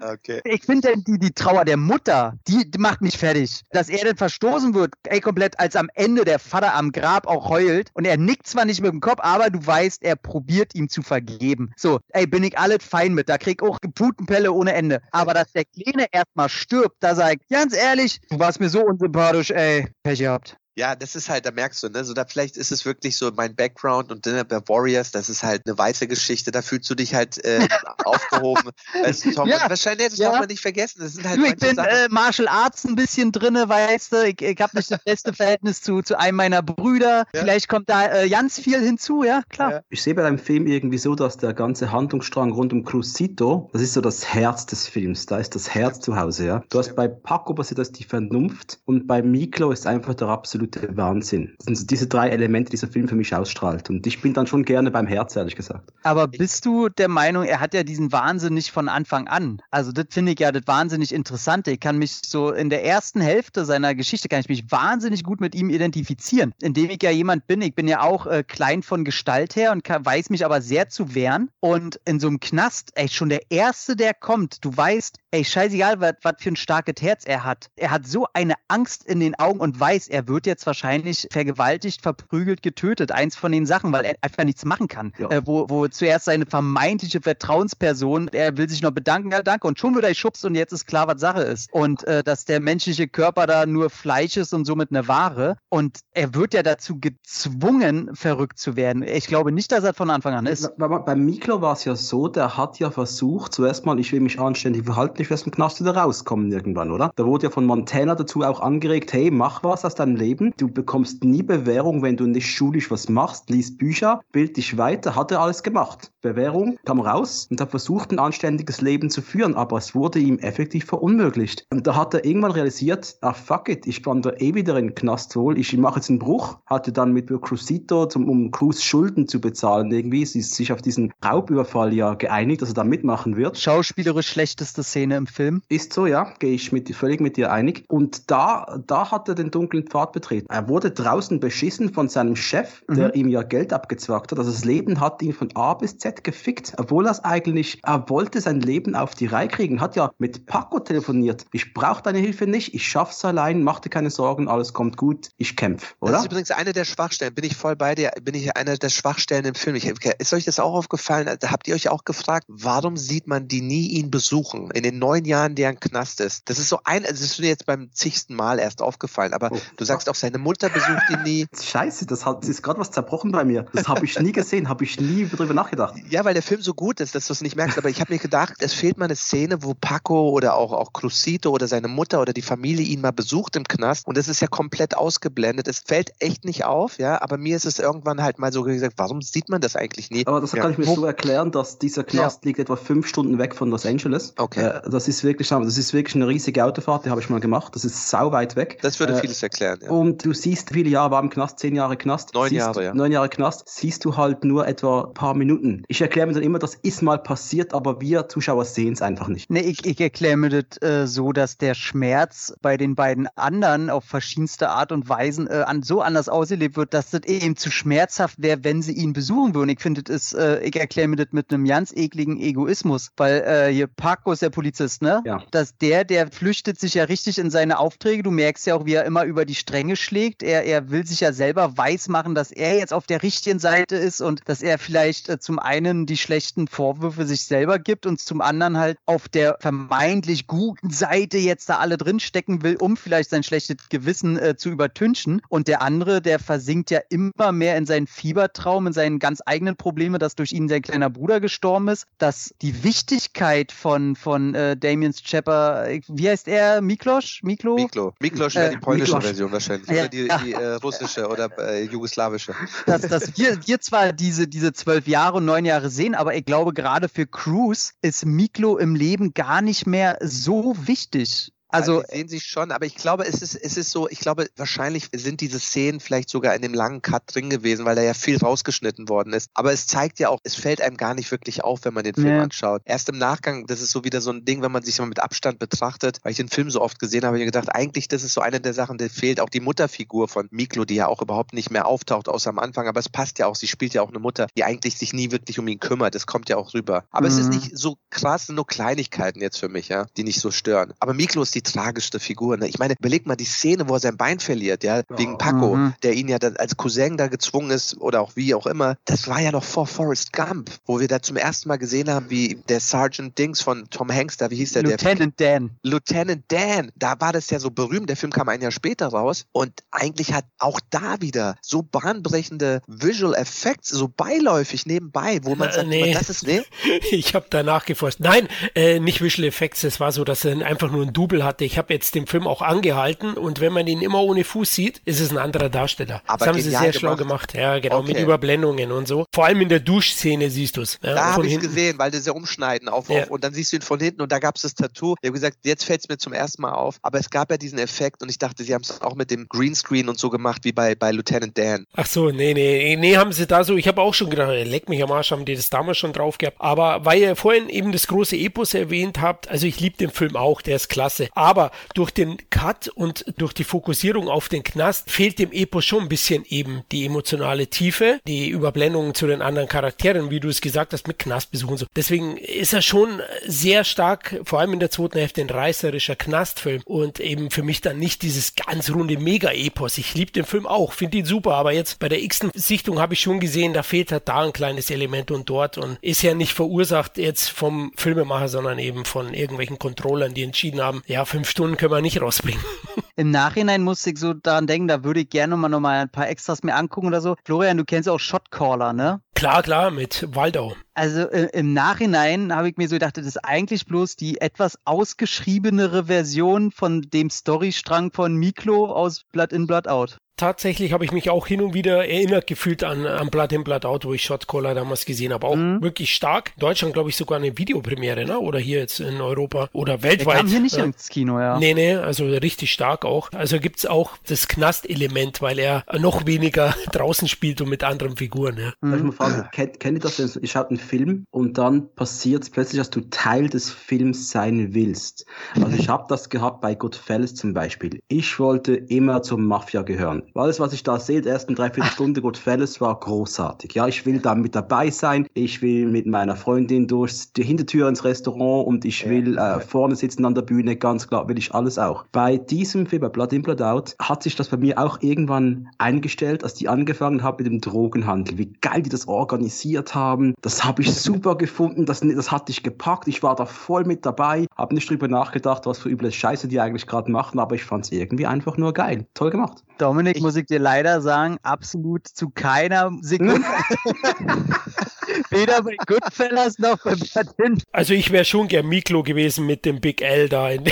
Okay. Ich finde die, die Trauer der Mutter, die, die macht mich fertig. Dass er dann verstoßen wird, ey, komplett, als am Ende der Vater am Grab auch heult und er nickt zwar nicht mit dem Kopf, aber du weißt, er probiert ihm zu vergeben. So, ey, bin ich alles fein mit. Da krieg ich auch Putenpelle ohne Ende. Aber dass der Kleine erstmal stirbt, da sag ich, ganz ehrlich, du warst mir so unsympathisch, ey, Pech gehabt. Ja, das ist halt, da merkst du, ne, so da vielleicht ist es wirklich so mein Background und ne, bei Warriors, das ist halt eine weiße Geschichte, da fühlst du dich halt äh, aufgehoben. Weißt du, Tom, ja, wahrscheinlich, das ja. darf man nicht vergessen. Das sind halt du, ich bin äh, Martial Arts ein bisschen drinne, weißt du, ich, ich habe nicht das beste Verhältnis zu, zu einem meiner Brüder. Ja. Vielleicht kommt da äh, ganz viel hinzu, ja, klar. Ja. Ich sehe bei deinem Film irgendwie so, dass der ganze Handlungsstrang rund um Crucito, das ist so das Herz des Films, da ist das Herz zu Hause, ja. Du hast bei Paco passiert das die Vernunft und bei Miklo ist einfach der absolute Wahnsinn. Das sind so diese drei Elemente, die dieser Film für mich ausstrahlt. Und ich bin dann schon gerne beim Herz, ehrlich gesagt. Aber bist du der Meinung, er hat ja diesen Wahnsinn nicht von Anfang an? Also das finde ich ja das wahnsinnig Interessante. Ich kann mich so in der ersten Hälfte seiner Geschichte, kann ich mich wahnsinnig gut mit ihm identifizieren. Indem ich ja jemand bin, ich bin ja auch äh, klein von Gestalt her und kann, weiß mich aber sehr zu wehren. Und in so einem Knast, ey, schon der Erste, der kommt, du weißt, ey, scheißegal, was für ein starkes Herz er hat. Er hat so eine Angst in den Augen und weiß, er wird jetzt wahrscheinlich vergewaltigt, verprügelt, getötet. Eins von den Sachen, weil er einfach nichts machen kann. Ja. Äh, wo, wo zuerst seine vermeintliche Vertrauensperson, er will sich noch bedanken, ja danke, und schon wird er geschubst und jetzt ist klar, was Sache ist. Und äh, dass der menschliche Körper da nur Fleisch ist und somit eine Ware. Und er wird ja dazu gezwungen, verrückt zu werden. Ich glaube nicht, dass er von Anfang an ist. Bei, bei Miklo war es ja so, der hat ja versucht, zuerst mal, ich will mich anständig verhalten, nicht aus dem Knast wieder rauskommen irgendwann, oder? Da wurde ja von Montana dazu auch angeregt, hey, mach was aus deinem Leben Leben. Du bekommst nie Bewährung, wenn du nicht schulisch was machst, liest Bücher, bild dich weiter, hat er alles gemacht. Bewährung, kam raus und hat versucht, ein anständiges Leben zu führen, aber es wurde ihm effektiv verunmöglicht. Und da hat er irgendwann realisiert, ah fuck it, ich wandere eh wieder in den Knast wohl, ich mache jetzt einen Bruch, hatte dann mit Crucito, zum, um Cruz Schulden zu bezahlen, irgendwie, sie ist sich auf diesen Raubüberfall ja geeinigt, dass er da mitmachen wird. Schauspielerisch schlechteste Szene im Film. Ist so, ja, gehe ich mit, völlig mit dir einig. Und da, da hat er den dunklen Pfad betreten. Er wurde draußen beschissen von seinem Chef, der mhm. ihm ja Geld abgezwackt hat. Also das Leben hat ihn von A bis Z gefickt, obwohl er es eigentlich, er wollte sein Leben auf die Reihe kriegen, hat ja mit Paco telefoniert. Ich brauche deine Hilfe nicht, ich schaff's allein, mach dir keine Sorgen, alles kommt gut, ich kämpfe, oder? Das ist übrigens eine der Schwachstellen, bin ich voll bei dir, bin ich eine der Schwachstellen im Film. Ich, ist euch das auch aufgefallen? Habt ihr euch auch gefragt, warum sieht man die nie ihn besuchen? In den neun Jahren, der ein Knast ist. Das ist so ein, also das ist mir jetzt beim zigsten Mal erst aufgefallen, aber oh, du sagst auch, seine Mutter besucht ihn nie. Scheiße, das, hat, das ist gerade was zerbrochen bei mir. Das habe ich nie gesehen, habe ich nie drüber nachgedacht. Ja, weil der Film so gut ist, dass du es nicht merkst, aber ich habe mir gedacht, es fehlt mal eine Szene, wo Paco oder auch, auch Crucito oder seine Mutter oder die Familie ihn mal besucht im Knast und das ist ja komplett ausgeblendet. Es fällt echt nicht auf, ja, aber mir ist es irgendwann halt mal so gesagt, warum sieht man das eigentlich nie? Aber das ja. kann ich mir so erklären, dass dieser Knast ja. liegt etwa fünf Stunden weg von Los Angeles. Okay. Äh, das ist wirklich, das ist wirklich eine riesige Autofahrt, die habe ich mal gemacht. Das ist sau weit weg. Das würde äh, vieles erklären, ja. Und du siehst, viele Jahre war im Knast, zehn Jahre Knast. Neun siehst, Jahre, ja. Neun Jahre Knast, siehst du halt nur etwa ein paar Minuten. Ich erkläre mir dann immer, das ist mal passiert, aber wir Zuschauer sehen es einfach nicht. Nee, ich, ich erkläre mir das äh, so, dass der Schmerz bei den beiden anderen auf verschiedenste Art und Weisen äh, an, so anders ausgelebt wird, dass das eben zu schmerzhaft wäre, wenn sie ihn besuchen würden. Ich finde, das ist, äh, ich erkläre mir das mit einem ganz ekligen Egoismus, weil äh, hier Paco ist der Polizist, ne? Ja. Dass der, der flüchtet sich ja richtig in seine Aufträge. Du merkst ja auch, wie er immer über die Stränge schlägt. Er, er will sich ja selber weismachen, dass er jetzt auf der richtigen Seite ist und dass er vielleicht äh, zum einen die schlechten Vorwürfe sich selber gibt und zum anderen halt auf der vermeintlich guten Seite jetzt da alle drinstecken will, um vielleicht sein schlechtes Gewissen äh, zu übertünchen. Und der andere, der versinkt ja immer mehr in seinen Fiebertraum, in seinen ganz eigenen Probleme, dass durch ihn sein kleiner Bruder gestorben ist, dass die Wichtigkeit von, von äh, Damiens Chepper, äh, wie heißt er? Miklos? Miklo? Miklo. Miklos wäre äh, die polnische Miklos. Version wahrscheinlich. Ja, oder die, ja. die äh, russische oder äh, jugoslawische. Dass, dass wir, wir zwar diese, diese zwölf Jahre und neun Jahre sehen, aber ich glaube, gerade für Cruz ist Miklo im Leben gar nicht mehr so wichtig. Also die sehen sich schon, aber ich glaube, es ist, es ist so, ich glaube, wahrscheinlich sind diese Szenen vielleicht sogar in dem langen Cut drin gewesen, weil da ja viel rausgeschnitten worden ist. Aber es zeigt ja auch, es fällt einem gar nicht wirklich auf, wenn man den Film nee. anschaut. Erst im Nachgang, das ist so wieder so ein Ding, wenn man sich mal mit Abstand betrachtet, weil ich den Film so oft gesehen habe, habe ich gedacht, eigentlich, das ist so eine der Sachen, die fehlt. Auch die Mutterfigur von Miklo, die ja auch überhaupt nicht mehr auftaucht, außer am Anfang. Aber es passt ja auch, sie spielt ja auch eine Mutter, die eigentlich sich nie wirklich um ihn kümmert. Das kommt ja auch rüber. Aber mhm. es ist mhm. nicht so krass, nur Kleinigkeiten jetzt für mich, ja, die nicht so stören. Aber Miklo ist die tragischste Figur. Ne? Ich meine, überleg mal die Szene, wo er sein Bein verliert, ja, oh. wegen Paco, mhm. der ihn ja dann als Cousin da gezwungen ist oder auch wie auch immer. Das war ja noch vor Forrest Gump, wo wir da zum ersten Mal gesehen haben, wie der Sergeant Dings von Tom Hanks, da, wie hieß der? Lieutenant der, Dan. Lieutenant Dan. Da war das ja so berühmt. Der Film kam ein Jahr später raus und eigentlich hat auch da wieder so bahnbrechende Visual Effects, so beiläufig nebenbei, wo man äh, sagt, nee. das ist, nee? Ich habe danach geforscht. Nein, äh, nicht Visual Effects. Es war so, dass er einfach nur ein Double hatte. Ich habe jetzt den Film auch angehalten und wenn man ihn immer ohne Fuß sieht, ist es ein anderer Darsteller. Aber das haben sie sehr gemacht. schlau gemacht. Ja, genau, okay. mit Überblendungen und so. Vor allem in der Duschszene siehst du es. Ja, da habe ich gesehen, weil das ja umschneiden auf, ja. auf und dann siehst du ihn von hinten und da gab es das Tattoo. Ich habe gesagt, jetzt fällt es mir zum ersten Mal auf. Aber es gab ja diesen Effekt und ich dachte, sie haben es auch mit dem Greenscreen und so gemacht wie bei, bei Lieutenant Dan. Ach so, nee, nee, nee, haben sie da so. Ich habe auch schon gedacht, leck mich am Arsch, haben die das damals schon drauf gehabt. Aber weil ihr vorhin eben das große Epos erwähnt habt, also ich liebe den Film auch, der ist klasse. Aber durch den Cut und durch die Fokussierung auf den Knast fehlt dem Epos schon ein bisschen eben die emotionale Tiefe, die Überblendungen zu den anderen Charakteren, wie du es gesagt hast, mit Knastbesuchen so. Deswegen ist er schon sehr stark, vor allem in der zweiten Hälfte, ein reißerischer Knastfilm und eben für mich dann nicht dieses ganz runde Mega-Epos. Ich liebe den Film auch, finde ihn super, aber jetzt bei der x Sichtung habe ich schon gesehen, da fehlt halt da ein kleines Element und dort und ist ja nicht verursacht jetzt vom Filmemacher, sondern eben von irgendwelchen Controllern, die entschieden haben, ja, fünf Stunden können wir nicht rausbringen. Im Nachhinein musste ich so daran denken, da würde ich gerne mal noch mal ein paar Extras mir angucken oder so. Florian, du kennst auch Shotcaller, ne? Klar, klar, mit Waldau. Also äh, im Nachhinein habe ich mir so gedacht, das ist eigentlich bloß die etwas ausgeschriebenere Version von dem Storystrang von Miklo aus Blood in Blood Out. Tatsächlich habe ich mich auch hin und wieder erinnert gefühlt an, an Blood in Blood Out, wo ich Shotcaller damals gesehen habe. Auch mhm. wirklich stark. In Deutschland, glaube ich, sogar eine Videopremiere, ne? Oder hier jetzt in Europa oder weltweit. Der kam hier nicht äh, ins Kino, ja. Nee, nee, also richtig stark auch. Also gibt's auch das Knast-Element, weil er noch weniger draußen spielt und mit anderen Figuren, ja. Darf ich mal fragen, kennt, kennt ihr das, wenn ihr schaut einen Film und dann passiert es plötzlich, dass du Teil des Films sein willst? Also ich habe das gehabt bei Goodfellas zum Beispiel. Ich wollte immer zur Mafia gehören. Alles, was ich da sehe, die ersten dreiviertel Stunde Goodfellas war großartig. Ja, ich will da mit dabei sein. Ich will mit meiner Freundin durch die Hintertür ins Restaurant und ich will äh, vorne sitzen an der Bühne. Ganz klar, will ich alles auch. Bei diesem Film, bei Blood in Blood Out, hat sich das bei mir auch irgendwann eingestellt, als die angefangen haben mit dem Drogenhandel. Wie geil die das organisiert haben. Das habe ich super gefunden. Das, das hat dich gepackt. Ich war da voll mit dabei. Habe nicht drüber nachgedacht, was für üble Scheiße die eigentlich gerade machen, aber ich fand es irgendwie einfach nur geil. Toll gemacht. Dominik, muss ich dir leider sagen, absolut zu keiner Sekunde. Weder bei Goodfellas noch bei Patent. Also ich wäre schon gern Miklo gewesen mit dem Big L da. In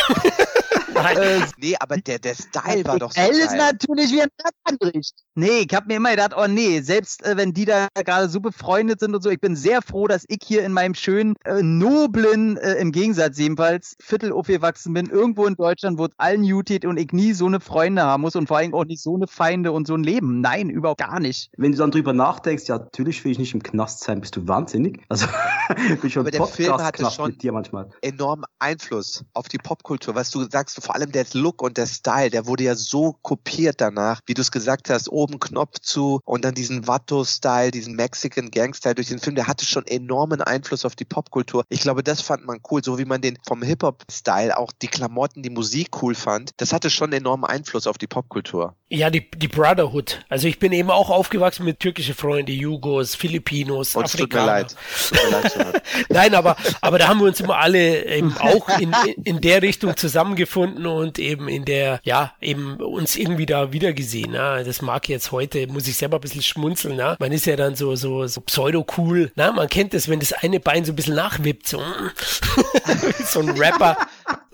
Nein. nee, aber der, der Style war doch so. L ist natürlich wie ein Anricht. Nee, ich habe mir immer gedacht, oh nee, selbst äh, wenn die da gerade so befreundet sind und so, ich bin sehr froh, dass ich hier in meinem schönen, äh, noblen, äh, im Gegensatz jedenfalls, Viertel aufgewachsen bin, irgendwo in Deutschland, wo es allen jutet und ich nie so eine Freunde haben muss und vor allem auch nicht so eine Feinde und so ein Leben. Nein, überhaupt gar nicht. Wenn du dann drüber nachdenkst, ja, natürlich will ich nicht im Knast sein, bist du wahnsinnig. Also, bin schon Aber der Film hatte schon mit dir manchmal. enormen Einfluss auf die Popkultur. Was du sagst, vor allem der Look und der Style, der wurde ja so kopiert danach, wie du es gesagt hast, oben Knopf zu und dann diesen Watto-Style, diesen Mexican Gang-Style durch den Film, der hatte schon enormen Einfluss auf die Popkultur. Ich glaube, das fand man cool, so wie man den vom Hip-Hop-Style auch die Klamotten, die Musik cool fand. Das hatte schon enormen Einfluss auf die Popkultur. Ja, die, die Brotherhood. Also ich bin eben auch aufgewachsen mit türkischen Freunden, Jugos, Filipinos, und Afrikaner. Tut mir leid. Tut mir leid Nein, aber, aber da haben wir uns immer alle eben auch in, in der Richtung zusammengefunden und eben in der, ja, eben uns irgendwie da wiedergesehen. Ja. Das mag jetzt heute, muss ich selber ein bisschen schmunzeln. Ja. Man ist ja dann so, so, so pseudo-cool. Na, man kennt das, wenn das eine Bein so ein bisschen nachwippt, so, so ein Rapper.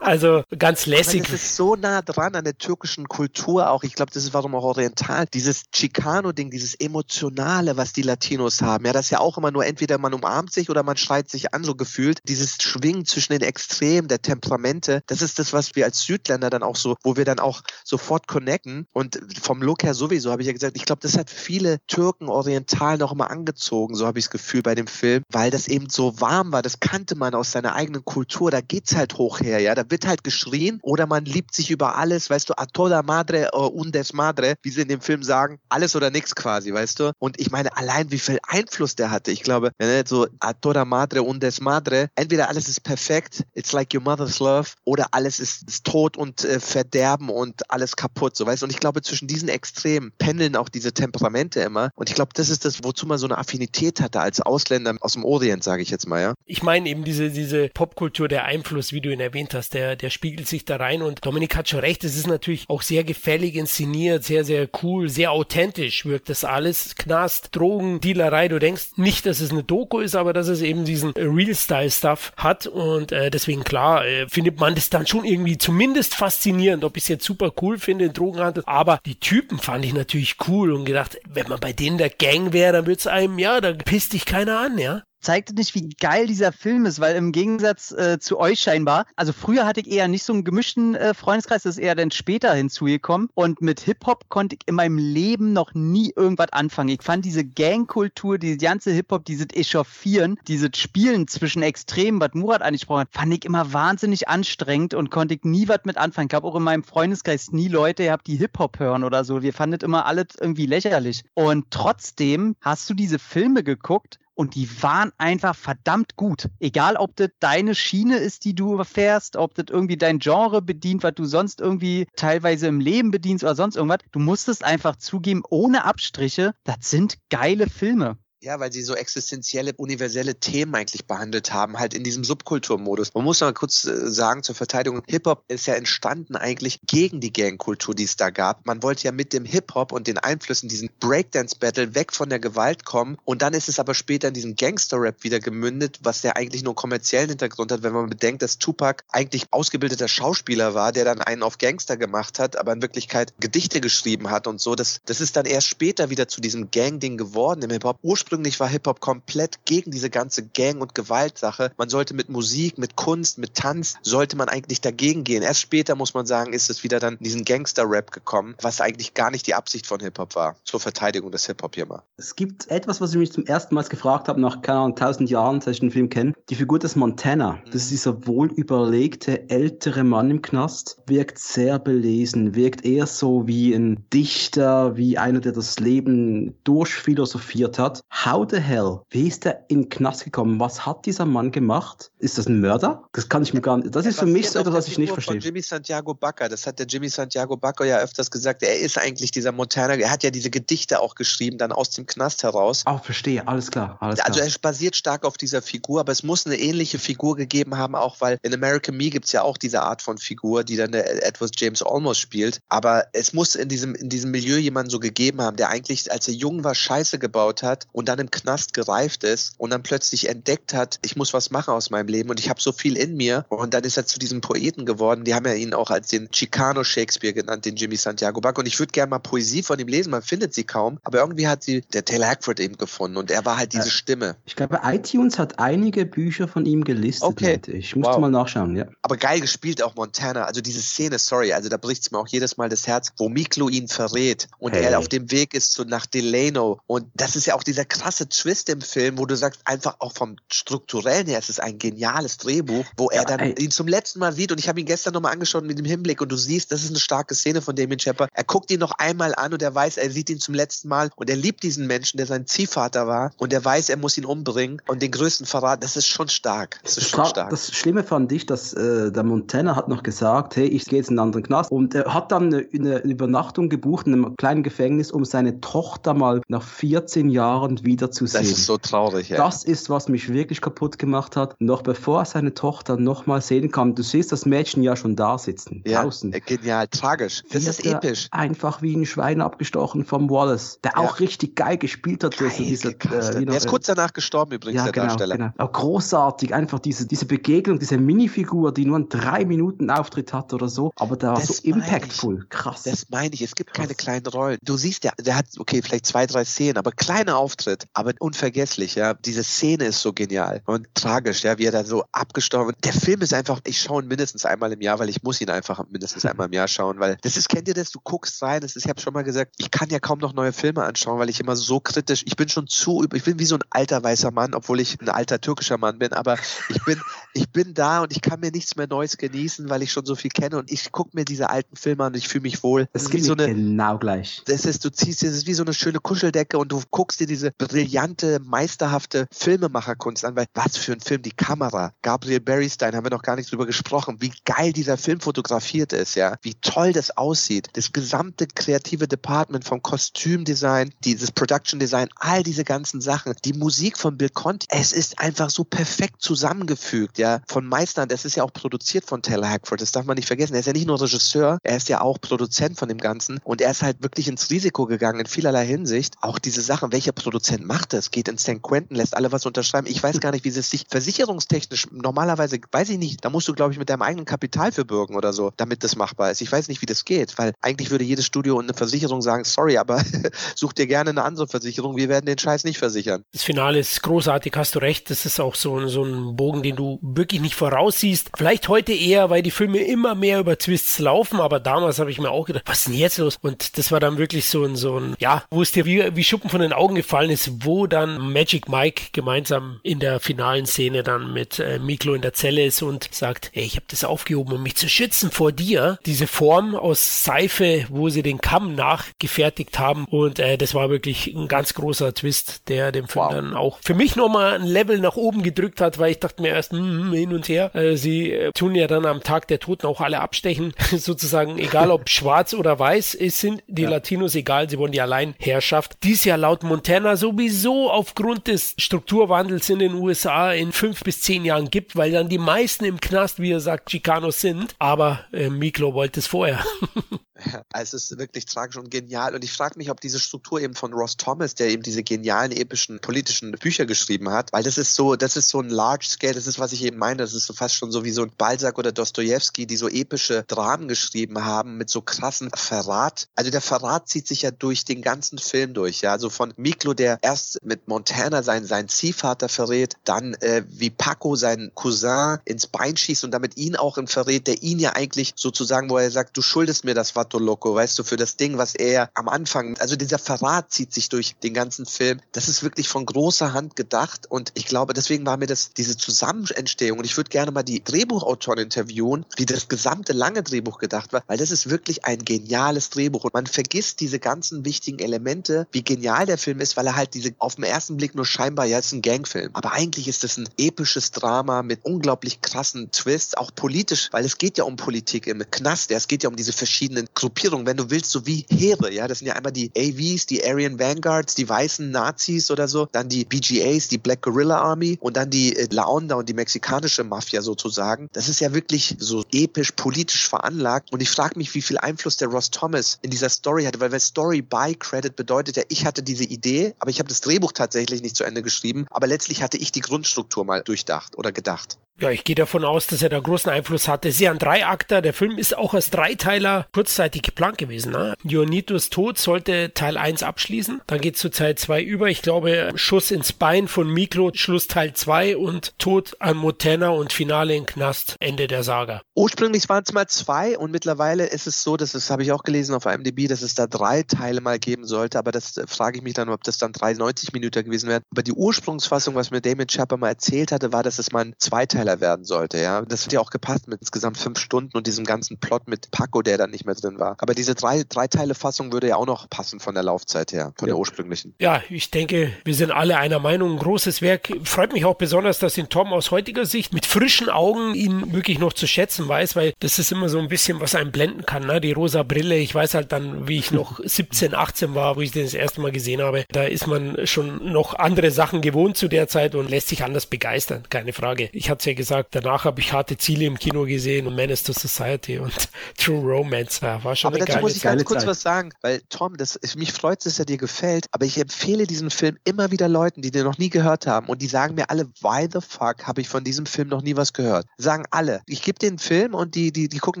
Also ganz lässig. Es ist so nah dran an der türkischen Kultur auch. Ich glaube, das ist warum auch oriental. Dieses Chicano-Ding, dieses Emotionale, was die Latinos haben. Ja, das ist ja auch immer nur entweder man umarmt sich oder man schreit sich an, so gefühlt. Dieses Schwingen zwischen den Extremen der Temperamente, das ist das, was wir als Südländer dann auch so, wo wir dann auch sofort connecten. Und vom Look her sowieso, habe ich ja gesagt, ich glaube, das hat viele Türken oriental noch immer angezogen, so habe ich das Gefühl bei dem Film, weil das eben so warm war. Das kannte man aus seiner eigenen Kultur. Da geht's halt hoch her, ja. Da wird halt geschrien oder man liebt sich über alles, weißt du, a toda madre uh, un desmadre, wie sie in dem Film sagen, alles oder nichts quasi, weißt du. Und ich meine, allein wie viel Einfluss der hatte. Ich glaube, so a toda madre un desmadre, entweder alles ist perfekt, it's like your mother's love, oder alles ist, ist Tod und äh, Verderben und alles kaputt, so weißt du. Und ich glaube, zwischen diesen Extremen pendeln auch diese Temperamente immer. Und ich glaube, das ist das, wozu man so eine Affinität hatte als Ausländer aus dem Orient, sage ich jetzt mal, ja. Ich meine eben diese, diese Popkultur, der Einfluss, wie du ihn erwähnt hast, der, der spiegelt sich da rein. Und Dominik hat schon recht, es ist natürlich auch sehr gefällig inszeniert, sehr, sehr cool, sehr authentisch wirkt das alles. Knast, Drogen, Dealerei, du denkst nicht, dass es eine Doku ist, aber dass es eben diesen Real-Style-Stuff hat. Und äh, deswegen klar, äh, findet man das dann schon irgendwie zumindest faszinierend, ob ich es jetzt super cool finde, Drogenhandel, aber die Typen fand ich natürlich cool und gedacht, wenn man bei denen der Gang wäre, dann würde es einem, ja, da pisst dich keiner an, ja zeigt nicht, wie geil dieser Film ist, weil im Gegensatz äh, zu euch scheinbar, also früher hatte ich eher nicht so einen gemischten äh, Freundeskreis, das ist eher dann später hinzugekommen und mit Hip-Hop konnte ich in meinem Leben noch nie irgendwas anfangen. Ich fand diese Gangkultur, diese ganze Hip-Hop, dieses Echauffieren, dieses Spielen zwischen Extremen, was Murat angesprochen hat, fand ich immer wahnsinnig anstrengend und konnte ich nie was mit anfangen. Ich habe auch in meinem Freundeskreis nie Leute gehabt, die Hip-Hop hören oder so. Wir fanden immer alles irgendwie lächerlich. Und trotzdem hast du diese Filme geguckt und die waren einfach verdammt gut. Egal, ob das deine Schiene ist, die du fährst, ob das irgendwie dein Genre bedient, was du sonst irgendwie teilweise im Leben bedienst oder sonst irgendwas. Du musstest einfach zugeben, ohne Abstriche, das sind geile Filme. Ja, weil sie so existenzielle, universelle Themen eigentlich behandelt haben, halt in diesem Subkulturmodus. Man muss mal kurz äh, sagen zur Verteidigung, Hip-Hop ist ja entstanden eigentlich gegen die Gangkultur, die es da gab. Man wollte ja mit dem Hip-Hop und den Einflüssen diesen Breakdance-Battle weg von der Gewalt kommen und dann ist es aber später in diesen Gangster-Rap wieder gemündet, was ja eigentlich nur kommerziellen Hintergrund hat, wenn man bedenkt, dass Tupac eigentlich ausgebildeter Schauspieler war, der dann einen auf Gangster gemacht hat, aber in Wirklichkeit Gedichte geschrieben hat und so. Das, das ist dann erst später wieder zu diesem Gang-Ding geworden im Hip-Hop. Ursprünglich war Hip-Hop komplett gegen diese ganze Gang- und Gewaltsache. Man sollte mit Musik, mit Kunst, mit Tanz, sollte man eigentlich dagegen gehen. Erst später, muss man sagen, ist es wieder dann in diesen Gangster-Rap gekommen, was eigentlich gar nicht die Absicht von Hip-Hop war. Zur Verteidigung des Hip-Hop hier mal. Es gibt etwas, was ich mich zum ersten Mal gefragt habe, nach, keine Ahnung, tausend Jahren, seit ich den Film kenne. Die Figur des Montana. Das ist dieser wohl überlegte, ältere Mann im Knast. Wirkt sehr belesen, wirkt eher so wie ein Dichter, wie einer, der das Leben durchphilosophiert hat. How the hell? Wie ist der in den Knast gekommen? Was hat dieser Mann gemacht? Ist das ein Mörder? Das kann ich mir gar nicht. Das ist für mich so etwas, was ich nicht verstehe. Jimmy Santiago Bacca, das hat der Jimmy Santiago Bacca ja öfters gesagt. Er ist eigentlich dieser Montana. Er hat ja diese Gedichte auch geschrieben, dann aus dem Knast heraus. Ah, verstehe, alles klar. Alles Also klar. er basiert stark auf dieser Figur, aber es muss eine ähnliche Figur gegeben haben, auch weil in American Me gibt es ja auch diese Art von Figur, die dann der etwas James Olmos spielt. Aber es muss in diesem, in diesem Milieu jemanden so gegeben haben, der eigentlich, als er jung war, Scheiße gebaut hat und dann im Knast gereift ist und dann plötzlich entdeckt hat, ich muss was machen aus meinem Leben und ich habe so viel in mir. Und dann ist er zu diesem Poeten geworden. Die haben ja ihn auch als den Chicano Shakespeare genannt, den Jimmy Santiago Bach. Und ich würde gerne mal Poesie von ihm lesen, man findet sie kaum. Aber irgendwie hat sie der Taylor Hackford eben gefunden und er war halt diese Ja. Stimme. Ich glaube, iTunes hat einige Bücher von ihm gelistet. Okay. Ich musste Wow. mal nachschauen, ja. Aber geil gespielt auch Montana. Also diese Szene, sorry, also da bricht's mir auch jedes Mal das Herz, wo Miklo ihn verrät und Hey. er auf dem Weg ist zu nach Delano. Und das ist ja auch dieser krasse Twist im Film, wo du sagst, einfach auch vom strukturellen her, es ist ein geniales Drehbuch, wo er Ja, dann ey. ihn zum letzten Mal sieht. Und ich habe ihn gestern nochmal angeschaut mit dem Hinblick und du siehst, das ist eine starke Szene von Damien Shepard. Er guckt ihn noch einmal an und er weiß, er sieht ihn zum letzten Mal und er liebt diesen Menschen, der sein Ziehvater war und er weiß, er muss ihn umbringen und den größten Verrat, das ist schon stark. Das ist schon stark. Das Schlimme fand ich, dass äh, der Montana hat noch gesagt, hey, ich gehe jetzt in einen anderen Knast und er hat dann eine, eine Übernachtung gebucht in einem kleinen Gefängnis, um seine Tochter mal nach 14 Jahren wiederzusehen. Das ist so traurig, ja. Das ist, was mich wirklich kaputt gemacht hat. Noch bevor er seine Tochter nochmal sehen kann, du siehst das Mädchen ja schon da sitzen, Ja, draußen. äh, genial, tragisch. Das ist episch. Einfach wie ein Schwein abgestochen vom Wallace, der Ja. auch richtig geil gespielt hat. Geil also wie noch- er ist kurz danach gestorben übrigens, ja, der genau, Darsteller. genau. Auch großartig, einfach diese, diese Begegnung, diese Minifigur, die nur einen drei Minuten Auftritt hat oder so, aber der war Das so impactful, krass. Das meine ich, es gibt Krass. keine kleinen Rollen. Du siehst ja, der hat, okay, vielleicht zwei, drei Szenen, aber kleiner Auftritt, aber unvergesslich, ja. Diese Szene ist so genial und tragisch, ja, wie er da so abgestorben wird. Der Film ist einfach, ich schaue ihn mindestens einmal im Jahr, weil ich muss ihn einfach mindestens einmal im Jahr schauen, weil das ist, kennt ihr das, du guckst rein, das ist, ich habe schon mal gesagt, ich kann ja kaum noch neue Filme anschauen, weil ich immer so kritisch, ich bin schon zu, ich bin wie so ein alter weißer Mann, obwohl ich ein alter türkischer Mann bin, aber ich bin, ich bin da und ich kann mir nichts mehr Neues genießen, weil ich schon so viel kenne und ich gucke mir diese alten Filme an und ich fühle mich wohl. das ist geht wie so eine, genau gleich. das ist, du ziehst dir, das ist wie so eine schöne Kuscheldecke und du guckst dir diese brillante, meisterhafte Filmemacherkunst an, weil was für ein Film, die Kamera. Gabriel Berrystein, haben wir noch gar nicht drüber gesprochen, wie geil dieser Film fotografiert ist, ja, wie toll das aussieht. Das gesamte kreative Department vom Kostümdesign, dieses Production Design, all diese ganzen Sachen, die Musik von Bill Conti, es ist einfach so perfekt zusammengefügt, ja, von Meistern, das ist ja auch produziert von Taylor Hackford, das darf man nicht vergessen. Er ist ja nicht nur Regisseur, er ist ja auch Produzent von dem Ganzen und er ist halt wirklich ins Risiko gegangen in vielerlei Hinsicht. Auch diese Sachen, welcher Produzent macht das? Geht in St. Quentin, lässt alle was unterschreiben. Ich weiß gar nicht, wie es sich versicherungstechnisch normalerweise, weiß ich nicht, da musst du, glaube ich, mit deinem eigenen Kapital für bürgen oder so, damit das machbar ist. Ich weiß nicht, wie das geht, weil eigentlich würde jedes Studio und eine Versicherung sagen, sorry, aber such dir gerne eine andere Versicherung, wir werden den Scheiß nicht versichern. Das Finale ist großartig, hast du recht. Das ist auch so, so ein Bogen, den du wirklich nicht voraussiehst. Vielleicht heute eher, weil die Filme immer mehr über Twists laufen, aber damals habe ich mir auch gedacht, was ist denn jetzt los? Und das war dann wirklich so ein, so ein, ja, wo es dir wie, wie Schuppen von den Augen gefallen ist, wo dann Magic Mike gemeinsam in der finalen Szene dann mit äh, Miklo in der Zelle ist und sagt, hey, ich habe das aufgehoben, um mich zu schützen vor dir. Diese Form aus Seife, wo sie den Kamm nachgefertigt haben und äh, das war wirklich ein ganz großer Twist, der dem Film Wow. dann auch für mich nochmal ein Level nach oben gedrückt hat, weil ich dachte mir erst hm, hin und her. Äh, sie äh, tun ja dann am Tag der Toten auch alle abstechen, sozusagen, egal ob schwarz oder weiß, es sind die Latinos egal, sie wollen die Alleinherrschaft. Dies ja laut Montana so sowieso aufgrund des Strukturwandels in den USA in fünf bis zehn Jahren gibt, weil dann die meisten im Knast, wie er sagt, Chicanos sind. Aber äh, Miklo wollte es vorher. es ist wirklich tragisch und genial. Und ich frage mich, ob diese Struktur eben von Ross Thomas, der eben diese genialen, epischen, politischen Bücher geschrieben hat, weil das ist so, das ist so ein Large Scale, das ist, was ich eben meine, das ist so fast schon so wie so ein Balzac oder Dostoevsky, die so epische Dramen geschrieben haben mit so krassen Verrat. Also der Verrat zieht sich ja durch den ganzen Film durch, ja. Also von Miklo, der erst mit Montana seinen, seinen Ziehvater verrät, dann äh, wie Paco seinen Cousin ins Bein schießt und damit ihn auch verrät, der ihn ja eigentlich sozusagen, wo er sagt, du schuldest mir das, was Vato Loco, weißt du, für das Ding, was er am Anfang, also dieser Verrat zieht sich durch den ganzen Film. Das ist wirklich von großer Hand gedacht und ich glaube, deswegen war mir das, diese Zusammenentstehung und ich würde gerne mal die Drehbuchautoren interviewen, wie das gesamte lange Drehbuch gedacht war, weil das ist wirklich ein geniales Drehbuch und man vergisst diese ganzen wichtigen Elemente, wie genial der Film ist, weil er halt diese auf den ersten Blick nur scheinbar, ja, ist ein Gangfilm, aber eigentlich ist das ein episches Drama mit unglaublich krassen Twists, auch politisch, weil es geht ja um Politik im Knast, ja, es geht ja um diese verschiedenen Gruppierungen, wenn du willst, so wie Heere. Ja, das sind ja einmal die AVs, die Aryan Vanguards, die weißen Nazis oder so, dann die BGAs, die Black Guerrilla Army und dann die äh, Laonda und die mexikanische Mafia sozusagen. Das ist ja wirklich so episch politisch veranlagt und ich frage mich, wie viel Einfluss der Ross Thomas in dieser Story hatte, weil weil Story by Credit bedeutet ja, ich hatte diese Idee, aber ich habe das Drehbuch tatsächlich nicht zu Ende geschrieben, aber letztlich hatte ich die Grundstruktur mal durchdacht oder gedacht. Ja, ich gehe davon aus, dass er da großen Einfluss hatte. Sehr ein Dreiakter. Der Film ist auch als Dreiteiler kurzzeitig geplant gewesen. Ne? Dionytus Tod sollte Teil 1 abschließen. Dann geht zu Teil 2 über. Ich glaube, Schuss ins Bein von Miklo, Schluss Teil 2 und Tod an Motena und Finale in Knast, Ende der Saga. Ursprünglich waren es mal zwei und mittlerweile ist es so, dass das habe ich auch gelesen auf IMDb, dass es da drei Teile mal geben sollte. Aber das äh, frage ich mich dann, ob das dann 93 Minuten gewesen wären. Aber die Ursprungsfassung, was mir Damon Chapper mal erzählt hatte, war, dass es mal ein Zweiteiler Zweiteiler werden sollte, ja. Das hat ja auch gepasst mit insgesamt fünf Stunden und diesem ganzen Plot mit Paco, der dann nicht mehr drin war. Aber diese drei, Teile Fassung würde ja auch noch passen von der Laufzeit her, von ja. der ursprünglichen. Ja, ich denke, wir sind alle einer Meinung. Ein großes Werk. Freut mich auch besonders, dass ihn Tom aus heutiger Sicht mit frischen Augen ihn wirklich noch zu schätzen weiß, weil das ist immer so ein bisschen, was einen blenden kann, ne? Die rosa Brille. Ich weiß halt dann, wie ich noch 17, 18 war, wo ich den das erste Mal gesehen habe. Da ist man schon noch andere Sachen gewohnt zu der Zeit und lässt sich anders begeistern. Keine Frage. Ich hatte es ja gesagt, danach habe ich harte Ziele im Kino gesehen und Menace to Society und True Romance. Ja, war schon aber dazu muss ich ganz kurz Zeit. was sagen, weil Tom, das, mich freut es, dass er dir gefällt, aber ich empfehle diesen Film immer wieder Leuten, die den noch nie gehört haben und die sagen mir alle, why the fuck habe ich von diesem Film noch nie was gehört? Sagen alle. Ich gebe den Film und die, die, die gucken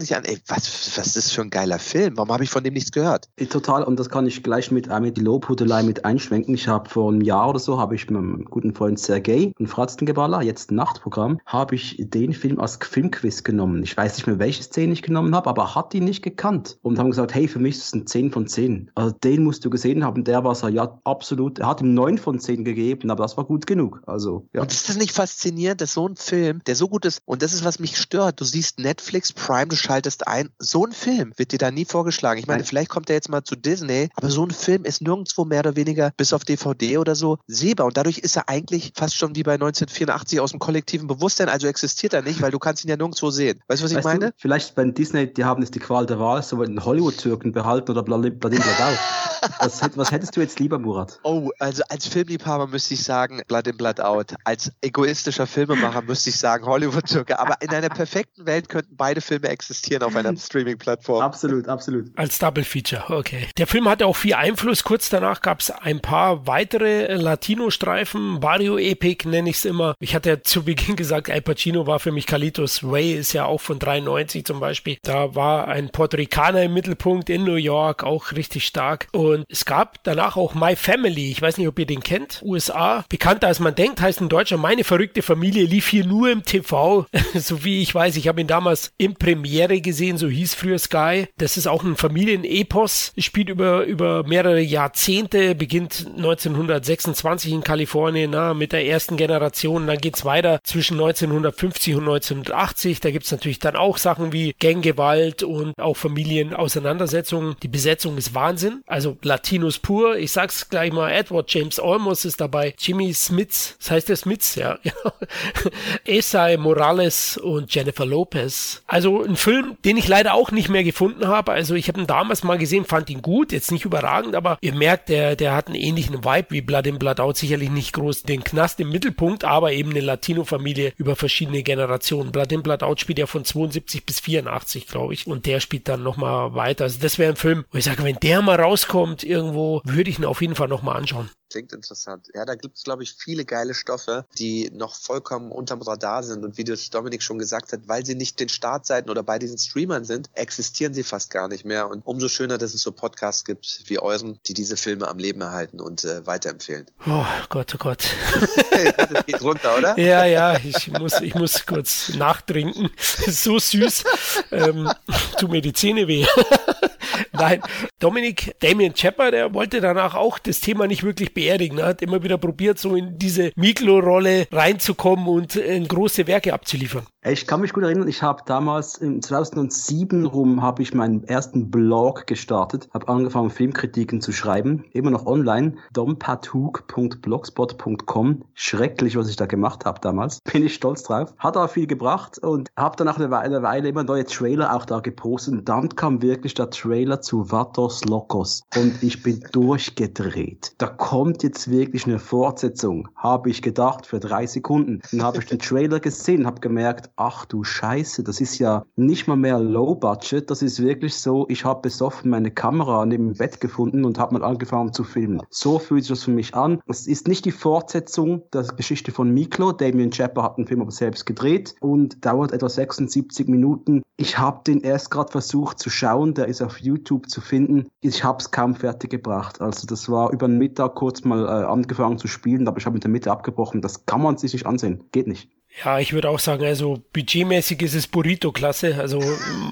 sich an, ey, was, was ist das für ein geiler Film? Warum habe ich von dem nichts gehört? Total, und das kann ich gleich mit, äh, mit die Lobhudelei mit einschwenken. Ich habe vor einem Jahr oder so, habe ich mit meinem guten Freund Sergei, ein Fratzengeballer, jetzt ein Nachtprogramm, habe ich den Film als Filmquiz genommen. Ich weiß nicht mehr, welche Szene ich genommen habe, aber hat ihn nicht gekannt. Und haben gesagt, hey, für mich ist es ein 10 von 10. Also den musst du gesehen haben. Der war so, ja, absolut. Er hat ihm 9 von 10 gegeben, aber das war gut genug. Also, ja. Und ist das nicht faszinierend, dass so ein Film, der so gut ist, und das ist, was mich stört. Du siehst Netflix, Prime, du schaltest ein. So ein Film wird dir da nie vorgeschlagen. Ich meine, Nein. vielleicht kommt er jetzt mal zu Disney, aber so ein Film ist nirgendwo mehr oder weniger bis auf DVD oder so sehbar. Und dadurch ist er eigentlich fast schon wie bei 1984 aus dem kollektiven Bewusstsein, also existiert existiert er nicht, weil du kannst ihn ja nirgendwo sehen. Weißt du, was ich weißt meine? Du, vielleicht bei Disney, die haben jetzt die Qual der Wahl, so den Hollywood-Türken behalten oder Bladin Bladau. was, was hättest du jetzt lieber, Murat? Oh, also als Filmliebhaber müsste ich sagen, Blood in, Blood out. Als egoistischer Filmemacher müsste ich sagen, Hollywood-Türke. Aber in einer perfekten Welt könnten beide Filme existieren auf einer Streaming-Plattform. Absolut, absolut. Als Double Feature, okay. Der Film hatte auch viel Einfluss. Kurz danach gab es ein paar weitere Latino-Streifen. Barrio Epic nenne ich es immer. Ich hatte ja zu Beginn gesagt, Al Pacino war für mich Carlitos Way, ist ja auch von 93 zum Beispiel. Da war ein Puerto Ricaner im Mittelpunkt in New York, auch richtig stark. Und es gab danach auch My Family. Ich weiß nicht, ob ihr den kennt. USA. Bekannter als man denkt, heißt in Deutschland Meine verrückte Familie lief hier nur im TV. so wie ich weiß, ich habe ihn damals im Premiere gesehen, so hieß früher Sky. Das ist auch ein Familienepos. Spielt über, über mehrere Jahrzehnte, beginnt 1926 in Kalifornien, na, mit der ersten Generation. Dann geht's weiter zwischen 1950 1970 und 1980. Da gibt es natürlich dann auch Sachen wie Ganggewalt und auch Auseinandersetzungen. Die Besetzung ist Wahnsinn. Also Latinos pur. Ich sag's gleich mal, Edward James Olmos ist dabei, Jimmy Smits, das heißt der Smits, ja. Esai Morales und Jennifer Lopez. Also ein Film, den ich leider auch nicht mehr gefunden habe. Also ich habe ihn damals mal gesehen, fand ihn gut, jetzt nicht überragend, aber ihr merkt, der, der hat einen ähnlichen Vibe wie Blood in Blood Out. Sicherlich nicht groß den Knast im Mittelpunkt, aber eben eine Latino-Familie über verschiedene Generationen. Blood in Blood Out spielt ja von 72 bis 84, glaube ich. Und der spielt dann nochmal weiter. Also das wäre ein Film, wo ich sage, wenn der mal rauskommt irgendwo, würde ich ihn auf jeden Fall nochmal anschauen. Klingt interessant. Ja, da gibt es, glaube ich, viele geile Stoffe, die noch vollkommen unterm Radar sind. Und wie das Dominik schon gesagt hat, weil sie nicht den Startseiten oder bei diesen Streamern sind, existieren sie fast gar nicht mehr. Und umso schöner, dass es so Podcasts gibt wie euren, die diese Filme am Leben erhalten und äh, weiterempfehlen. Oh Gott, oh Gott. das geht runter, oder? Ja, ja, ich muss, ich muss kurz nachtrinken. so süß. ähm, tut mir die Zähne weh. Nein, Dominik, Damien Chapper, der wollte danach auch das Thema nicht wirklich beerdigen. Er hat immer wieder probiert, so in diese Miklo-Rolle reinzukommen und in große Werke abzuliefern. Ich kann mich gut erinnern, ich habe damals im 2007 rum habe ich meinen ersten Blog gestartet, habe angefangen Filmkritiken zu schreiben, immer noch online, dompathug.blogspot.com. Schrecklich, was ich da gemacht habe damals. Bin ich stolz drauf. Hat aber viel gebracht und habe danach eine Weile, eine Weile immer neue Trailer auch da gepostet und dann kam wirklich der Trailer zu Vatos Locos und ich bin durchgedreht. Da kommt jetzt wirklich eine Fortsetzung, habe ich gedacht für drei Sekunden. Dann habe ich den Trailer gesehen, habe gemerkt, ach du Scheiße, das ist ja nicht mal mehr Low Budget, das ist wirklich so, ich habe besoffen meine Kamera neben dem Bett gefunden und habe mal angefangen zu filmen. So fühlt sich das für mich an. Es ist nicht die Fortsetzung der Geschichte von Miklo, Damien Chapper hat den Film aber selbst gedreht und dauert etwa 76 Minuten. Ich habe den erst gerade versucht zu schauen, der ist auf YouTube zu finden. Ich habe es kaum fertig gebracht. Also das war über den Mittag kurz mal äh, angefangen zu spielen, aber ich habe mit der Mitte abgebrochen. Das kann man sich nicht ansehen. Geht nicht. Ja, ich würde auch sagen, also budgetmäßig ist es Burrito-Klasse, also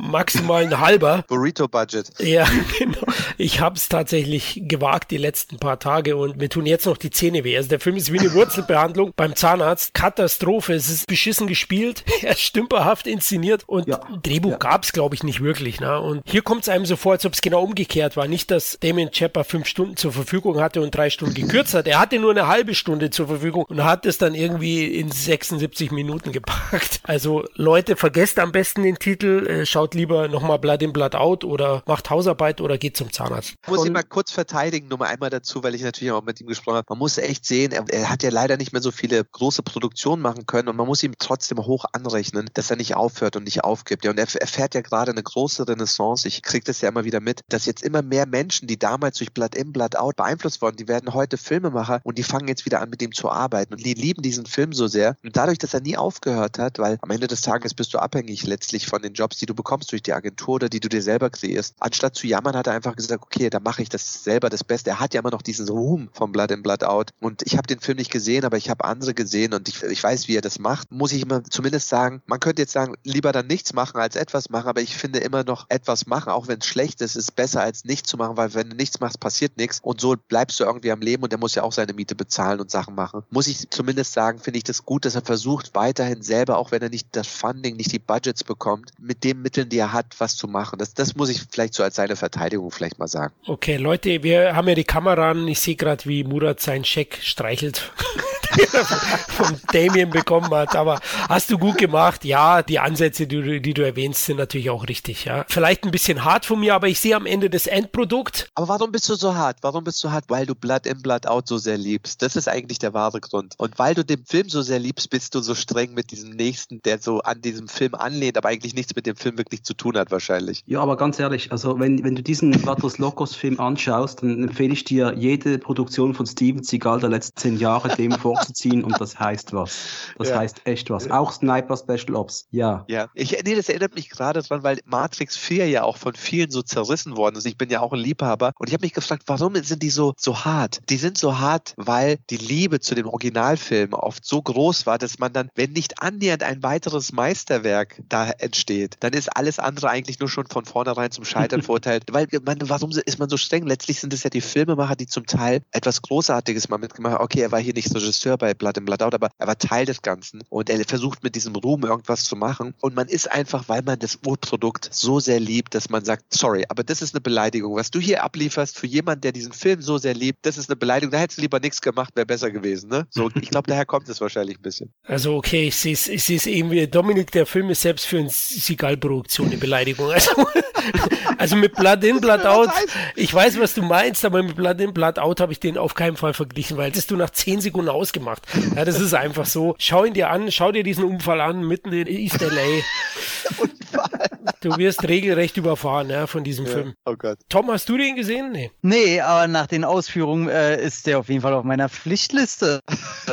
maximal ein halber. Burrito-Budget. Ja, genau. Ich habe es tatsächlich gewagt die letzten paar Tage und mir tun jetzt noch die Zähne weh. Also der Film ist wie eine Wurzelbehandlung beim Zahnarzt. Katastrophe, es ist beschissen gespielt, er ist stümperhaft inszeniert und ja. Drehbuch ja. gab es, glaube ich, nicht wirklich. Ne? Und hier kommt es einem so vor, als ob es genau umgekehrt war. Nicht, dass Damien Chapper fünf Stunden zur Verfügung hatte und drei Stunden gekürzt hat. Er hatte nur eine halbe Stunde zur Verfügung und hat es dann irgendwie in 76 Minuten gepackt. Also Leute, vergesst am besten den Titel, äh, schaut lieber nochmal Blood in Blood Out oder macht Hausarbeit oder geht zum Zahnarzt. Ich muss ihn mal kurz verteidigen, nur mal einmal dazu, weil ich natürlich auch mit ihm gesprochen habe. Man muss echt sehen, er, er, hat ja leider nicht mehr so viele große Produktionen machen können und man muss ihm trotzdem hoch anrechnen, dass er nicht aufhört und nicht aufgibt. Ja, und er erfährt ja gerade eine große Renaissance. Ich kriege das ja immer wieder mit, dass jetzt immer mehr Menschen, die damals durch Blood in, Blood Out beeinflusst wurden, die werden heute Filmemacher und die fangen jetzt wieder an, mit ihm zu arbeiten. Und die lieben diesen Film so sehr. Und dadurch, dass er nie aufgehört hat, weil am Ende des Tages bist du abhängig letztlich von den Jobs, die du bekommst durch die Agentur oder die du dir selber kreierst. Anstatt zu jammern, hat er einfach gesagt, okay, da mache ich das selber das Beste. Er hat ja immer noch diesen Ruhm von Blood in Blood Out. Und ich habe den Film nicht gesehen, aber ich habe andere gesehen und ich, ich weiß, wie er das macht. Muss ich immer zumindest sagen, man könnte jetzt sagen, lieber dann nichts machen als etwas machen, aber ich finde immer noch etwas machen, auch wenn es schlecht ist, ist besser als nichts zu machen, weil wenn du nichts machst, passiert nichts und so bleibst du irgendwie am Leben und der muss ja auch seine Miete bezahlen und Sachen machen. Muss ich zumindest sagen, finde ich das gut, dass er versucht, weiterhin selber, auch wenn er nicht das Funding, nicht die Budgets bekommt, mit den Mitteln, die er hat, was zu machen. Das, das muss ich vielleicht so als seine Verteidigung vielleicht mal sagen. Okay, Leute, wir haben ja die Kamera an. Ich sehe gerade, wie Murat seinen Scheck streichelt. von Damien bekommen hat. Aber hast du gut gemacht. Ja, die Ansätze, die du, die du erwähnst, sind natürlich auch richtig. Ja, vielleicht ein bisschen hart von mir, aber ich sehe am Ende das Endprodukt. Aber warum bist du so hart? Warum bist du hart? Weil du Blood in Blood Out so sehr liebst. Das ist eigentlich der wahre Grund. Und weil du den Film so sehr liebst, bist du so streng mit diesem nächsten, der so an diesem Film anlehnt, aber eigentlich nichts mit dem Film wirklich zu tun hat, wahrscheinlich. Ja, aber ganz ehrlich, also wenn, wenn du diesen Vatos Locos Film anschaust, dann empfehle ich dir jede Produktion von Steven Seagal der letzten zehn Jahre dem vorzuziehen und das heißt was. Das ja. heißt echt was. Auch Sniper Special Ops, ja. Ja, ich, nee, das erinnert mich gerade dran, weil Matrix 4 ja auch von vielen so zerrissen worden ist. Ich bin ja auch ein Liebhaber und ich habe mich gefragt, warum sind die so, so hart? Die sind so hart, weil die Liebe zu dem Originalfilm oft so groß war, dass man dann, wenn nicht annähernd ein weiteres Meisterwerk da entsteht, dann ist alles andere eigentlich nur schon von vornherein zum Scheitern verurteilt. Weil man, warum ist man so streng? Letztlich sind es ja die Filmemacher, die zum Teil etwas Großartiges mal mitgemacht haben. Okay, er war hier nicht Regisseur, Regisseur bei Blood in Blood Out, aber er war Teil des Ganzen und er versucht mit diesem Ruhm irgendwas zu machen und man ist einfach, weil man das Urprodukt so sehr liebt, dass man sagt, sorry, aber das ist eine Beleidigung. Was du hier ablieferst für jemanden, der diesen Film so sehr liebt, das ist eine Beleidigung. Da hättest du lieber nichts gemacht, wäre besser gewesen. Ne? So, ich glaube, daher kommt es wahrscheinlich ein bisschen. Also okay, ich sehe es ich seh's eben wie Dominik, der Film ist selbst für eine Sigal-Produktion eine Beleidigung. Also, also mit Blood in, Blood out, ich weiß, was du meinst, aber mit Blood in, Blood out habe ich den auf keinen Fall verglichen, weil das du nach zehn Sekunden ausgemacht. Ja, das ist einfach so. Schau ihn dir an, schau dir diesen Unfall an, mitten in East LA. Du wirst regelrecht überfahren ja, von diesem ja. Film. Oh Gott. Tom, hast du den gesehen? Nee. Nee, aber nach den Ausführungen äh, ist der auf jeden Fall auf meiner Pflichtliste.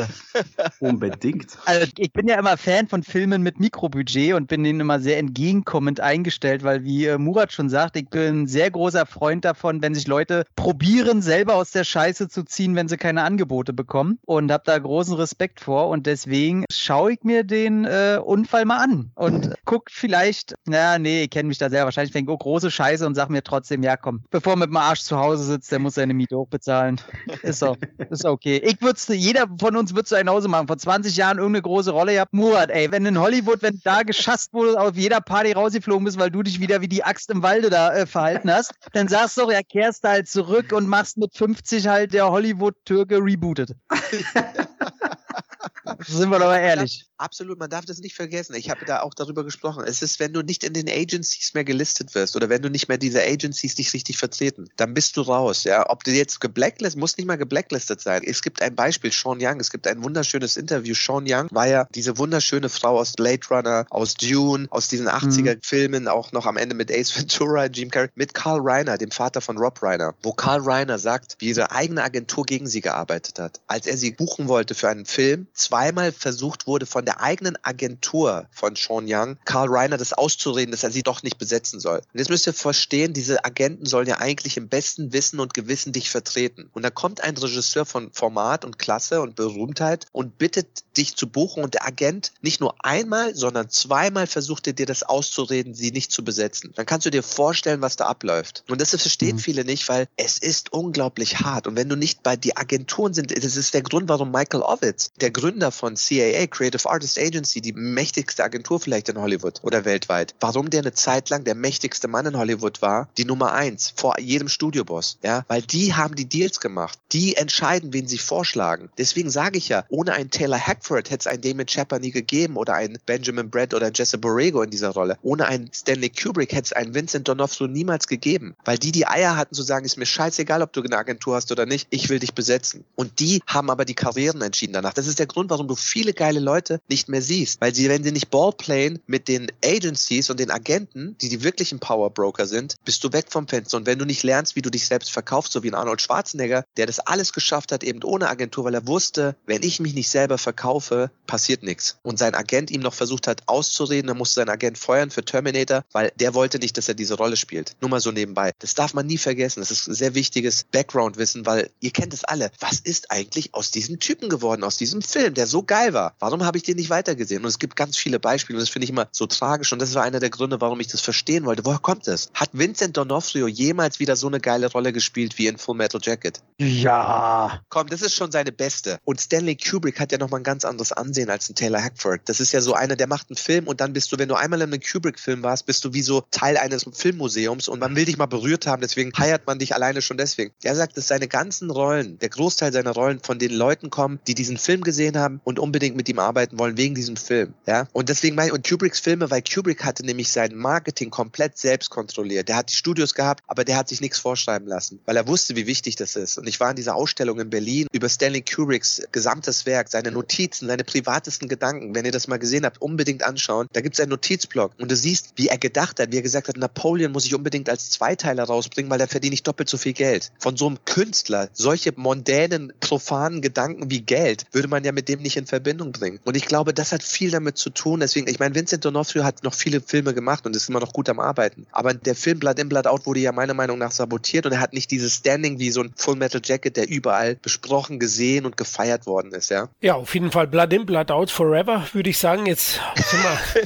Unbedingt. Also ich bin ja immer Fan von Filmen mit Mikrobudget und bin denen immer sehr entgegenkommend eingestellt, weil wie äh, Murat schon sagt, ich bin ein sehr großer Freund davon, wenn sich Leute probieren, selber aus der Scheiße zu ziehen, wenn sie keine Angebote bekommen und habe da großen Respekt vor und deswegen schaue ich mir den äh, Unfall mal an und guck vielleicht, na nee, ich kenne mich da sehr wahrscheinlich, denke, oh große Scheiße und sag mir trotzdem, ja komm, bevor mit dem Arsch zu Hause sitzt, der muss seine Miete hochbezahlen. Ist so, ist okay. Ich würde jeder von uns würde so ein Hause machen. Vor 20 Jahren irgendeine große Rolle gehabt. Murat, ey, wenn in Hollywood, wenn da geschasst wurde, auf jeder Party rausgeflogen bist, weil du dich wieder wie die Axt im Walde da äh, verhalten hast, dann sagst du doch, ja, kehrst halt zurück und machst mit 50 halt der Hollywood-Türke rebootet. Sind wir doch mal ehrlich. Absolut, man darf das nicht vergessen. Ich habe da auch darüber gesprochen. Es ist, wenn du nicht in den Agencies mehr gelistet wirst oder wenn du nicht mehr diese Agencies dich richtig vertreten, dann bist du raus. Ja, ob du jetzt geblacklistet, muss nicht mal geblacklistet sein. Es gibt ein Beispiel, Sean Young. Es gibt ein wunderschönes Interview. Sean Young war ja diese wunderschöne Frau aus Blade Runner, aus Dune, aus diesen 80er mhm. Filmen, auch noch am Ende mit Ace Ventura, Jim Carrey, mit Carl Reiner, dem Vater von Rob Reiner, wo Carl Reiner sagt, wie ihre eigene Agentur gegen sie gearbeitet hat. Als er sie buchen wollte für einen Film, zweimal versucht wurde von der eigenen Agentur von Sean Young, Carl Reiner, das auszureden, dass er sie doch nicht besetzen soll. Und jetzt müsst ihr verstehen, diese Agenten sollen ja eigentlich im besten Wissen und Gewissen dich vertreten. Und da kommt ein Regisseur von Format und Klasse und Berühmtheit und bittet dich zu buchen und der Agent nicht nur einmal, sondern zweimal versucht er dir das auszureden, sie nicht zu besetzen. Dann kannst du dir vorstellen, was da abläuft. Und das verstehen mhm. viele nicht, weil es ist unglaublich hart. Und wenn du nicht bei die Agenturen sind, das ist der Grund, warum Michael Ovitz, der Gründer von CAA, Creative Artist Agency, die mächtigste Agentur vielleicht in Hollywood oder weltweit, warum der eine Zeit lang der mächtigste Mann in Hollywood war, die Nummer eins, vor jedem Studioboss, ja, weil die haben die Deals gemacht. Die entscheiden, wen sie vorschlagen. Deswegen sage ich ja, ohne einen Taylor Hackford hätte es einen Damon Chapper nie gegeben oder einen Benjamin Brett oder Jesse Borrego in dieser Rolle. Ohne einen Stanley Kubrick hätte es einen Vincent D'Onofrio niemals gegeben, weil die die Eier hatten zu sagen, ist mir scheißegal, ob du eine Agentur hast oder nicht, ich will dich besetzen. Und die haben aber die Karrieren entschieden danach. Das ist der Grund, warum du viele geile Leute nicht mehr siehst. Weil sie, wenn sie nicht Ballplayen mit den Agencies und den Agenten, die die wirklichen Powerbroker sind, bist du weg vom Fenster. Und wenn du nicht lernst, wie du dich selbst verkaufst, so wie ein Arnold Schwarzenegger, der das alles geschafft hat, eben ohne Agentur, weil er wusste, wenn ich mich nicht selber verkaufe, passiert nichts. Und sein Agent ihm noch versucht hat auszureden, er musste seinen Agent feuern für Terminator, weil der wollte nicht, dass er diese Rolle spielt. Nur mal so nebenbei. Das darf man nie vergessen. Das ist ein sehr wichtiges Background-Wissen, weil ihr kennt es alle. Was ist eigentlich aus diesem Typen geworden, aus diesem Film, der so geil war? Warum habe ich den nicht weitergesehen? Und es gibt ganz viele Beispiele und das finde ich immer so tragisch und das war einer der Gründe, warum ich das verstehen wollte. Woher kommt es? Hat Vincent D'Onofrio jemals wieder so eine geile Rolle gespielt wie in Full Metal Jacket? Ja. Komm, das ist schon seine beste. Und Stanley Kubrick hat ja nochmal ein ganz anderes Ansehen als ein Taylor Hackford. Das ist ja so einer, der macht einen Film und dann bist du, wenn du einmal in einem Kubrick-Film warst, bist du wie so Teil eines Filmmuseums und man will dich mal berührt haben, deswegen heiert man dich alleine schon deswegen. Er sagt, dass seine ganzen Rollen, der Großteil seiner Rollen von den Leuten kommen, die diesen Film gesehen haben und unbedingt mit ihm arbeiten wollen wegen diesem Film. Ja? Und deswegen meine und Kubricks Filme, weil Kubrick hatte nämlich sein Marketing komplett selbst kontrolliert. Der hat die Studios gehabt, aber der hat sich nichts vorschreiben lassen, weil er wusste, wie wichtig das ist. Und ich war in dieser Ausstellung in Berlin über Stanley Kubricks gesamtes Werk, seine Notizen, seine privatesten Gedanken. Wenn ihr das mal gesehen habt, unbedingt anschauen. Da gibt es einen Notizblock und du siehst, wie er gedacht hat, wie er gesagt hat, Napoleon muss ich unbedingt als Zweiteiler rausbringen, weil da verdiene ich doppelt so viel Geld. Von so einem Künstler, solche mondänen, profanen Gedanken wie Geld, würde man ja mit dem nicht in Verbindung bringen. Und ich glaube, das hat viel damit zu tun. Deswegen, ich meine, Vincent D'Onofrio hat noch viele Filme gemacht und ist immer noch gut am Arbeiten. Aber der Film Blood in, Blood Out wurde ja meiner Meinung nach sabotiert und er hat nicht dieses Standing wie so ein Full Metal Jacket, der überall besprochen, gesehen und gefeiert worden ist, ja. Ja, auf jeden Fall Blood in, Blood Out Forever, würde ich sagen. Jetzt sind wir,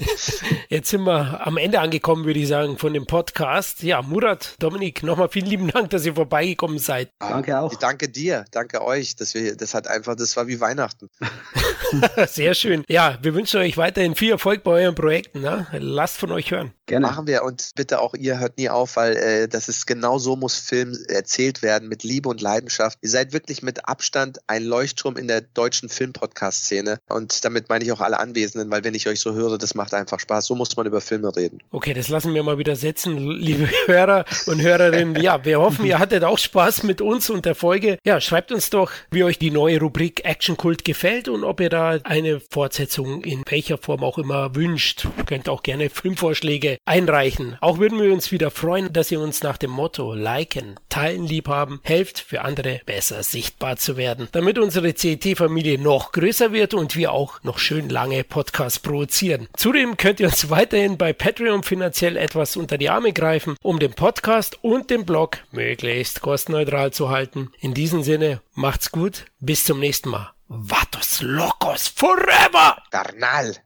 jetzt sind wir am Ende angekommen, würde ich sagen, von dem Podcast. Ja, Murat, Dominik, nochmal vielen lieben Dank, dass ihr vorbeigekommen seid. Danke auch. Ich danke dir, danke euch, dass wir, das hat einfach, das war wie Weihnachten. Sehr schön. Ja, wir wünschen euch weiterhin viel Erfolg bei euren Projekten. Ne? Lasst von euch hören. Gerne. Machen wir und bitte auch ihr hört nie auf, weil äh, das ist genau so muss Film erzählt werden mit Liebe und Leidenschaft. Ihr seid wirklich mit Abstand ein Leuchtturm in der deutschen Film-Podcast-Szene und damit meine ich auch alle Anwesenden, weil wenn ich euch so höre, das macht einfach Spaß. So muss man über Filme reden. Okay, das lassen wir mal wieder setzen, liebe Hörer und Hörerinnen. Ja, wir hoffen, ihr hattet auch Spaß mit uns und der Folge. Ja, schreibt uns doch, wie euch die neue Rubrik Action Kult gefällt und ob ihr da eine Fortsetzung in welcher Form auch immer wünscht. Ihr könnt auch gerne Filmvorschläge einreichen. Auch würden wir uns wieder freuen, dass ihr uns nach dem Motto liken, teilen, liebhaben, helft für andere besser sichtbar zu werden, damit unsere CET-Familie noch größer wird und wir auch noch schön lange Podcasts produzieren. Zudem könnt ihr uns weiterhin bei Patreon finanziell etwas unter die Arme greifen, um den Podcast und den Blog möglichst kostenneutral zu halten. In diesem Sinne, macht's gut, bis zum nächsten Mal. Vatos locos forever! Carnal!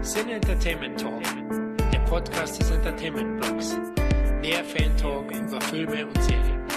Sin Entertainment Talk, der Podcast des Entertainment Blogs. Der Fan Talk über Filme und Serien.